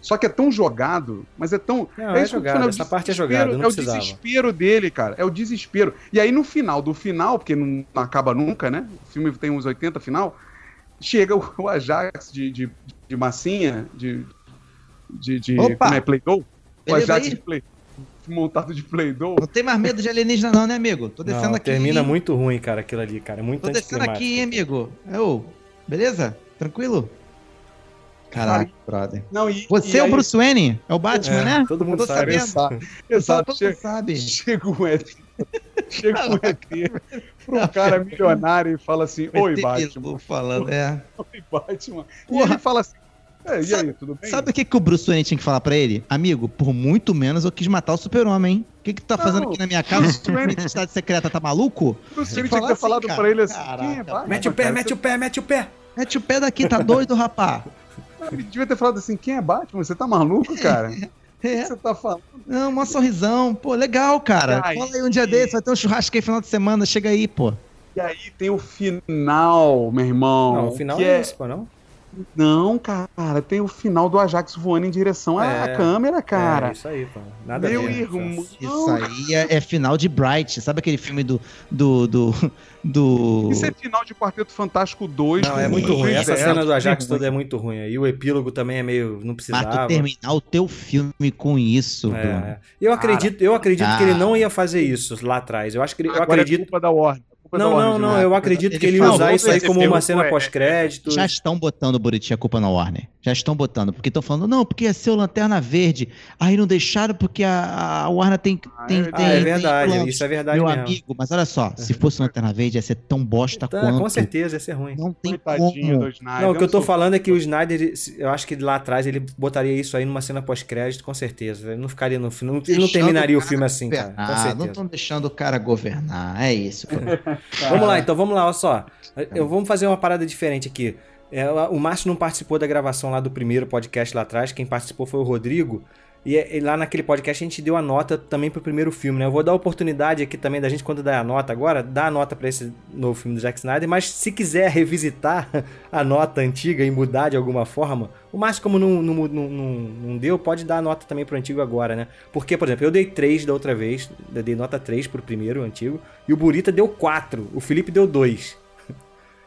Só que é tão jogado, mas é tão... Não, é tô jogado, falando, essa o parte é desespero, jogada, não É o precisava. desespero dele, cara, é o desespero. E aí no final, do final, porque não acaba nunca, né? O filme tem uns 80 final, chega o, o Ajax de, de, de massinha, de. de, de Opa! como é Play-Doh? O Beleza Ajax aí? de Play, montado de Play-Doh. Não tem mais medo de alienígena, não, né, amigo? Tô descendo Não, aqui. termina hein? muito ruim, cara, aquilo ali, cara. É muito Tô descendo aqui, hein, amigo. Ô, beleza? Tranquilo? Caraca, brother. Não, e, Você e é o aí- Bruce Wayne? É o Batman, É, né? todo mundo Eu sabe. sabendo. Exato, Só exato. todo mundo sabe. chega um ET. Chega ET pra um cara milionário e fala assim: Oi, Batman. Falando, é. Oi, Batman. E Porra. ele fala assim: é, E Sabe- aí, tudo bem? Sabe o que, que o Bruce Wayne tinha que falar pra ele? Amigo, por muito menos eu quis matar o super-homem, hein? O que que tu tá fazendo Não, aqui na minha casa? Bruce Wayne- Minha identidade secreta tá maluco? Bruce Wayne tinha que ter assim, falado cara. pra ele assim: Caraca, Quem é Batman? Mete o pé, cara? mete o pé, mete o pé. Mete o pé daqui, tá doido, rapá? Ele devia ter falado assim: Quem é Batman? Você tá maluco, cara? O que É, você tá falando? não, uma sorrisão. Pô, legal, cara. Ai, Cola aí um dia desse, vai ter um churrasco aí final de semana, chega aí, pô. E aí tem o final, meu irmão. Não, o final que é esse, pô, não? Não, cara, tem o final do Ajax voando em direção à É. câmera, É, cara. isso aí, pô. Nada Meu a ver. irmão. Isso aí é, é final de Bright. Sabe aquele filme do. do. do. do... Isso é final de Quarteto Fantástico 2. Não, é muito o ruim. Essa Evans. cena do Ajax toda é muito ruim. E o epílogo também é meio. Não Mas precisava. tu terminar o teu filme com isso, Bruno. É. Eu acredito, eu acredito que ele não ia fazer isso lá atrás. Eu acho que ele- eu acredito. é culpa da Warner. Culpa da Não, Warner não, não. Eu acredito que ele ia usar isso aí como uma cena é- pós-crédito. Já estão botando, Buriti, a culpa na Warner. Já estão botando. Porque estão falando, não, porque ia ser o Lanterna Verde. Aí não deixaram porque a, a Warner tem. Tem, é- tem Ah, é tem verdade. planos. Isso é verdade Meu mesmo. amigo, mas olha só, se fosse o Lanterna Verde ia ser tão bosta Tá, quanto. com certeza ia ser ruim. Não tem Coitadinho como. do Snyder. Não, o que eu tô falando é que o Snyder, eu acho que lá atrás ele botaria isso aí numa cena pós-crédito, com certeza. Ele não ficaria no final. Ele não terminaria o cara filme assim, cara. Com não estão deixando o cara governar. É isso. Vamos lá, então, vamos lá, olha só. Eu, vamos fazer uma parada diferente aqui. É, o Márcio não participou da gravação lá do primeiro podcast lá atrás, quem participou foi o Rodrigo. E, é- e lá naquele podcast a gente deu a nota também pro primeiro filme, né? Eu vou dar a oportunidade aqui também da gente, quando der a nota agora, dar a nota pra esse novo filme do Zack Snyder, mas se quiser revisitar a nota antiga e mudar de alguma forma, o Márcio, como não, não, não, não, deu, pode dar a nota também pro antigo agora, né? Porque, por exemplo, eu dei 3 da outra vez, eu dei nota 3 pro primeiro, antigo, e o Burita deu 4, o Felipe deu 2.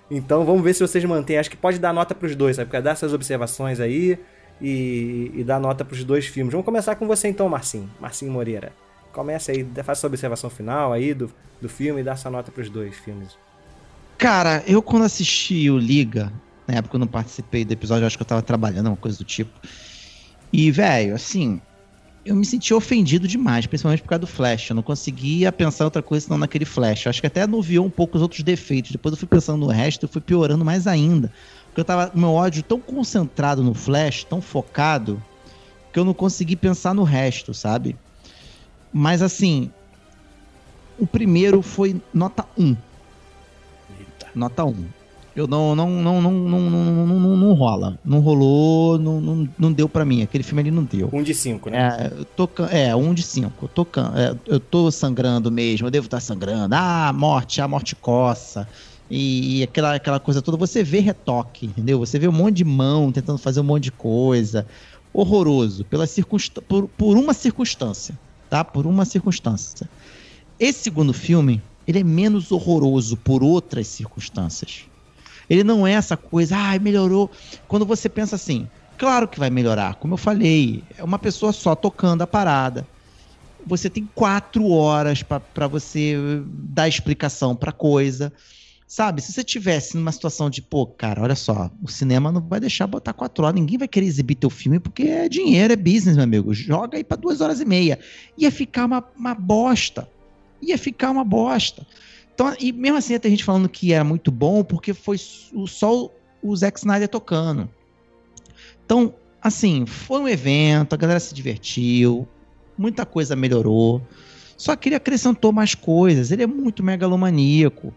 Então vamos ver se vocês mantêm. Acho que pode dar nota pros dois, sabe? Porque dá essas observações aí e, e dar nota pros dois filmes. Vamos começar com você então, Marcinho. Marcinho Moreira. Começa aí, faça sua observação final aí do, do filme e dá sua nota pros dois filmes. Cara, eu quando assisti o Liga, na época eu não participei do episódio, acho que eu tava trabalhando, uma coisa do tipo. E, velho, assim, eu me senti ofendido demais, principalmente por causa do Flash. Eu não conseguia pensar outra coisa senão naquele Flash. Eu acho que até anuviou um pouco os outros defeitos. Depois eu fui pensando no resto, eu fui piorando mais ainda eu tava meu ódio tão concentrado no Flash, tão focado, que eu não consegui pensar no resto, sabe? Mas assim, o primeiro foi nota 1. Eita. Nota 1. Eu não não não não não não, não, não, não rola, não rolou, não, não, não deu para mim. Aquele filme ali não deu. Um de cinco, né? É, tô, é um de cinco. Eu é, eu tô sangrando mesmo, eu devo estar sangrando. Ah, morte, a morte coça. E, aquela, aquela coisa toda. Você vê retoque, entendeu? Você vê um monte de mão tentando fazer um monte de coisa. Horroroso. Pela circunstância, por, por uma circunstância. Tá? Por uma circunstância. Esse segundo filme, ele é menos horroroso por outras circunstâncias. Ele não é essa coisa, ah, melhorou. Quando você pensa assim, claro que vai melhorar. Como eu falei, é uma pessoa só tocando a parada. Você tem quatro horas para você dar explicação pra coisa. Sabe, se você tivesse numa situação de, pô, cara, olha só, o cinema não vai deixar botar quatro horas, ninguém vai querer exibir teu filme porque é dinheiro, é business, meu amigo. Joga aí pra duas horas e meia. Ia ficar uma, uma bosta. Ia ficar uma bosta. Então, e mesmo assim, tem gente falando que era muito bom porque foi só o Zack Snyder tocando. Então, assim, foi um evento, a galera se divertiu, muita coisa melhorou. Só que ele acrescentou mais coisas, ele é muito megalomaníaco.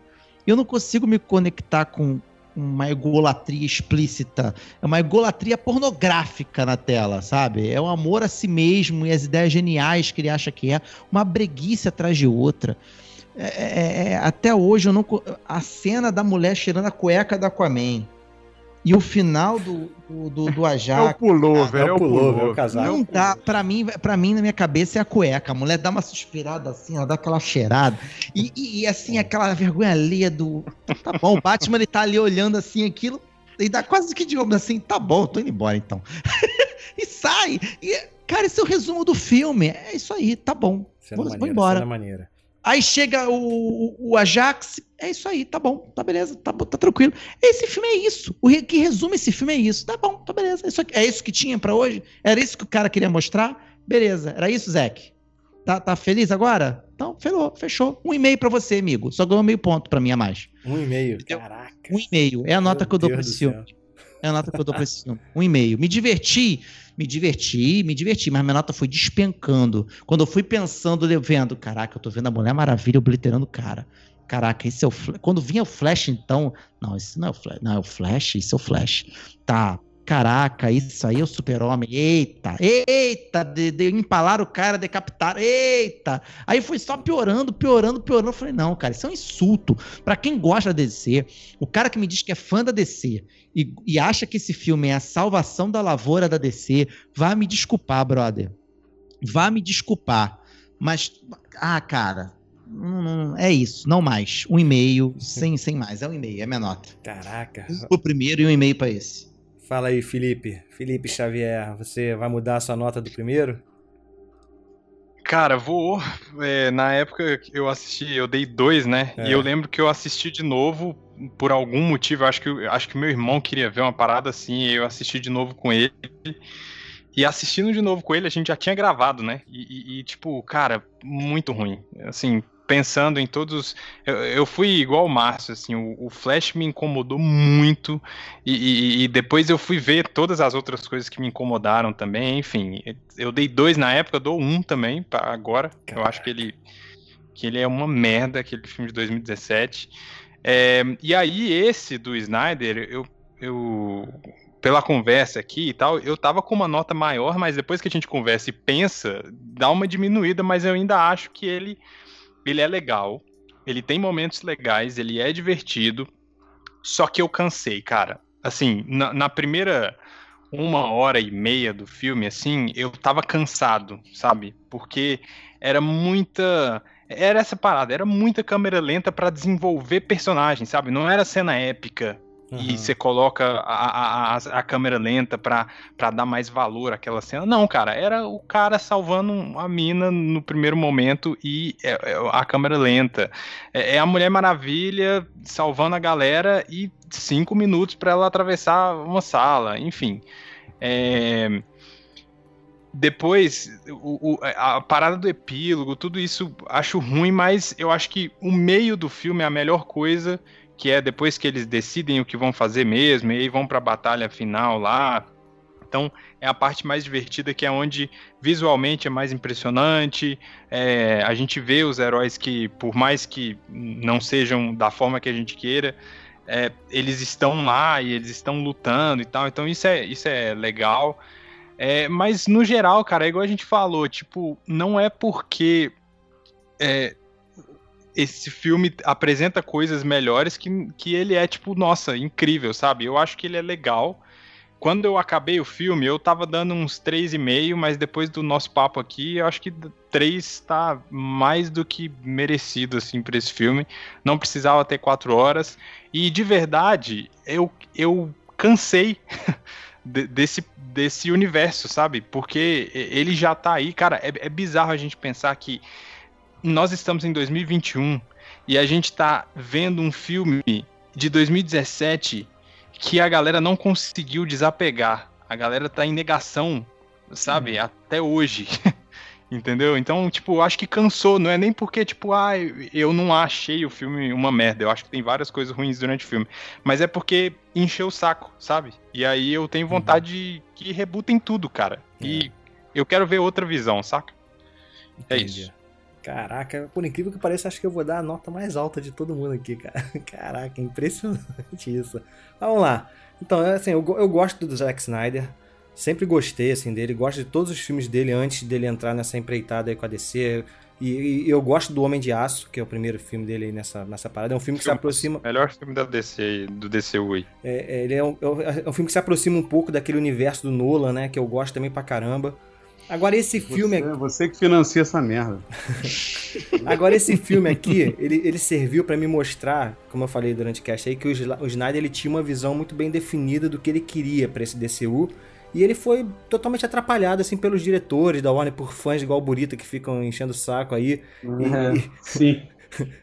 Eu não consigo me conectar com uma egolatria explícita, é uma egolatria pornográfica na tela, sabe? É um amor a si mesmo e as ideias geniais que ele acha que é, uma breguice atrás de outra. É, é, é, até hoje eu não. A cena da mulher cheirando a cueca da Aquaman. E o final do, do, do, Ajax. É o pullover, é o pullover, é o casaco. Não dá, pra mim, pra mim, na minha cabeça, é a cueca. A mulher dá uma suspirada assim, ela dá aquela cheirada. E, e, e, assim, aquela vergonha alheia do. Tá bom, o Batman ele tá ali olhando assim aquilo. E dá quase que de ombro assim, tá bom, tô indo embora então. e sai! E, cara, esse é o resumo do filme. É isso aí, tá bom. Cena vou, maneira, vou embora. cena maneira. Aí chega o, o Ajax, é isso aí, tá bom, tá beleza, tá, tá tranquilo. Esse filme é isso. O que resume esse filme é isso. Tá bom, tá beleza. Isso aqui- é isso que tinha pra hoje? Era isso que o cara queria mostrar? Beleza, era isso, Zeke? Tá, tá feliz agora? Então, fechou, fechou. Um e-mail pra você, amigo. Só ganhou meio ponto pra mim a mais. Um e. Entendeu? Caraca. Um e-mail. É a nota Meu que eu dou Deus pra esse filme. É a nota que eu dou pra esse filme. Um e-mail. Me diverti, me diverti, me diverti, mas minha nota foi despencando. Quando eu fui pensando, eu vendo, caraca, eu tô vendo a Mulher Maravilha obliterando o cara. Caraca, esse é o. Quando vinha o Flash, então. Não, esse não é o Flash. Não, é o Flash, isso é o Flash. Tá. Caraca, isso aí é o super-homem. Eita, eita, de, de empalar o cara, decapitar. Eita. Aí foi só piorando, piorando, piorando. Eu falei, não, cara, isso é um insulto. Pra quem gosta da DC, o cara que me diz que é fã da DC e, e acha que esse filme é a salvação da lavoura da DC, vá me desculpar, brother. Vá me desculpar. Mas, ah, cara, não- é isso, não mais. Um e-mail, sem, sem mais. É um e-mail, é minha nota. Caraca. Pro primeiro e um e-mail pra esse. Fala aí, Felipe. Felipe Xavier, você vai mudar a sua nota do primeiro? Cara, vou. é, na época eu assisti, eu dei dois, né? É. E eu lembro que eu assisti de novo por algum motivo. eu Acho que eu- acho que meu irmão queria ver uma parada assim. E eu assisti de novo com ele. E assistindo de novo com ele, a gente já tinha gravado, né? E, e- e, tipo, cara, muito ruim. Assim, pensando em todos. Eu, eu fui igual o Márcio, assim, o, o Flash me incomodou muito. E, e- e depois eu fui ver todas as outras coisas que me incomodaram também. Enfim, eu dei dois na época, dou um também pra agora. Eu acho que ele, que ele é uma merda, aquele filme de 2017. É, e aí, esse do Snyder, eu, eu. Pela conversa aqui e tal, eu tava com uma nota maior, mas depois que a gente conversa e pensa, dá uma diminuída, mas eu ainda acho que ele, ele é legal. Ele tem momentos legais, ele é divertido. Só que eu cansei, cara. Assim, na, na primeira uma hora e meia do filme, assim, eu tava cansado, sabe? Porque era muita. Era essa parada, era muita câmera lenta pra desenvolver personagens, sabe? Não era cena épica e Aham. você coloca a, a, a, câmera lenta pra, pra dar mais valor àquela cena. Não, cara, era o cara salvando a mina no primeiro momento e é- é a câmera lenta. É, é a Mulher Maravilha salvando a galera e cinco minutos pra ela atravessar uma sala, enfim. É, Depois, o- o- a parada do epílogo, tudo isso acho ruim, mas eu acho que o meio do filme é a melhor coisa, que é depois que eles decidem o que vão fazer mesmo, e aí vão pra batalha final lá. Então, é a parte mais divertida, que é onde visualmente é mais impressionante. é, a gente vê os heróis que, por mais que não sejam da forma que a gente queira, é, eles estão lá e eles estão lutando e tal. Então, isso é, isso é legal. É, mas no geral, cara, é igual a gente falou, tipo, não é porque é, esse filme apresenta coisas melhores que, que ele é, tipo, nossa, incrível, sabe? Eu acho que ele é legal. Quando eu acabei o filme, eu tava dando uns 3,5, mas depois do nosso papo aqui, eu acho que 3 tá mais do que merecido, assim, pra esse filme. Não precisava ter 4 horas. E de verdade, eu, eu cansei de- desse, desse universo, sabe? Porque ele já tá aí, cara. É, é bizarro a gente pensar que nós estamos em 2021 e a gente tá vendo um filme de 2017 que a galera não conseguiu desapegar. A galera tá em negação, sabe? Até hoje. Entendeu? Então, tipo, acho que cansou. Não é nem porque, tipo, ah, eu não achei o filme uma merda. Eu acho que tem várias coisas ruins durante o filme. Mas é porque encheu o saco, sabe? E aí eu tenho vontade uhum. que rebutem tudo, cara. É. E eu quero ver outra visão, saca? É Entendi. É isso. Caraca, por incrível que pareça, acho que eu vou dar a nota mais alta de todo mundo aqui, cara. Caraca, impressionante isso. Vamos lá. Então, assim, eu, eu gosto do Zack Snyder. Sempre gostei, assim, dele. Gosto de todos os filmes dele antes dele entrar nessa empreitada aí com a DC. E, e, eu gosto do Homem de Aço, que é o primeiro filme dele aí nessa, nessa parada. É um filme que filme, se aproxima. Melhor filme da DC, do DCU aí. É, é, ele é um, é um filme que se aproxima um pouco daquele universo do Nolan, né? Que eu gosto também pra caramba. Agora esse filme você, Você que financia essa merda. Agora esse filme aqui, ele, ele serviu para me mostrar, como eu falei durante o cast aí, que o, o Snyder ele tinha uma visão muito bem definida do que ele queria para esse DCU. E ele foi totalmente atrapalhado, assim, pelos diretores da Warner, por fãs igual o Burita que ficam enchendo o saco aí. É, e... Sim.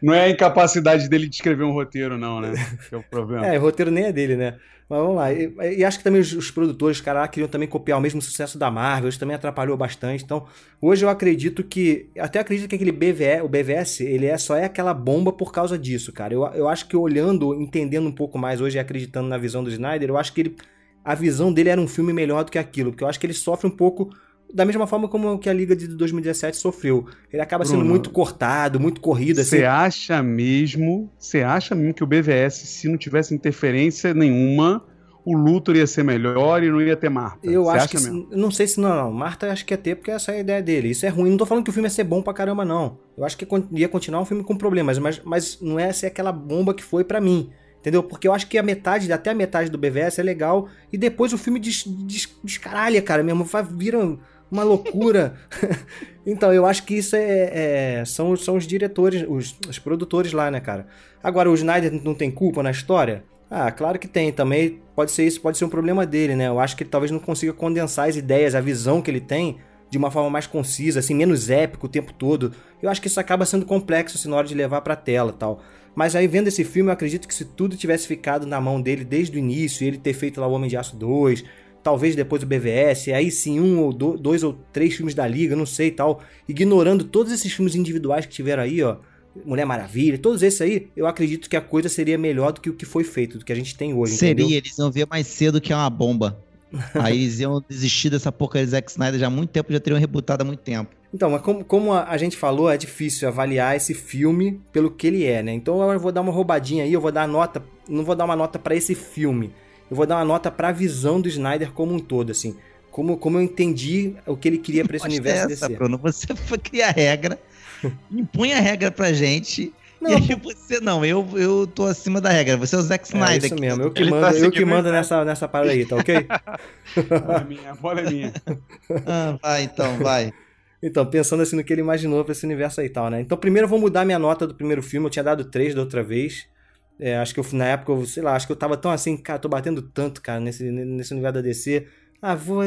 Não é a incapacidade dele de escrever um roteiro, não, né? Que é o problema. É, o roteiro nem é dele, né? Mas vamos lá. E, e acho que também os, os produtores, cara, queriam também copiar o mesmo sucesso da Marvel, isso também atrapalhou bastante. Então, hoje eu acredito que. Até acredito que aquele BVE, o BVS, ele é só é aquela bomba por causa disso, cara. Eu, eu acho que olhando, entendendo um pouco mais hoje e acreditando na visão do Snyder, eu acho que ele. A visão dele era um filme melhor do que aquilo, porque eu acho que ele sofre um pouco da mesma forma como que a Liga de 2017 sofreu. Ele acaba sendo Bruno, muito cortado, muito corrido. Você assim. acha mesmo, você acha mesmo que o BVS, se não tivesse interferência nenhuma, o Luthor ia ser melhor e não ia ter Marta? Eu Cê acho que. Mesmo? Não sei se não, não. Marta acho que ia ter, porque essa é a ideia dele. Isso é ruim. Não tô falando que o filme ia ser bom pra caramba, não. Eu acho que ia continuar um filme com problemas, mas, mas não é ser aquela bomba que foi para mim. Entendeu? Porque eu acho que a metade, até a metade do BVS é legal. E depois o filme des, des, descaralha, cara, mesmo. Vira uma loucura. então, eu acho que isso é, é, são, são os diretores, os, os produtores lá, né, cara? Agora, o Snyder não tem culpa na história? Ah, claro que tem. Também pode ser isso, pode ser um problema dele, né? Eu acho que ele talvez não consiga condensar as ideias, a visão que ele tem de uma forma mais concisa, assim, menos épico o tempo todo. Eu acho que isso acaba sendo complexo assim, na hora de levar pra tela tal. Mas aí vendo esse filme, eu acredito que se tudo tivesse ficado na mão dele desde o início, ele ter feito lá o Homem de Aço 2, talvez depois o BVS, aí sim um ou dois ou três filmes da Liga, não sei tal, ignorando todos esses filmes individuais que tiveram aí, ó, Mulher Maravilha, todos esses aí, eu acredito que a coisa seria melhor do que o que foi feito, do que a gente tem hoje. Seria, entendeu? eles iam ver mais cedo que é uma bomba. Aí eles iam desistir dessa porcaria de Zack Snyder já há muito tempo, já teriam rebutado há muito tempo. Então, mas como, como a, a, gente falou, é difícil avaliar esse filme pelo que ele é, né? Então eu vou dar uma roubadinha aí, eu vou dar nota, não vou dar uma nota para esse filme eu vou dar uma nota para a visão do Snyder como um todo, assim. Como, como eu entendi o que ele queria para esse universo essa, DC. Bruno, você foi criar regra, impõe a regra pra gente. Não, e aí você não, eu, eu tô acima da regra. Você é o Zack é Snyder. É isso mesmo, eu que mando, tá eu que mando nessa, nessa parada aí, tá ok? a bola é minha, a bola é minha. ah, vai então, vai. Então, pensando assim no que ele imaginou pra esse universo aí e tal, né? Então, primeiro eu vou mudar minha nota do primeiro filme. Eu tinha dado 3 da outra vez. É, acho que eu, na época, eu, sei lá, acho que eu tava tão assim, cara, tô batendo tanto, cara, nesse, nesse universo da DC. Ah, vou.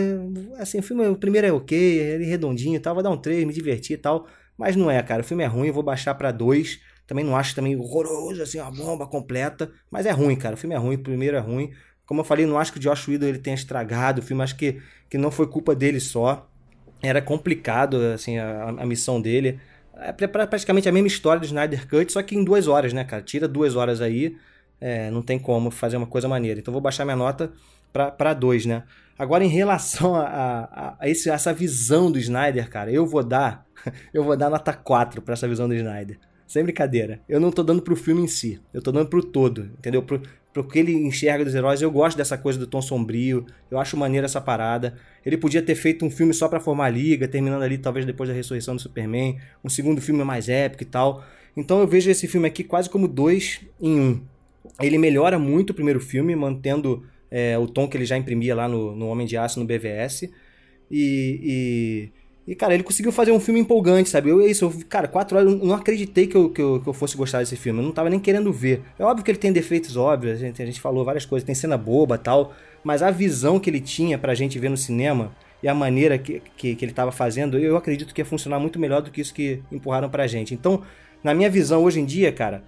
Assim, o filme, o primeiro é ok, ele é redondinho e tal, vou dar um 3, me divertir e tal. Mas não é, cara. O filme é ruim, eu vou baixar para 2. Também não acho também horroroso, assim, uma bomba completa. Mas é ruim, cara. O filme é ruim, o primeiro é ruim. Como eu falei, não acho que o Josh Whedon ele tenha estragado o filme. Acho que, que não foi culpa dele só. Era complicado, assim, a, a missão dele. É praticamente a mesma história do Snyder Cut, só que em duas horas, né, cara? Tira duas horas aí, é, não tem como fazer uma coisa maneira. Então vou baixar minha nota para dois, né? Agora, em relação a, a, a, esse, essa visão do Snyder, cara, eu vou dar. Eu vou dar nota 4 para essa visão do Snyder. Sem brincadeira. Eu não tô dando pro filme em si. Eu tô dando pro todo, entendeu? Pro, pro que ele enxerga dos heróis. Eu gosto dessa coisa do tom sombrio. Eu acho maneiro essa parada. Ele podia ter feito um filme só para formar a liga, terminando ali talvez depois da ressurreição do Superman. Um segundo filme mais épico e tal. Então eu vejo esse filme aqui quase como dois em um. Ele melhora muito o primeiro filme, mantendo é, o tom que ele já imprimia lá no, no Homem de Aço, no BVS. E, e e, cara, ele conseguiu fazer um filme empolgante, sabe? Eu, isso, eu, cara, quatro horas, eu não acreditei que eu, que, eu, que eu fosse gostar desse filme. Eu não tava nem querendo ver. É óbvio que ele tem defeitos óbvios, a gente, a gente falou várias coisas, tem cena boba tal. Mas a visão que ele tinha pra gente ver no cinema e a maneira que, que, que ele tava fazendo, eu acredito que ia funcionar muito melhor do que isso que empurraram pra gente. Então, na minha visão, hoje em dia, cara,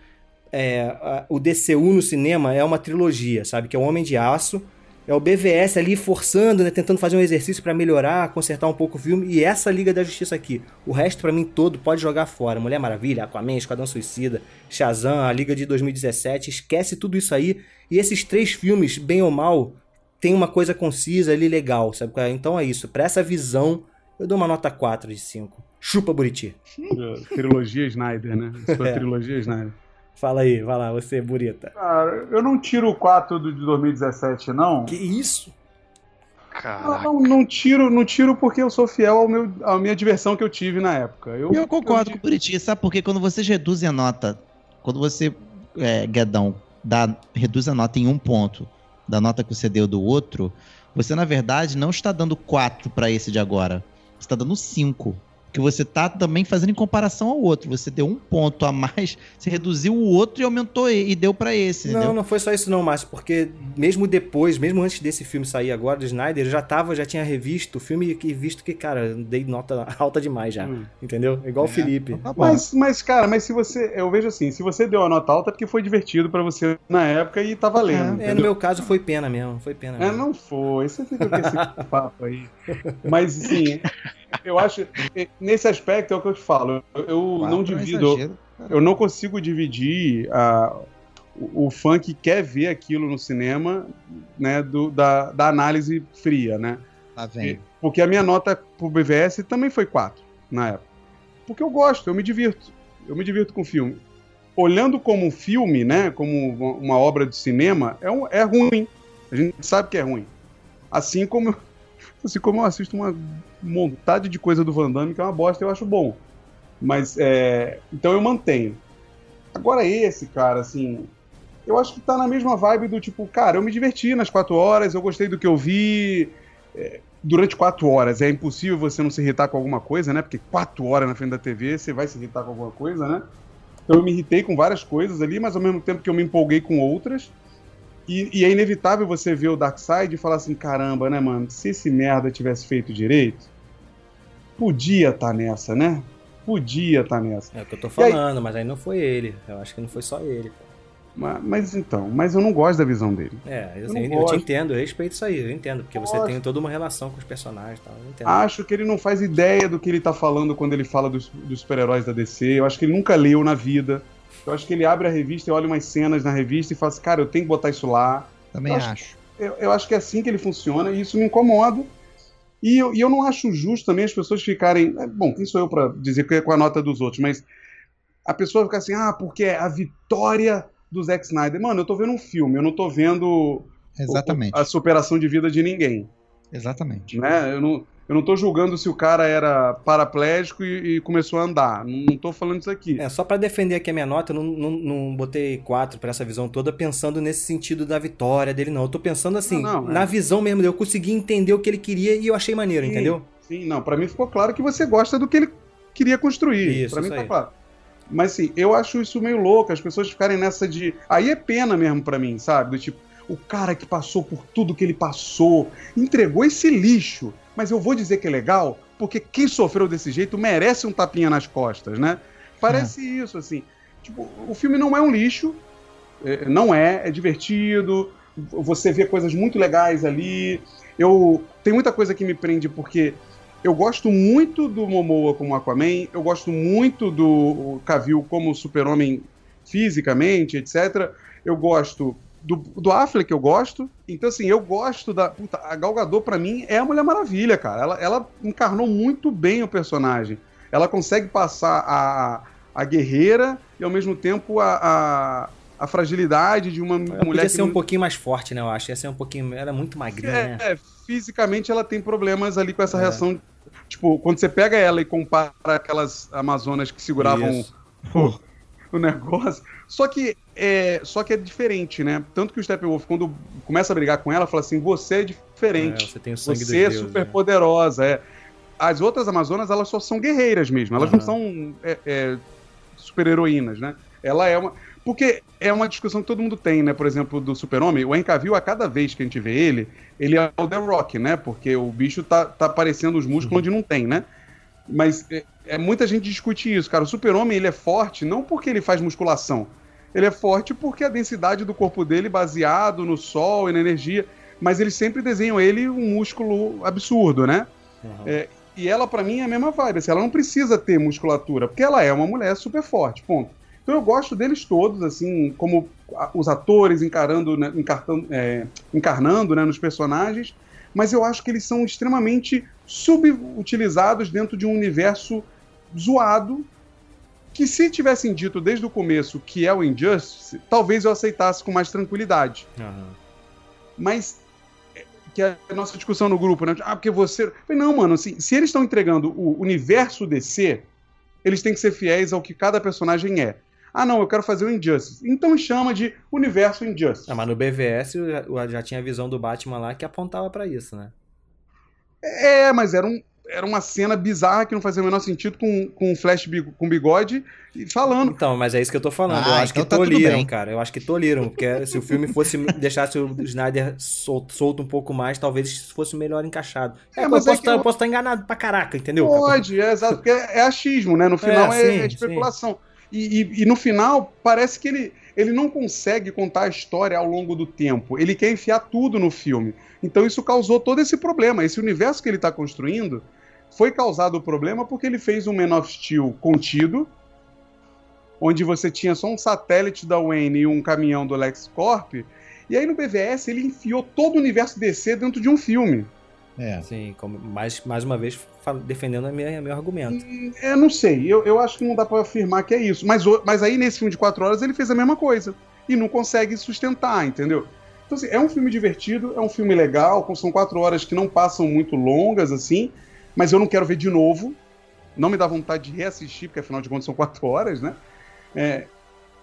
é, a, o DCU no cinema é uma trilogia, sabe? Que é o Homem de Aço, É o BVS ali forçando, né, tentando fazer um exercício pra melhorar, consertar um pouco o filme. E essa Liga da Justiça aqui. O resto, pra mim, todo pode jogar fora. Mulher Maravilha, Aquaman, Esquadrão Suicida, Shazam, a Liga de 2017. Esquece tudo isso aí. E esses três filmes, bem ou mal, tem uma coisa concisa ali legal, sabe? é? Então é isso. Pra essa visão, eu dou uma nota 4 de 5. Chupa Buriti. Trilogia Snyder, né? Isso foi a É. trilogia Snyder. Fala aí, vai lá, você, Burita. Cara, eu não tiro o 4 do de 2017, não. Que isso? Caraca. Não, não tiro, não tiro porque eu sou fiel ao meu, à minha diversão que eu tive na época. Eu, Eu concordo com o Buriti, sabe por quê? Quando vocês reduzem a nota, quando você, é, Guedão, dá, reduz a nota em um ponto da nota que você deu do outro, você, na verdade, não está dando 4 para esse de agora. Você está dando 5. Que você tá também fazendo em comparação ao outro. Você deu um ponto a mais, você reduziu o outro e aumentou e, e deu para esse, Não, entendeu? não foi só isso não, Márcio, porque mesmo depois, mesmo antes desse filme sair agora, do Snyder, eu já tava, já tinha revisto o filme e visto que, cara, eu dei nota alta demais já, Hum. entendeu? Igual o Felipe. Tá. Mas, mas, cara, mas se você. Eu vejo assim, se você deu a nota alta é porque foi divertido pra você na época e tá valendo. É, no entendeu? meu caso foi pena mesmo, foi pena É, mesmo. não foi. Você fica com esse papo aí. Mas, assim, eu acho. Nesse aspecto é o que eu te falo. Eu, não é divido. exagero. Eu não consigo dividir a, o, o fã que quer ver aquilo no cinema, né, do, da, da análise fria, né? Lá vem. Porque a minha nota pro BVS também foi 4 na época. Porque eu gosto, eu me divirto. Eu me divirto com o filme. Olhando como um filme, né, como uma, obra de cinema, é, um- é ruim. A gente sabe que é ruim. Assim como, assim como eu assisto uma montade de coisa do Van Damme que é uma bosta, eu acho bom. Mas, é, então eu mantenho. Agora esse, cara, assim, eu acho que tá na mesma vibe do tipo, cara, eu me diverti nas quatro horas, eu gostei do que eu vi. É, durante quatro horas é impossível você não se irritar com alguma coisa, né? Porque quatro horas na frente da TV você vai se irritar com alguma coisa, né? Então eu me irritei com várias coisas ali, mas ao mesmo tempo que eu me empolguei com outras. E, e é inevitável você ver o Darkseid e falar assim: caramba, né, mano? Se esse merda tivesse feito direito, podia estar nessa, né? Podia estar nessa. É o que eu tô E aí- falando, mas aí não foi ele. Eu acho que não foi só ele. Mas, mas então, mas eu não gosto da visão dele. É, eu, Eu eu te entendo, eu respeito isso aí, eu entendo, porque você Gosto. tem toda uma relação com os personagens e tal. Eu entendo. Acho que ele não faz ideia do que ele tá falando quando ele fala dos, dos super-heróis da DC. Eu acho que ele nunca leu na vida. Eu acho que ele abre a revista e olha umas cenas na revista e fala assim, cara, eu tenho que botar isso lá. Também Eu acho- acho. Eu, eu acho que é assim que ele funciona e isso me incomoda. E eu, e eu não acho justo também as pessoas ficarem. é, Bom, quem sou eu pra dizer que é com a nota dos outros, mas a pessoa fica assim, ah, porque é a vitória do Zack Snyder. Mano, eu tô vendo um filme, eu não tô vendo o- Exatamente. a superação de vida de ninguém Exatamente. né? Eu não, eu não tô julgando se o cara era paraplégico e, e começou a andar. Não, tô falando isso aqui. É, só pra defender aqui a minha nota, eu não, não, não botei 4 pra essa visão toda pensando nesse sentido da vitória dele, não. Eu tô pensando assim, Não, não, é. na visão mesmo, eu consegui entender o que ele queria e eu achei maneiro, Sim. entendeu? Sim, não, pra mim ficou claro que você gosta do que ele queria construir. Isso, Pra mim isso tá aí. claro. Mas assim, eu acho isso meio louco, as pessoas ficarem nessa de. Aí é pena mesmo pra mim, sabe? Do tipo, o cara que passou por tudo que ele passou, entregou esse lixo, mas eu vou dizer que é legal, porque quem sofreu desse jeito merece um tapinha nas costas, né? Parece isso, assim. Tipo, o filme não é um lixo, é, não é, é divertido, você vê coisas muito legais ali. Eu tem muita coisa que me prende porque eu gosto muito do Momoa como Aquaman, eu gosto muito do Cavill como Super-Homem fisicamente, etc. Eu gosto do, do Affleck, eu gosto. Então, assim, eu gosto da. Puta, a Gal Gadot, pra mim, é a Mulher Maravilha, cara. Ela, ela encarnou muito bem o personagem. Ela consegue passar a, a guerreira e, ao mesmo tempo, a, a, a fragilidade de uma Ela mulher podia que ser um não- pouquinho mais forte, né? Eu acho. Ia ser um pouquinho. Era muito magrinha, né? é, é, fisicamente ela tem problemas ali com essa É. reação. Tipo, quando você pega ela e compara aquelas Amazonas que seguravam o, o negócio. Só que é, só que é diferente, né? Tanto que o Steppenwolf, quando começa a brigar com ela, fala assim: você é diferente. É, você tem o sangue Você é deuses, super né? poderosa. É. As outras Amazonas, elas só são guerreiras mesmo. Elas não Aham. são é, é, super-heroínas, né? Ela é uma. Porque é uma discussão que todo mundo tem, né? Por exemplo, do Super-Homem. O Henry Cavill, a cada vez que a gente vê ele, ele é o The Rock, né? Porque o bicho tá, tá aparecendo os músculos onde não tem, né? Mas é, é, muita gente discute isso, cara. O Super-Homem, ele é forte não porque ele faz musculação. Ele é forte porque a densidade do corpo dele, baseado no sol e na energia. mas eles sempre desenham ele um músculo absurdo, né? É, e ela, pra mim, é a mesma vibe. Assim, ela não precisa ter musculatura, porque ela é uma mulher super forte, ponto. Então eu gosto deles todos, assim, como os atores encarando, né, encartando- é, encarnando né, nos personagens, mas eu acho que eles são extremamente subutilizados dentro de um universo zoado, que se tivessem dito desde o começo que é o Injustice, talvez eu aceitasse com mais tranquilidade. Aham. Mas é, que é a nossa discussão no grupo, né? Ah, porque você. Não, mano, assim, se eles estão entregando o universo DC, eles têm que ser fiéis ao que cada personagem é. Ah, não, eu quero fazer o Injustice. Então chama de universo Injustice. Ah, mas no BVS já, já tinha a visão do Batman lá que apontava pra isso, né? É, mas era, um, era uma cena bizarra que não fazia o menor sentido com, com um flash com bigode e falando. Então, mas é isso que eu tô falando. eu Ah, acho então que tá cara. Eu acho que toliram. Porque se o filme fosse deixasse o Snyder solto, solto um pouco mais, talvez fosse melhor encaixado. É, É, eu, mas posso é que tá- eu- eu posso estar enganado pra caraca, entendeu? Pode, é exato, porque é, é achismo, né? No final é, sim, é especulação. E, e- e no final, parece que ele, ele não consegue contar a história ao longo do tempo. Ele quer enfiar tudo no filme. Então isso causou todo esse problema. Esse universo que ele está construindo foi causado o problema porque ele fez um Man of Steel contido, onde você tinha só um satélite da Wayne e um caminhão do LexCorp. E aí no BVS ele enfiou todo o universo DC dentro de um filme. É. Sim, como, mais, mais uma vez defendendo a minha, meu argumento. Eu não sei, eu, eu acho que não dá pra afirmar que é isso. Mas, mas aí nesse filme de quatro horas ele fez a mesma coisa. E não consegue sustentar, entendeu? Então, assim, é um filme divertido, é um filme legal, são quatro horas que não passam muito longas, assim, mas eu não quero ver de novo. Não me dá vontade de reassistir, porque afinal de contas são quatro horas, né? É,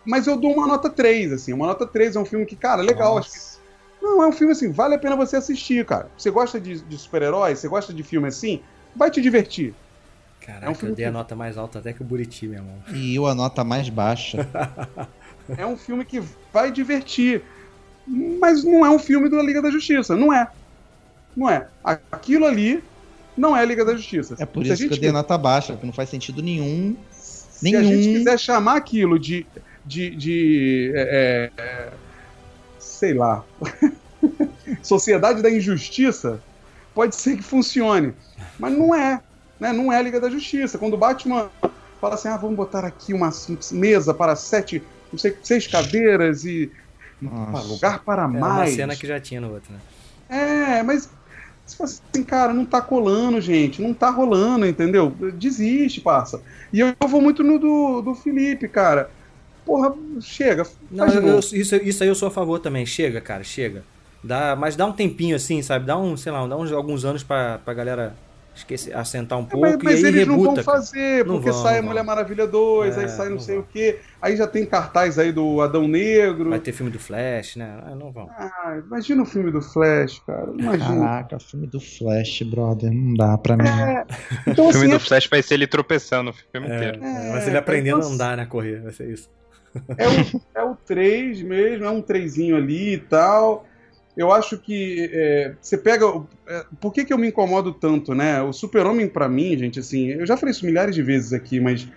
mas eu dou uma nota 3, assim. Uma nota 3 é um filme que, cara, legal. Acho que, não, é um filme assim, vale a pena você assistir, cara. Você gosta de, de super-heróis, você gosta de filme assim, vai te divertir. Caraca, É um filme eu dei a nota mais alta até que o Buriti, meu irmão. E eu a nota mais baixa. É um filme que vai divertir. Mas não é um filme da Liga da Justiça. Não é. Não é. Aquilo ali não é Liga da Justiça. É por Se a isso que eu dei nota baixa, porque não faz sentido nenhum. Se a nenhum. gente quiser chamar aquilo de. de, de é, é, sei lá. Sociedade da Injustiça, pode ser que funcione. Mas não é. Né? Não é Liga da Justiça. Quando o Batman fala assim: ah, vamos botar aqui uma mesa para sete, não sei, seis cadeiras e. Nossa. Lugar para É uma mais. cena que já tinha no outro, né? É, mas se fosse assim, cara, não tá colando, gente. Não tá rolando, entendeu? Desiste, parça. E eu, eu vou muito no do, do Felipe, cara. Porra, chega. Não, eu- eu- isso, isso aí eu sou a favor também. Chega, cara, chega. Dá, mas dá um tempinho assim, sabe? Dá um, sei lá, dá uns, alguns anos pra, pra galera esquecer, assentar um É, pouco mas, mas e aí eles não rebuta. vão cara. fazer, Não porque vão, sai não a Mulher vão. Maravilha 2, É, aí sai não, não sei vão. o quê. Aí já tem cartaz aí do Adão Negro. Vai ter filme do Flash, né? Ah, não vão. Ah, imagina o filme do Flash, cara. Imagina. Caraca, filme do Flash, brother. Não dá pra mim. Então, O filme assim, do Flash vai ser ele tropeçando o filme É, inteiro. é, ser ele aprendendo então, a andar, né? Correr, vai ser isso. É o, é o 3 mesmo, é um 3 ali e tal. Eu acho que é, você pega. é, por que, que eu me incomodo tanto, né? O Super-Homem, pra mim, gente, assim, eu já falei isso milhares de vezes aqui, mas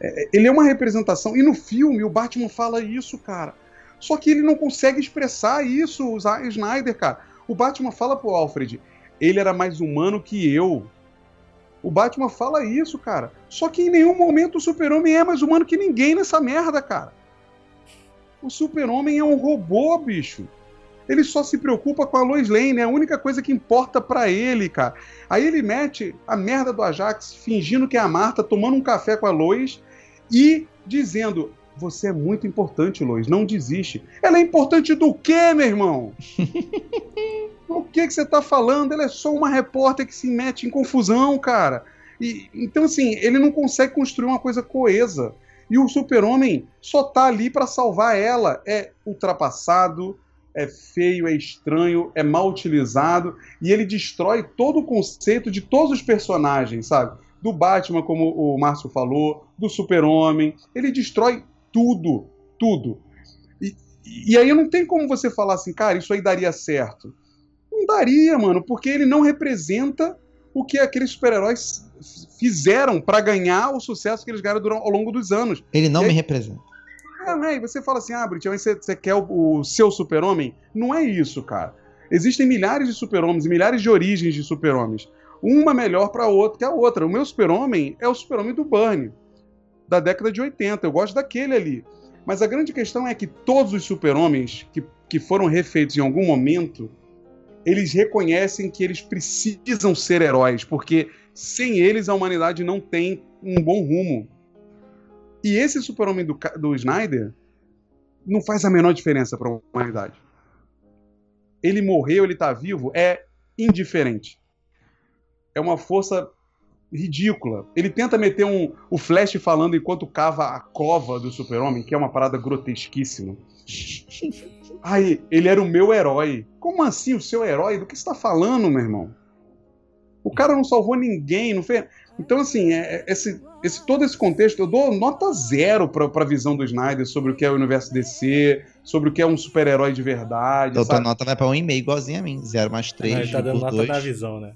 é, ele é uma representação. E no filme, o Batman fala isso, cara. Só que ele não consegue expressar isso, o Snyder, cara. O Batman fala pro Alfred, ele era mais humano que eu. O Batman fala isso, cara. Só que em nenhum momento o Super-Homem é mais humano que ninguém nessa merda, cara. O Super-Homem é um robô, bicho. Ele só se preocupa com a Lois Lane, é a única coisa que importa pra ele, cara. Aí ele mete a merda do Ajax fingindo que é a Marta, tomando um café com a Lois e dizendo: Você é muito importante, Lois, não desiste. Ela é importante do quê, meu irmão? O que, que você tá falando? Ela é só uma repórter que se mete em confusão, cara. E, então, assim, ele não consegue construir uma coisa coesa. E o Super-Homem só tá ali pra salvar ela. É ultrapassado, é feio, é estranho, é mal utilizado. E ele destrói todo o conceito de todos os personagens, sabe? Do Batman, como o Márcio falou, do Super-Homem. Ele destrói tudo, tudo. E, e aí não tem como você falar assim, cara, isso aí daria certo. Não daria, mano, porque ele não representa o que aqueles super-heróis fizeram pra ganhar o sucesso que eles ganharam ao longo dos anos. Ele não aí- me representa. É, né? E você fala assim, ah, Brit, mas você, você quer o, o seu super-homem? Não é isso, cara. Existem milhares de super-homens e milhares de origens de super-homens. Uma melhor para outra que a outra. O meu super-homem é o super-homem do Burnie, da década de 80. Eu gosto daquele ali. Mas a grande questão é que todos os super-homens que, que foram refeitos em algum momento, eles reconhecem que eles precisam ser heróis, porque sem eles a humanidade não tem um bom rumo. E esse super-homem do, do Snyder não faz a menor diferença para a humanidade. Ele morreu, ele está vivo, é indiferente. É uma força ridícula. Ele tenta meter um, o Flash falando enquanto cava a cova do super-homem, que é uma parada grotesquíssima. Ai, ele era o meu herói. Como assim o seu herói? Do que você está falando, meu irmão? O cara não salvou ninguém, não fez. Então, assim, é, é, esse, esse, todo esse contexto, eu dou nota zero pra, pra visão do Snyder sobre o que é o universo DC, sobre o que é um super-herói de verdade. Então, tua nota vai pra um e-mail igualzinho a mim. Zero mais três. Ele tá dando nota dois. da visão, né?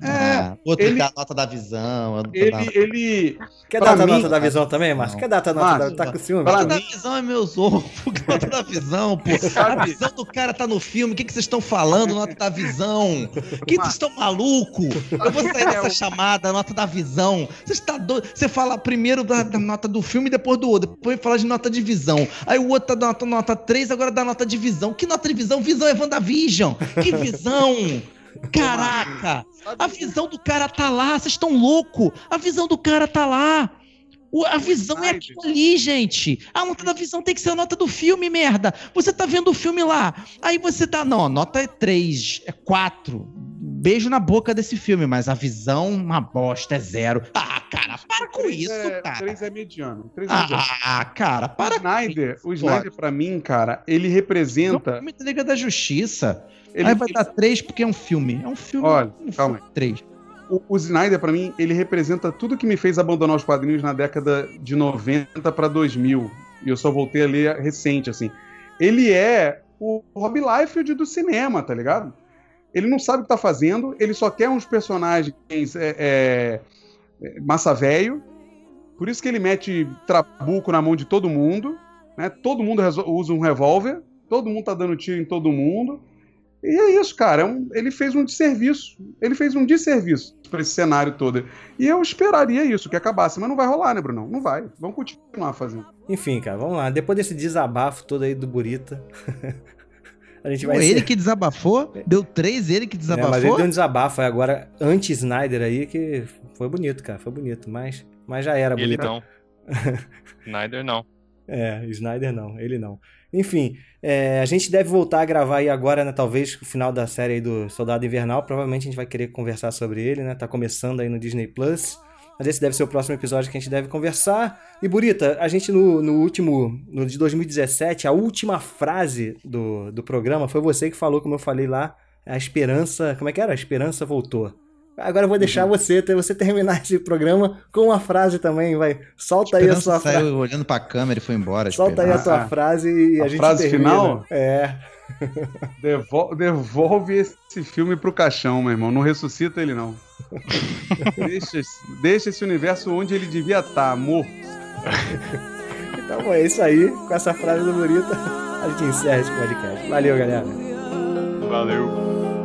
É, Ah, outro ele- dá a nota da visão. ele, dá- ele. Quer dar a mim- nota da visão também, Márcio? Quer dar a nota da... Tá com ciúme? pra Nota da mim- visão é meus ovos. Nota da visão, pô. A visão do cara tá no filme. O que, que vocês estão falando? Nota da visão. Que vocês estão maluco? Eu vou sair dessa chamada, nota da visão. Você está doido? Você fala primeiro da, da nota do filme e depois do outro. Depois fala de nota de visão. Aí o outro dá nota, nota 3, agora dá nota de visão. Que nota de visão? Visão é WandaVision. Que visão? Caraca! A visão do cara tá lá, vocês estão loucos! A visão do cara tá lá! O- a visão é aquilo ali, gente! A nota da visão tem que ser a nota do filme, merda! Você tá vendo o filme lá, aí você tá. Não, nota é 3, é 4. Beijo na boca desse filme, mas a visão, uma bosta, é zero. Ah, cara, para com isso, é, cara! Três é mediano. É mediano. Ah, cara, O para Snyder, o isso, Snyder, pra mim, cara, ele Não, representa. filme da Liga da Justiça. Ele, aí vai dar 3 porque é um filme. É um filme. Olha, um calma filme 3. o, o Snyder, pra mim, ele representa tudo que me fez abandonar os quadrinhos na década de 90 pra 2000. E eu só voltei a ler recente, assim. Ele é o Rob Liefeld do cinema, tá ligado? Ele não sabe o que tá fazendo, ele só quer uns personagens é, é, massa velho. Por isso que ele mete trabuco na mão de todo mundo. Né? Todo mundo usa um revólver, todo mundo tá dando tiro em todo mundo. E é isso, cara. é um- ele fez um desserviço. Ele fez um desserviço pra esse cenário todo. E eu esperaria isso, que acabasse. Mas não vai rolar, né, Brunão? Não vai. Vamos continuar fazendo. Enfim, cara, vamos lá. Depois desse desabafo todo aí do Burita, a gente vai Foi ele encerrar. que desabafou? Deu 3 ele que É, desabafou? mas ele deu um desabafo agora, anti-Snyder aí, que foi bonito, cara. Foi bonito, mas, mas já era Ele bonito. não. Snyder não. É, Snyder não, ele não. Enfim, é, a gente deve voltar a gravar aí agora, né? Talvez o final da série aí do Soldado Invernal. Provavelmente a gente vai querer conversar sobre ele, né? Tá começando aí no Disney Plus. Mas esse deve ser o próximo episódio que a gente deve conversar. E Burita, a gente no, no último, no de 2017, a última frase do, do programa foi você que falou, como eu falei lá, a esperança. Como é que era? A esperança voltou. Agora eu vou deixar Uhum. você, você terminar esse programa com uma frase também, vai. Solta aí a sua frase. saiu olhando pra câmera e foi embora. Solta aí a Esperança. tua frase e a, A gente frase termina. final? É. Devol- devolve esse filme pro caixão, meu irmão. Não ressuscita ele, não. deixa, esse- deixa esse universo onde ele devia estar, morto. Então é isso aí. Com essa frase do Burita, a gente encerra esse podcast. Valeu, galera. Valeu.